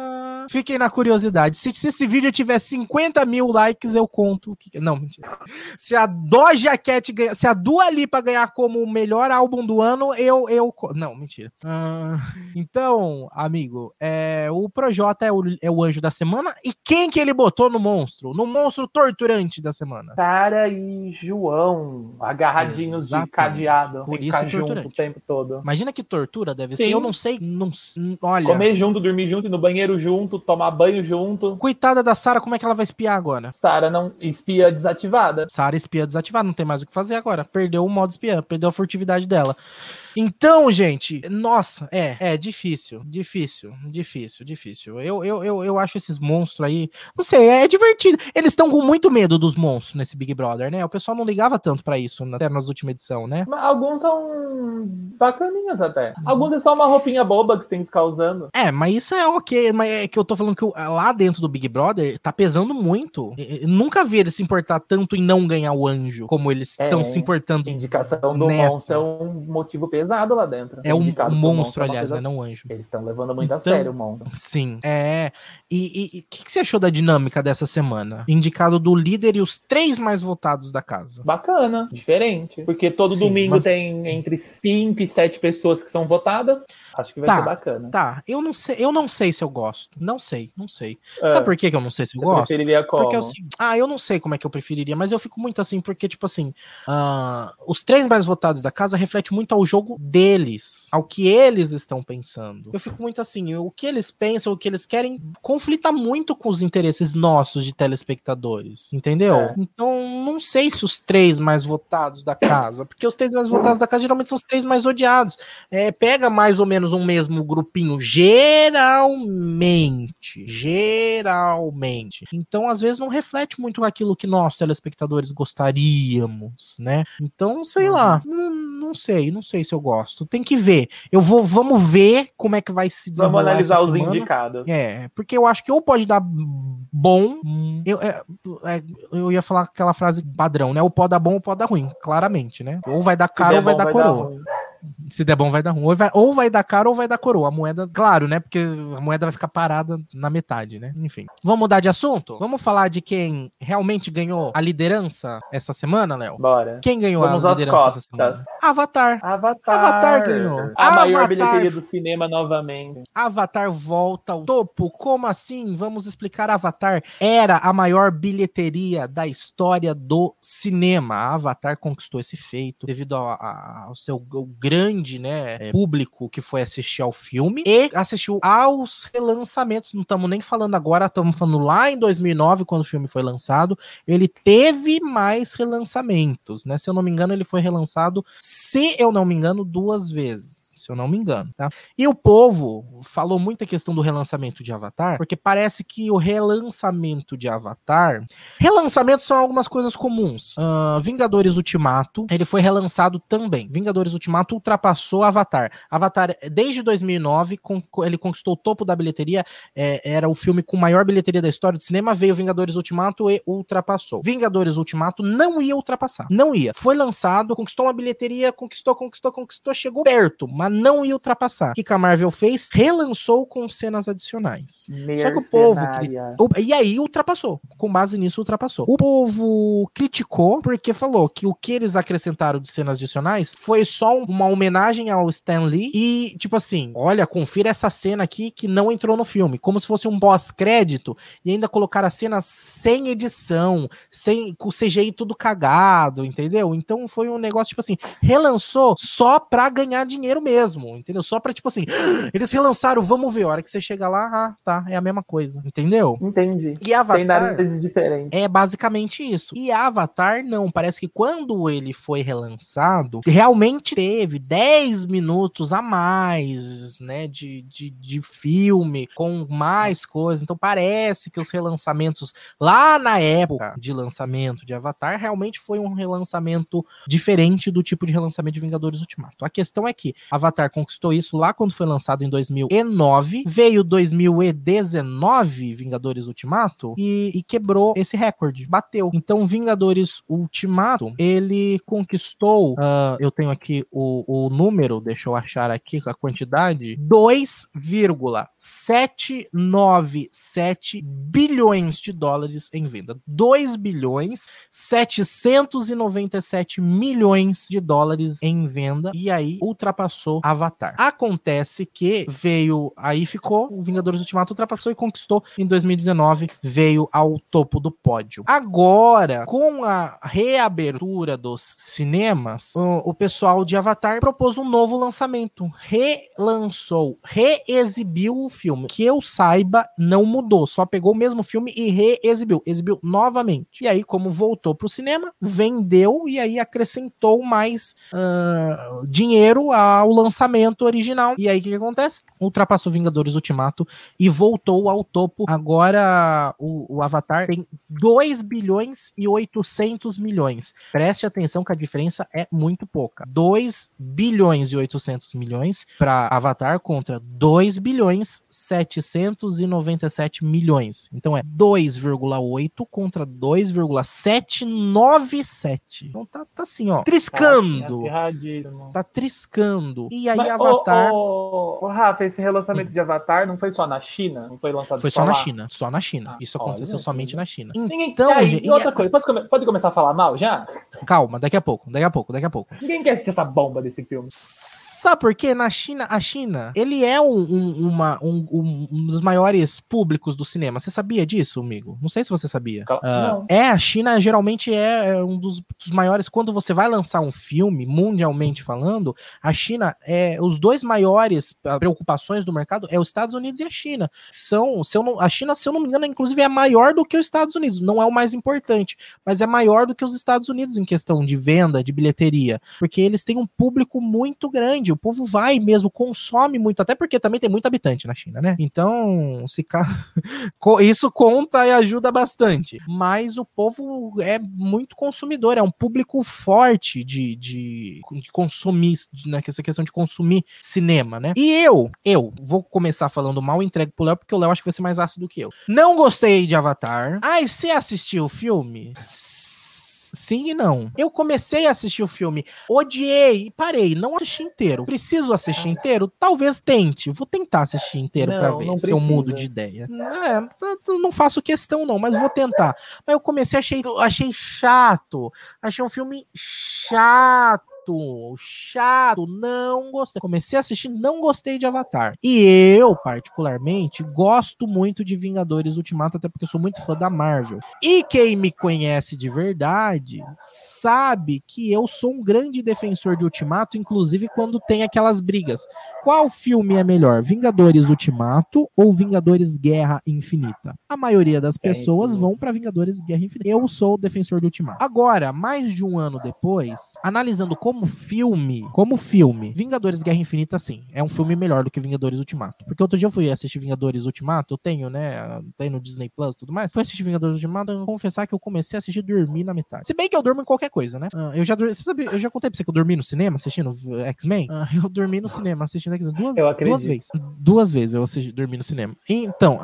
Fiquem na curiosidade. Se, se esse vídeo tiver 50 mil likes, eu conto. o que- Não, mentira. Se a Doja Cat ganhar, se a Dua Lipa ganhar como o melhor álbum do ano, eu. eu Não, mentira. Ah, então, amigo, é, o Projota é o, é o anjo da semana. E quem que ele botou no monstro? No monstro torturante da semana. Sara e João, agarradinhos Exatamente. de cadeado. Por isso ficar junto torturante. o tempo todo. Imagina que tortura deve Sim. ser. Eu não sei. Não, olha. Comer junto, dormir junto, ir no banheiro junto, tomar banho junto. Coitada da Sara, como é que ela vai espiar agora? Sara não espia desativada. Sara espia desativada, não tem mais o que fazer agora. Perdeu o modo espiã, perdeu a furtividade dela. Então, gente, nossa, é, é difícil, difícil, difícil, difícil. Eu, eu, eu, eu acho esses monstros aí, não sei, é divertido. Eles estão com muito medo dos monstros nesse Big Brother, né? O pessoal não ligava tanto pra isso até nas últimas edições, né? Mas Alguns são bacaninhas até. Alguns é só uma roupinha boba que você tem que ficar usando. É, mas isso é ok, mas é que eu tô falando que lá dentro do Big Brother tá pesando muito. Eu nunca vi eles se importar tanto em não ganhar o anjo, como eles estão É. se importando. Indicação do Nessa. monstro é um motivo pesado lá dentro. É um, um monstro, aliás, né? Não anjo. Eles estão levando muito a Então- sério o monstro. Sim, é. E o que, que você achou da dinâmica dessa semana? Indicado do líder e os três mais votados da casa. Bacana, diferente. Porque todo Sim, domingo mas- tem entre 5 e 7 pessoas que são votadas. Acho que vai Tá. ser bacana. Tá, eu não sei, eu não sei se eu gosto. Não sei, não sei. É. Sabe por que, eu não sei se eu gosto? Preferiria como? Porque assim, ah, eu não sei como é que eu preferiria, mas eu fico muito assim, porque, tipo assim, uh, os três mais votados da casa refletem muito ao jogo deles, ao que eles estão pensando. Eu fico muito assim, o que eles pensam, o que eles querem, conflita muito com os interesses nossos de telespectadores, entendeu? É. Então, não sei se os três mais votados da casa, porque os três mais votados da casa geralmente são os três mais odiados. É, pega mais ou menos um mesmo grupinho, geralmente, geralmente. Então, às vezes, não reflete muito aquilo que nós, telespectadores, gostaríamos, né? Então, sei lá, uhum. não, não sei, não sei se eu gosto. Tem que ver. Eu vou, vamos ver como é que vai se desenrolar. Vamos analisar os indicados. É, porque eu acho que ou pode dar bom. Eu, é, é, eu ia falar aquela frase padrão, né? O pode dar bom ou pode dar ruim, claramente, né? Ou vai dar caro ou vai bom, dar vai coroa. Se der bom, vai dar ruim. Ou vai, ou vai dar caro ou vai dar coroa. A moeda, claro, né? Porque a moeda vai ficar parada na metade, né? Enfim. Vamos mudar de assunto? Vamos falar de quem realmente ganhou a liderança essa semana, Léo? Bora. Quem ganhou Vamos a liderança essa semana? Avatar. Avatar. Avatar ganhou. A Avatar. maior bilheteria do cinema novamente. Avatar volta ao topo. Como assim? Vamos explicar. Avatar era a maior bilheteria da história do cinema. A Avatar conquistou esse feito devido ao, ao seu grande né, é, público que foi assistir ao filme e assistiu aos relançamentos. Não estamos nem falando agora, estamos falando lá em 2009, quando o filme foi lançado. Ele teve mais relançamentos, né? Se eu não me engano, ele foi relançado, se eu não me engano, duas vezes se eu não me engano, tá? E o povo falou muito a questão do relançamento de Avatar, porque parece que o relançamento de Avatar. Relançamentos são algumas coisas comuns. Uh, Vingadores Ultimato, ele foi relançado também. Vingadores Ultimato ultrapassou Avatar. Avatar, desde 2009, ele conquistou o topo da bilheteria, é, era o filme com maior bilheteria da história do cinema, veio Vingadores Ultimato e ultrapassou. Vingadores Ultimato não ia ultrapassar, não ia. Foi lançado, conquistou uma bilheteria, conquistou, conquistou, conquistou, chegou perto, mas não ia ultrapassar. O que a Marvel fez? Relançou com cenas adicionais. Só que o povo. E aí ultrapassou. Com base nisso, ultrapassou. O povo criticou porque falou que o que eles acrescentaram de cenas adicionais foi só uma homenagem ao Stan Lee. E, tipo assim, olha, confira essa cena aqui que não entrou no filme. Como se fosse um pós-crédito. E ainda colocar a cena sem edição, sem com o CGI tudo cagado, entendeu? Então foi um negócio, tipo assim, relançou só pra ganhar dinheiro mesmo mesmo, entendeu? Só pra, tipo assim, eles relançaram, vamos ver. A hora que você chega lá, ah, tá, é a mesma coisa, entendeu? Entendi. E Avatar. Tem nada de diferente. É basicamente isso. E Avatar, não. Parece que quando ele foi relançado, realmente teve 10 minutos a mais, né, de, de, de filme, com mais coisas. Então parece que os relançamentos lá na época de lançamento de Avatar realmente foi um relançamento diferente do tipo de relançamento de Vingadores Ultimato. A questão é que Avatar Avatar conquistou isso lá quando foi lançado em 2009. Veio 2019, Vingadores Ultimato, e, e quebrou esse recorde. Bateu. Então, Vingadores Ultimato, ele conquistou. Uh, eu tenho aqui o, o número, deixa eu achar aqui a quantidade: 2,797 bilhões de dólares em venda. 2 bilhões 797 milhões de dólares em venda. E aí ultrapassou Avatar. Acontece que veio, aí ficou, o Vingadores Ultimato ultrapassou e conquistou em 2019, veio ao topo do pódio. Agora, com a reabertura dos cinemas, o, o pessoal de Avatar propôs um novo lançamento, relançou, reexibiu o filme. Que eu saiba, não mudou, só pegou o mesmo filme e reexibiu, exibiu novamente. E aí, como voltou pro cinema, vendeu e aí acrescentou mais uh, dinheiro ao lançamento lançamento original. E aí o que, que, acontece? Ultrapassou Vingadores Ultimato e voltou ao topo. Agora o, o Avatar tem 2 bilhões e 800 milhões. Preste atenção que a diferença é muito pouca. 2 bilhões e 800 milhões para Avatar contra 2 bilhões 797 milhões. Então é 2,8 contra 2,797. Então tá, tá assim, ó, triscando. Tá, tá triscando. E aí Mas, Avatar. Ô, Rafa, esse relançamento hum. de Avatar não foi só na China? Não foi lançado Foi só, na China, só na China. Ah, Isso aconteceu olha, somente na China. Ninguém... Então, aí, gente, e outra coisa, pode, come... pode começar a falar mal já? Calma, daqui a pouco, daqui a pouco, daqui a pouco. Ninguém quer assistir essa bomba desse filme. Sabe por quê? Na China, a China, ele é um, um, uma, um, um, dos maiores públicos do cinema. Você sabia disso, amigo? Não sei se você sabia. Uh, é, a China geralmente é, é um dos, dos, maiores. Quando você vai lançar um filme, mundialmente falando, a China é os dois maiores ah, preocupações do mercado é os Estados Unidos e a China. São, se eu não, a China, se eu não me engano, inclusive é maior do que os Estados Unidos. Não é o mais importante, mas é maior do que os Estados Unidos em questão de venda, de bilheteria, porque eles têm um público muito grande. O povo vai mesmo, consome muito, até porque também tem muito habitante na China, né? Então, se isso conta e ajuda bastante. Mas o povo é muito consumidor, é um público forte de, de, de consumir, né? Essa questão de consumir cinema, né? E eu, eu vou começar falando mal, entrego pro Léo, porque o Léo acho que vai ser mais ácido do que eu. Não gostei de Avatar. Ai, você assistiu o filme? Sim e não. Eu comecei a assistir o filme, odiei e parei, não assisti inteiro. Preciso assistir inteiro? Talvez tente. Vou tentar assistir inteiro para ver se eu mudo de ideia. É, não faço questão não, mas vou tentar. Mas eu comecei, achei, achei chato. Achei um filme chato chato, chato, não gostei. Comecei a assistir, não gostei de Avatar. E eu, particularmente, gosto muito de Vingadores Ultimato, até porque eu sou muito fã da Marvel. E quem me conhece de verdade sabe que eu sou um grande defensor de Ultimato, inclusive quando tem aquelas brigas. Qual filme é melhor, Vingadores Ultimato ou Vingadores Guerra Infinita? A maioria das pessoas vão para Vingadores Guerra Infinita. Eu sou o defensor de Ultimato. Agora, mais de um ano depois, analisando como como filme, como filme, Vingadores Guerra Infinita, sim, é um filme melhor do que Vingadores Ultimato. Porque outro dia eu fui assistir Vingadores Ultimato, eu tenho, né, tem no Disney Plus e tudo mais. Fui assistir Vingadores Ultimato, eu vou confessar que eu comecei a assistir dormir na metade. Se bem que eu durmo em qualquer coisa, né? Uh, eu já você sabe, eu já contei pra você que eu dormi no cinema assistindo X-Men. Uh, eu dormi no cinema assistindo X-Men duas, duas vezes. Duas vezes eu assisti, dormi no cinema. Então,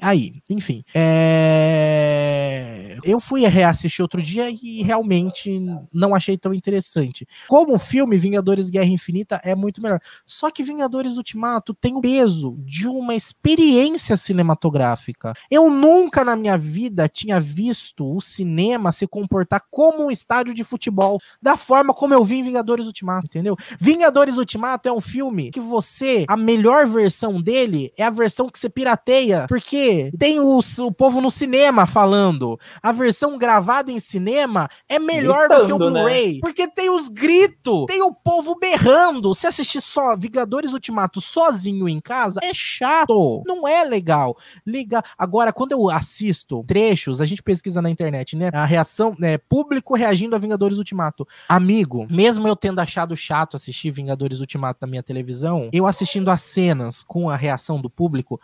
aí, enfim. É... Eu fui reassistir outro dia e realmente não achei tão interessante. Como filme, Vingadores Guerra Infinita é muito melhor. Só que Vingadores Ultimato tem o peso de uma experiência cinematográfica. Eu nunca na minha vida tinha visto o cinema se comportar como um estádio de futebol, da forma como eu vi em Vingadores Ultimato, entendeu? Vingadores Ultimato é um filme que você, a melhor versão dele é a versão que você pirateia, porque tem o, o povo no cinema falando. A versão gravada em cinema é melhor Gritando, do que o Blu-ray, né? porque tem os gritos grito, tem o povo berrando. Se assistir só Vingadores Ultimato sozinho em casa, é chato. Não é legal. Liga. Agora, quando eu assisto trechos, a gente pesquisa na internet, né? A reação, né? Público reagindo a Vingadores Ultimato. Amigo, mesmo eu tendo achado chato assistir Vingadores Ultimato na minha televisão, eu assistindo as cenas com a reação do público,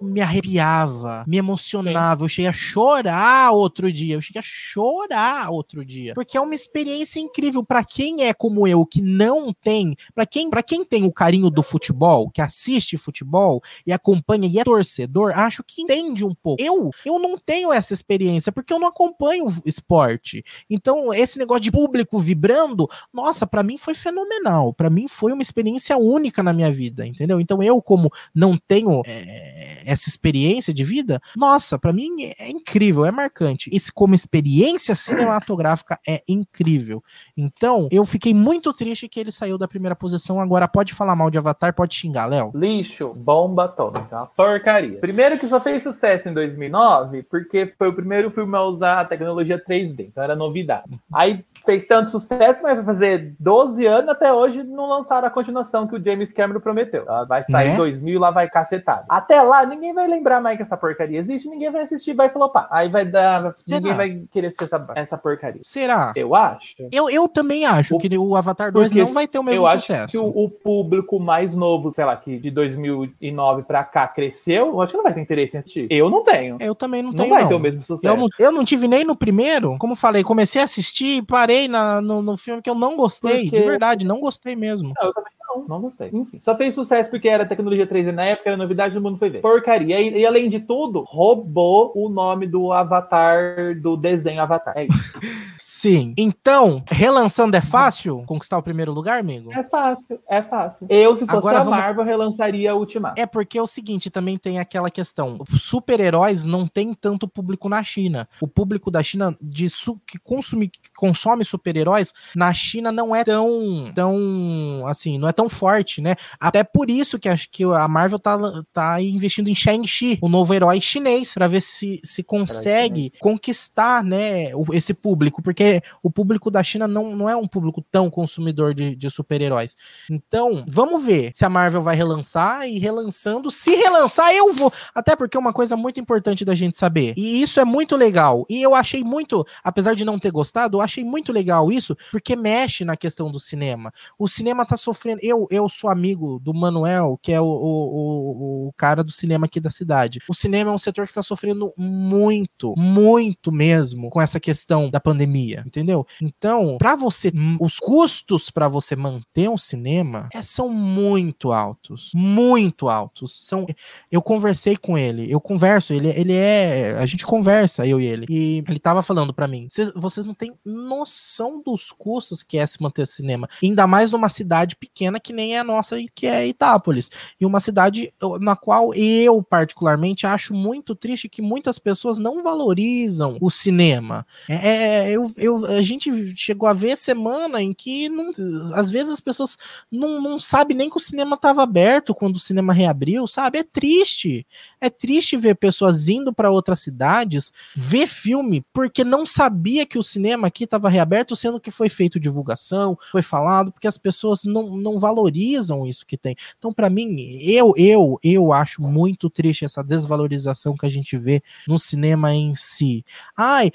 me arrepiava, me emocionava. Sim. Eu cheguei a chorar outro dia. Eu cheguei a chorar outro dia. Porque é uma experiência incrível para quem é como eu que não tem, para quem, para quem tem o carinho do futebol, que assiste futebol e acompanha e é torcedor, acho que entende um pouco. Eu, eu não tenho essa experiência porque eu não acompanho esporte. Então, esse negócio de público vibrando, nossa, para mim foi fenomenal. Para mim foi uma experiência única na minha vida, entendeu? Então, eu como não tenho é, essa experiência de vida, nossa, para mim é incrível, é marcante. Isso como experiência cinematográfica é incrível. Então, eu fiquei muito triste que ele saiu da primeira posição. Agora pode falar mal de Avatar, pode xingar, Léo. Lixo, bomba atômica, uma porcaria. Primeiro que só fez sucesso em 2009, porque foi o primeiro filme a usar a tecnologia 3D, então era novidade. Aí fez tanto sucesso, mas vai fazer 12 anos, até hoje não lançaram a continuação que o James Cameron prometeu. Ela vai sair né? em 2000 lá vai cacetar. Até lá, ninguém vai lembrar mais que essa porcaria existe, ninguém vai assistir, vai flopar. Aí vai dar. Será? Ninguém vai querer assistir essa, essa porcaria. Será? Eu acho. Eu, eu também acho. O que o Avatar 2 Porque não vai ter o mesmo eu sucesso. Eu acho que o, o, público mais novo, sei lá, que de 2009 pra cá cresceu, eu acho que não vai ter interesse em assistir. Eu não tenho. Eu também não, não tenho. Não vai ter o mesmo sucesso. Eu não, eu não tive nem no primeiro. Como falei, comecei a assistir e parei na, no, no, filme que eu não gostei. Porque... De verdade, não gostei mesmo. Não, eu também não, não gostei. Enfim, só fez sucesso porque era tecnologia 3D na época, era novidade, todo mundo foi ver. Porcaria. E, e, além de tudo, roubou o nome do Avatar, do desenho Avatar. É isso. Sim. Então, relançando é fácil conquistar o primeiro lugar, amigo? É fácil, é fácil. Eu, se fosse Agora, a vamos... Marvel, relançaria a Ultimato. É porque é o seguinte, também tem aquela questão. Super-heróis não tem tanto público na China. O público da China de su... que, consome, que consome super-heróis na China não é tão, tão, assim, não é tão tão forte, né? Até por isso que acho que a Marvel tá, tá investindo em Shang-Chi, o novo herói chinês, para ver se, se consegue conquistar, né, esse público, porque o público da China não, não é um público tão consumidor de, de super-heróis. Então, vamos ver se a Marvel vai relançar e relançando, se relançar eu vou. Até porque é uma coisa muito importante da gente saber. E isso é muito legal. E eu achei muito, apesar de não ter gostado, eu achei muito legal isso, porque mexe na questão do cinema. O cinema tá sofrendo. Eu, eu sou amigo do Manuel, que é o, o, o cara do cinema aqui da cidade. O cinema é um setor que tá sofrendo muito, muito mesmo com essa questão da pandemia, entendeu? Então, para você, os custos para você manter um cinema é, são muito altos, muito altos. São, eu conversei com ele, eu converso, ele, ele é, a gente conversa, eu e ele, e ele tava falando para mim, vocês não têm noção dos custos que é se manter cinema, ainda mais numa cidade pequena que nem é a nossa, que é Itápolis, e uma cidade na qual eu particularmente acho muito triste que muitas pessoas não valorizam o cinema. É, é eu, eu, a gente chegou a ver semana em que não, às vezes as pessoas não, não sabem nem que o cinema estava aberto quando o cinema reabriu, sabe? É triste. É triste ver pessoas indo para outras cidades ver filme porque não sabia que o cinema aqui estava reaberto, sendo que foi feito divulgação, foi falado, porque as pessoas não, não valorizam isso que tem. Então, para mim, eu, eu, eu acho muito triste essa desvalorização que a gente vê no cinema em si. Ai,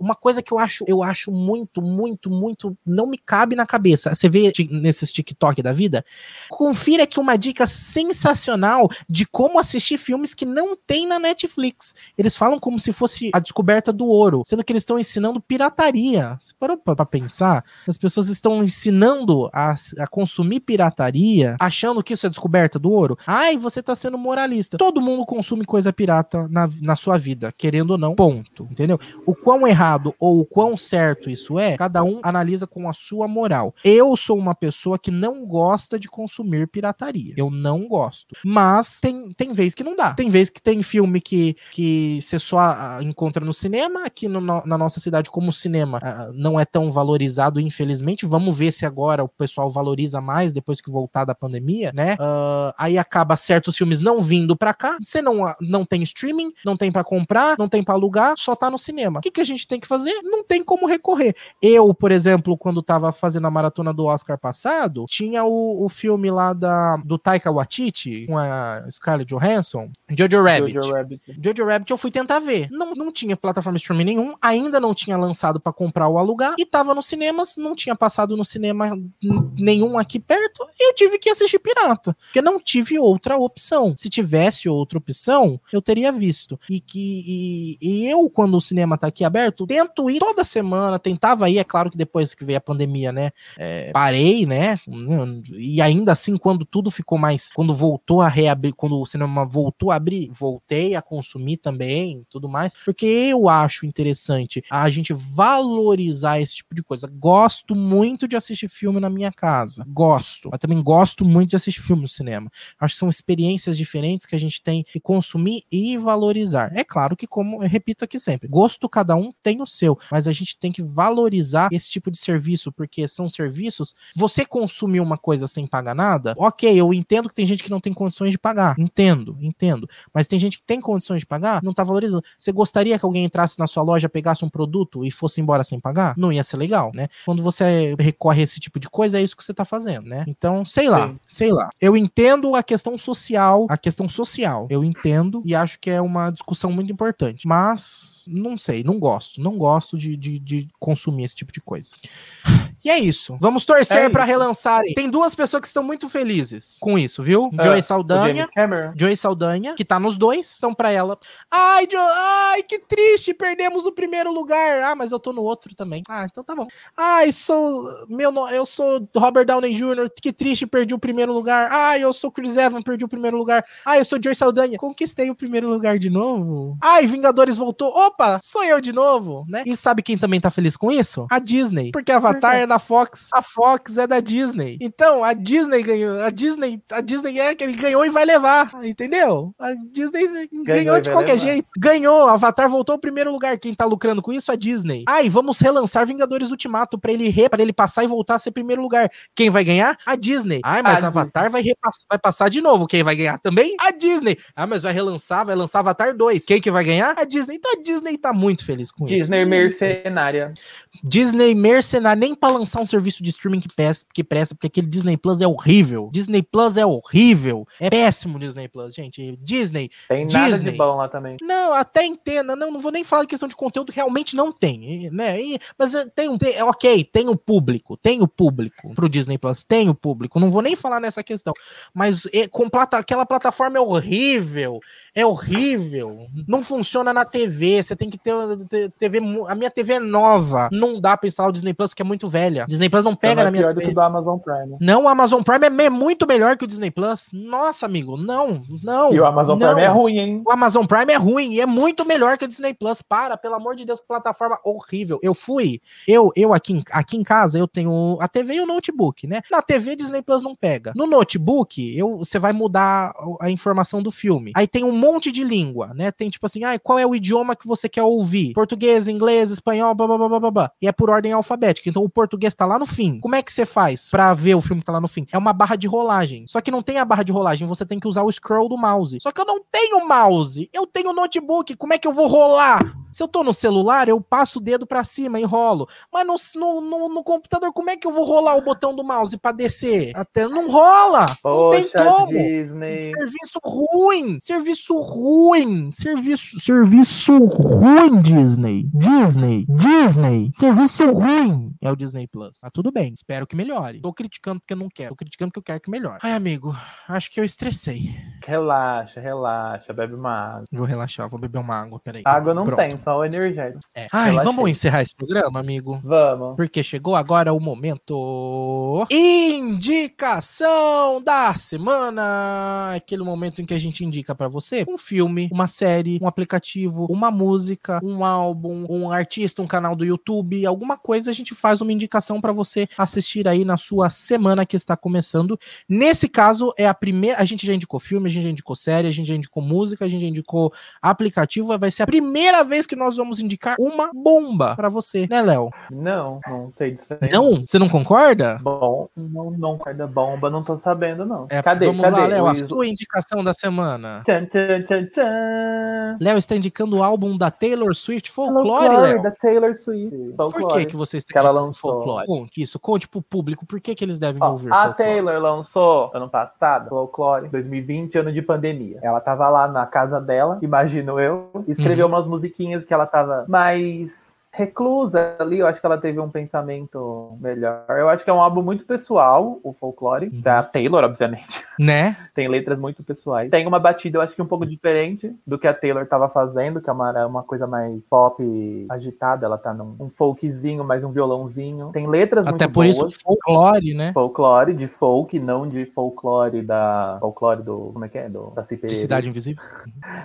uma coisa que eu acho, eu acho muito, muito, muito, não me cabe na cabeça. Você vê nesses TikTok da vida? Confira aqui uma dica sensacional de como assistir filmes que não tem na Netflix. Eles falam como se fosse a descoberta do ouro, sendo que eles estão ensinando pirataria. Você parou pra pensar? As pessoas estão ensinando a, a consumir pirataria, achando que isso é descoberta do ouro. Ai, você tá sendo moralista. Todo mundo consome coisa pirata na, na sua vida, querendo ou não, ponto. Entendeu? O quão errado ou o quão certo isso é, cada um analisa com a sua moral. Eu sou uma pessoa que não gosta de consumir pirataria. Eu não gosto. Mas tem, tem vez que não dá. Tem vez que tem filme que, que você só ah, encontra no cinema, aqui no, na nossa cidade, como o cinema uh, não é tão valorizado, infelizmente. Vamos ver se agora o pessoal valoriza mais depois que voltar da pandemia, né? Uh, aí acaba certos filmes não vindo pra cá. Você não, não tem streaming, não tem para comprar, não tem para alugar, só tá no cinema. O que, que a gente tem que fazer? Não tem como recorrer. Eu, por exemplo, quando tava fazendo a maratona do Oscar passado, tinha o, o filme lá da, do Taika Waititi, com a Scarlett Johansson, Jojo Rabbit. Jojo Rabbit. Jojo Rabbit eu fui tentar ver. Não, não tinha plataforma streaming nenhum, ainda não tinha lançado para comprar ou alugar, e tava nos cinemas, não tinha passado no cinema nenhum aqui perto, e eu tive que assistir pirata, porque não tive outra opção. Se tivesse outra opção, eu teria visto. E que e, e eu, quando o cinema tá aqui aberto, tento ir toda semana, tentava ir, é claro que depois que veio a pandemia, né, é, parei, né, e ainda assim, quando tudo ficou mais, quando voltou a reabrir, quando o cinema voltou a abrir, voltei a consumir também, tudo mais, porque eu acho interessante a gente valorizar esse tipo de coisa. Gosto muito de assistir filme na minha casa, gosto, mas também gosto muito de assistir filme no cinema. Acho que são experiências diferentes que a gente tem que consumir e valorizar. É claro que, como eu repito aqui sempre, gosto cada um tem o seu, mas a gente tem que valorizar esse tipo de serviço, porque são serviços. Você consumir uma coisa sem pagar nada, ok, eu entendo que tem gente que não tem condições de pagar, entendo, entendo, mas tem gente que tem condições de pagar, não tá valorizando. Você gostaria que alguém entrasse na sua loja, pegasse um produto e fosse embora sem pagar? Não ia ser legal, né? Quando você recorre a esse tipo de coisa, é isso que você tá fazendo, né? Então, sei lá, Sim. sei lá. Eu entendo a questão social, a questão social, eu entendo e acho que é uma discussão muito importante, mas não sei, não gosto, não gosto de, de, de consumir esse tipo de coisa. E é isso. Vamos torcer é para relançarem. Tem duas pessoas que estão muito felizes com isso, viu? É, Joey Saldanha. Joey Saldanha, que tá nos dois. Então, pra ela. Ai, jo ai, que triste, perdemos o primeiro lugar. Ah, mas eu tô no outro também. Ah, então tá bom. Ai, sou. Meu, eu sou Robert Downey Jr., que triste, perdi o primeiro lugar. Ai, eu sou Chris Evans, perdi o primeiro lugar. Ai, eu sou Joey Saldanha, conquistei o primeiro lugar de novo. Ai, Vingadores voltou. Opa, sou eu de novo, né? E sabe quem também tá feliz com isso? A Disney. Porque Avatar é da Fox. A Fox é da Disney. Então, a Disney ganhou. A Disney, a Disney é que ele ganhou e vai levar. Entendeu? A Disney ganhou, ganhou de qualquer levar. jeito. Ganhou. Avatar voltou ao primeiro lugar. Quem tá lucrando com isso? A Disney. Ai, vamos relançar Vingadores Ultimato pra ele, re, ele passar e voltar a ser primeiro lugar. Quem vai ganhar? A Disney. Ai, mas A Avatar vai, repass- vai passar de novo. Quem vai ganhar também? A Disney. Ah, mas vai relançar, vai lançar Avatar 2. Quem que vai ganhar? A Disney. Então a Disney tá muito feliz com isso. Disney mercenária. Disney mercenário, nem pra lançar um serviço de streaming que presta, que presta, porque aquele Disney Plus é horrível. Disney Plus é horrível. É péssimo Disney Plus, gente. Disney. Tem nada Disney. de bom lá também. Não, até entenda. Não, não vou nem falar de questão de conteúdo, realmente não tem, né? E- mas é, tem um. tem- é ok, tem o público, tem o público pro Disney Plus, tem o público. Não vou nem falar nessa questão. Mas é, com plata, aquela plataforma é horrível. É horrível. Não funciona na TV. Você tem que ter TV. A minha TV é nova. Não dá pra instalar o Disney Plus, que é muito velha. Disney Plus não pega Então é na minha pior do TV. que do Amazon Prime. Não, o Amazon Prime é muito melhor que o Disney Plus. Nossa, amigo, não, não. E o Amazon não. Prime é ruim, hein? O Amazon Prime é ruim e é muito melhor que o Disney Plus. Para, pelo amor de Deus, que plataforma horrível. Eu fui, eu, eu aqui, em- aqui em casa, eu tenho a TV e o notebook, né? Na TV, Disney Plus não pega. No notebook, eu, você vai mudar a informação do filme. Aí tem um monte de língua, né? Tem tipo assim, ah, qual é o idioma que você quer ouvir? Português, inglês, espanhol, blá, blá, blá, blá, blá. E é por ordem alfabética. Então o português tá lá no fim. Como é que você faz pra ver o filme que tá lá no fim? É uma barra de rolagem. Só que não tem a barra de rolagem, você tem que usar o scroll do mouse. Só que eu não tenho mouse. Eu tenho notebook. Como é que eu vou rolar? Se eu tô no celular, eu passo o dedo pra cima e rolo. Mas no, no, no- no computador, como é que eu vou rolar o botão do mouse pra descer? Até não rola. não tem Poxa, como. Disney. Serviço ruim, serviço ruim, serviço, serviço ruim, Disney, Disney, Disney, serviço ruim é o Disney Plus. Tá tudo bem, espero que melhore. Tô criticando porque eu não quero, tô criticando porque eu quero que melhore. Ai, amigo, acho que eu estressei. Relaxa, relaxa, bebe uma água. Vou relaxar, vou beber uma água, peraí. Água não Pronto. tem, só o energético. É. Ai, Relaxei. vamos encerrar esse programa, amigo? Vamos. Porque chegou agora o momento. Indicação da semana! Aquele momento em que a gente indica pra você um filme, uma série, um aplicativo, uma música, um álbum, um artista, um canal do YouTube, alguma coisa a gente faz uma indicação pra você assistir aí na sua semana que está começando. Nesse caso, é a primeira. A gente já indicou filme, a gente já indicou série, a gente já indicou música, a gente já indicou aplicativo. Vai ser a primeira vez que nós vamos indicar uma bomba pra você, né, Léo? Não, não sei disso aí. Não? Você não concorda? Bom, não, não, guarda bomba, não tô sabendo, não. É, cadê, vamos cadê? lá, Léo, a sua indicação da semana. Tchan, tchan. Léo está indicando o álbum da Taylor Swift, Folklore, Folklore Léo. da Taylor Swift. Por que, que você está Que ela indicando lançou. Folklore? Conte isso, conte pro público por que, que eles devem Ó, ouvir a Folklore. Taylor lançou ano passado, Folklore, 2020, ano de pandemia. Ela tava lá na casa dela, imagino eu, escreveu Uhum. umas musiquinhas que ela tava mais reclusa ali. Eu acho que ela teve um pensamento melhor. Eu acho que é um álbum muito pessoal, o Folklore, Uhum. da Taylor, obviamente. Né? Tem letras muito pessoais. Tem uma batida, eu acho que um pouco diferente do que a Taylor tava fazendo, que é uma, é uma coisa mais pop agitada. Ela tá num um folkzinho, mais um violãozinho. Tem letras Até muito por boas. isso, Folklore, né? Folclore de folk, não de folclore da. Folclore do. Como é que é? Do, da De. Cidade Invisível.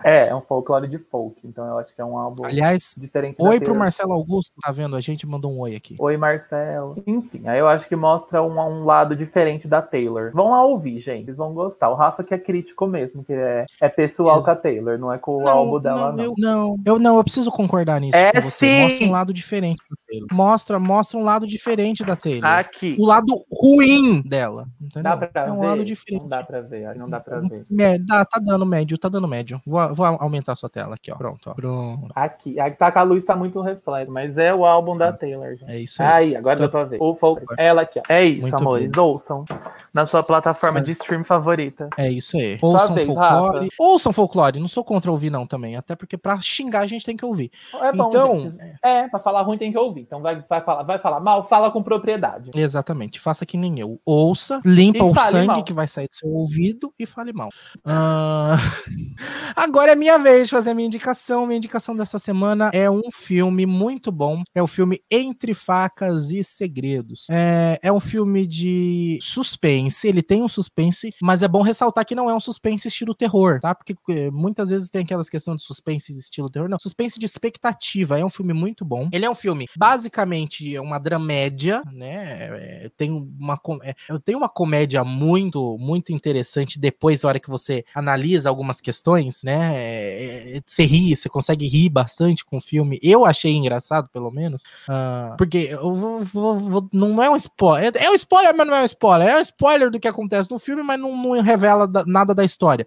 É, é um folclore de folk. Então eu acho que é um álbum Aliás, diferente oi pro. Marcelo Augusto, tá vendo? A gente mandou um oi aqui. Oi, Marcelo. Enfim, aí eu acho que mostra um, um lado diferente da Taylor. Vão lá ouvir, gente. Vocês vão gostar. O Rafa que é crítico mesmo, que é, é pessoal Ex- com a Taylor, não é com o álbum dela, não. Eu, não, eu não, eu preciso concordar nisso É com você. sim! Mostra um lado diferente. Mostra, mostra um lado diferente da Taylor. Aqui. O lado ruim dela. Entendeu? Dá pra é um ver? lado diferente. Não dá pra ver, não dá pra ver. É, dá, tá dando médio, tá dando médio. Vou, vou aumentar a sua tela aqui, ó. Pronto, ó. Pronto. Aqui. Aqui tá com a luz, tá muito reflexo, mas é o álbum da Ah, Taylor, gente. É isso aí. Aí, agora dá pra ver. O folk... Ela aqui, ó. É isso, Muito amores. Ouçam. Na sua plataforma de stream favorita. É isso aí. Ouçam vez, folclore. Rafa. Ouçam folclore. Não sou contra ouvir, não, também. Até porque pra xingar a gente tem que ouvir. É bom, Então, gente. É, pra falar ruim tem que ouvir. Então vai, vai, falar, vai falar mal, fala com propriedade. Exatamente. Faça que nem eu. Ouça, limpa E o sangue mal. que vai sair do seu ouvido e fale mal. Ah, Agora é minha vez de fazer a minha indicação. Minha indicação dessa semana é um filme muito bom. É o filme Entre Facas e Segredos. É, é um filme de suspense. Ele tem um suspense, mas é bom ressaltar que não é um suspense estilo terror, tá? Porque eh, muitas vezes tem aquelas questões de suspense de estilo terror. Não, suspense de expectativa. É um filme muito bom. Ele é um filme basicamente é uma dramédia, né? É, tem uma é, tem uma comédia muito, muito interessante depois, na hora que você analisa algumas questões, né? É, é, você ri, você consegue rir bastante com o filme. Eu achei engraçado, pelo menos. Uh, porque eu vou, vou, vou, não é um spoiler. É, é um spoiler, mas não é um spoiler. É um spoiler do que acontece no filme, mas não, não revela da, nada da história.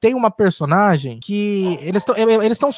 Tem uma personagem que eles estão eles estão.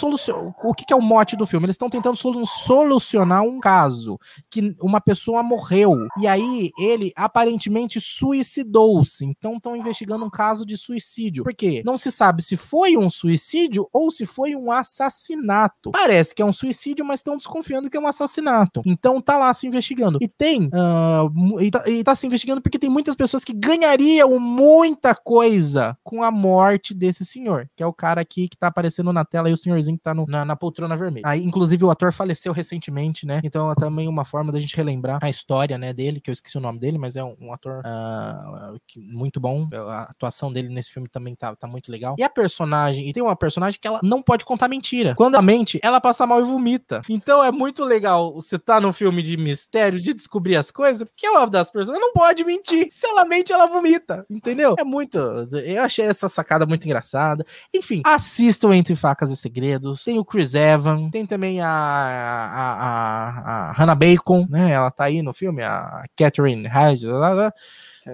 O que, que, é o mote do filme? Eles estão tentando solucionar um caso que uma pessoa morreu. E aí ele aparentemente suicidou-se. Então estão investigando um caso de suicídio. Por quê? Não se sabe se foi um suicídio ou se foi um assassinato. Parece que é um suicídio, mas estão desconfiando que é um assassinato. Então tá lá se investigando. E tem. Uh, e, tá, e tá se investigando porque tem muitas pessoas que ganhariam muita coisa com a morte desse senhor, que é o cara aqui que tá aparecendo na tela e o senhorzinho que tá no, na, na, poltrona vermelha. Aí, inclusive, o ator faleceu recentemente, né? Então é também uma forma da gente relembrar a história, né, dele, que eu esqueci o nome dele, mas é um, um ator uh, muito bom. A atuação dele nesse filme também tá, tá muito legal. E a personagem, e tem uma personagem que ela não pode contar mentira. Quando a mente, ela passa mal e vomita. Então é muito legal você tá num filme de mistério, de descobrir as coisas, porque uma das pessoas não pode mentir. Se ela mente, ela vomita. Entendeu? É muito. Eu achei essa sacada muito engraçada. Enfim, assistam Entre Facas e Segredos. Tem o Chris Evans, tem também a, a, a, a Hannah Bacon, né? Ela tá aí no filme, a Catherine Hedge.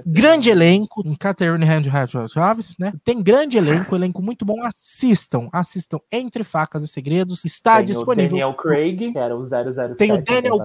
Grande elenco, Catherine Travis, né? Tem grande elenco, elenco muito bom. Assistam, assistam Entre Facas e Segredos. Está Tem disponível. O Daniel Craig, que era o 007. Tem o Daniel.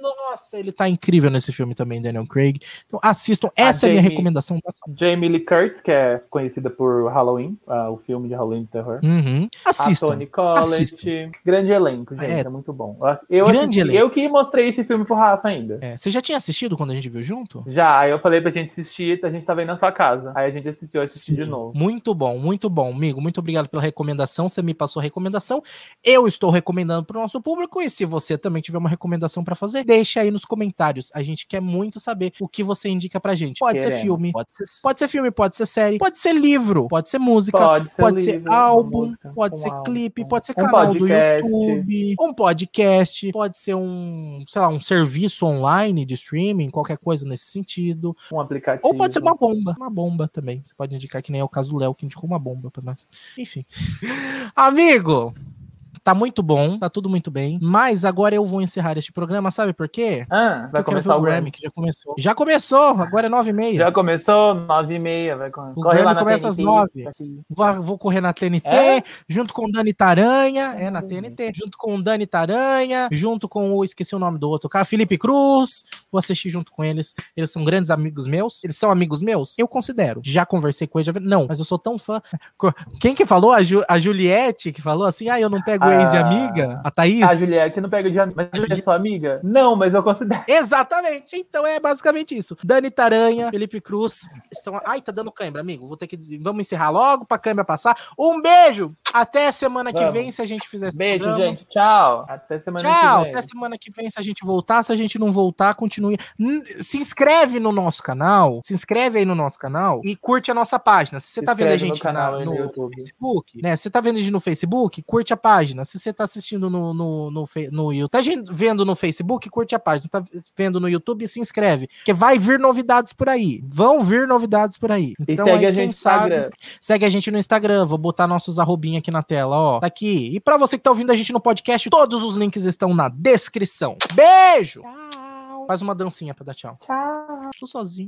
Nossa, ele tá incrível nesse filme também, Daniel Craig. Então assistam. Essa a é a minha recomendação. Jamie Lee Curtis, que é conhecida por Halloween, uh, o filme de Halloween de terror. Uhum. Assistam. A Tony Collette. Grande elenco, gente. É, é muito bom. Eu, grande assisti, elenco. eu que mostrei esse filme pro Rafa ainda. É, você já tinha assistido quando a gente viu junto? Já, eu falei pra gente assistir, a gente tava aí na sua casa. Aí a gente assistiu, assistiu de novo. Muito bom, muito bom, amigo. Muito obrigado pela recomendação. Você me passou a recomendação. Eu estou recomendando pro nosso público. E se você também tiver uma recomendação para fazer, deixa aí nos comentários. A gente quer muito saber o que você indica pra gente. Pode Queremos. ser filme, pode ser, pode ser filme, pode ser série, pode ser livro, pode ser música, pode ser, pode livro, ser álbum, música, pode um ser álbum, clipe, pode ser um canal podcast. do YouTube, um podcast, pode ser um, sei lá, um serviço online de streaming, qualquer coisa nesse sentido. Um aplicativo. Ou pode ser uma bomba. Uma bomba também. Você pode indicar que nem é o caso do Léo, que indicou uma bomba pra nós. Enfim. Amigo, Tá muito bom, tá tudo muito bem. Mas agora eu vou encerrar este programa, sabe por quê? Ah, vai começar o Grammy, que já começou. Já começou, agora é nove e meia. Já começou, nove e meia. Vai o correr Grammy começa às nove. Vou, vou, correr na TNT, é? junto com o Dani Taranha. É, na TNT. Junto com o Dani Taranha, junto com o, esqueci o nome do outro cara, Felipe Cruz. Vou assistir junto com eles. Eles são grandes amigos meus. Eles são amigos meus? Eu considero. Já conversei com eles. Já... Não, mas eu sou tão fã. Quem que falou? A, Ju, a Juliette, que falou assim, ah, eu não pego ex de amiga, a Thaís. A Juliette não pega de amiga. Mas é sua amiga? Não, mas eu considero. Exatamente. Então é basicamente isso. Dani Taranha, Felipe Cruz. Estão... Ai, tá dando câimbra, amigo. Vou ter que dizer. Vamos encerrar logo pra câimbra passar. Um beijo. Até semana Vamos. que vem, se a gente fizer esse Beijo, programa. gente. Tchau. Até semana Tchau. que vem. Até semana que vem, se a gente voltar. Se a gente não voltar, continue. Se inscreve no nosso canal. Se inscreve aí no nosso canal e curte a nossa página. Se você se tá vendo a gente no, canal, na, no, no Facebook, né? Se você tá vendo a gente no Facebook, curte a página. Se você tá assistindo no, no, no, no YouTube, tá vendo no Facebook, curte a página. Tá vendo no YouTube, se inscreve. Porque vai vir novidades por aí. Vão vir novidades por aí. Então, e segue aí, a gente no Instagram. Segue a gente no Instagram. Vou botar nossos arrobinha aqui na tela, ó. Tá aqui. E para você que tá ouvindo a gente no podcast, todos os links estão na descrição. Beijo! Tchau. Faz uma dancinha pra dar tchau. Tchau. Tô sozinho.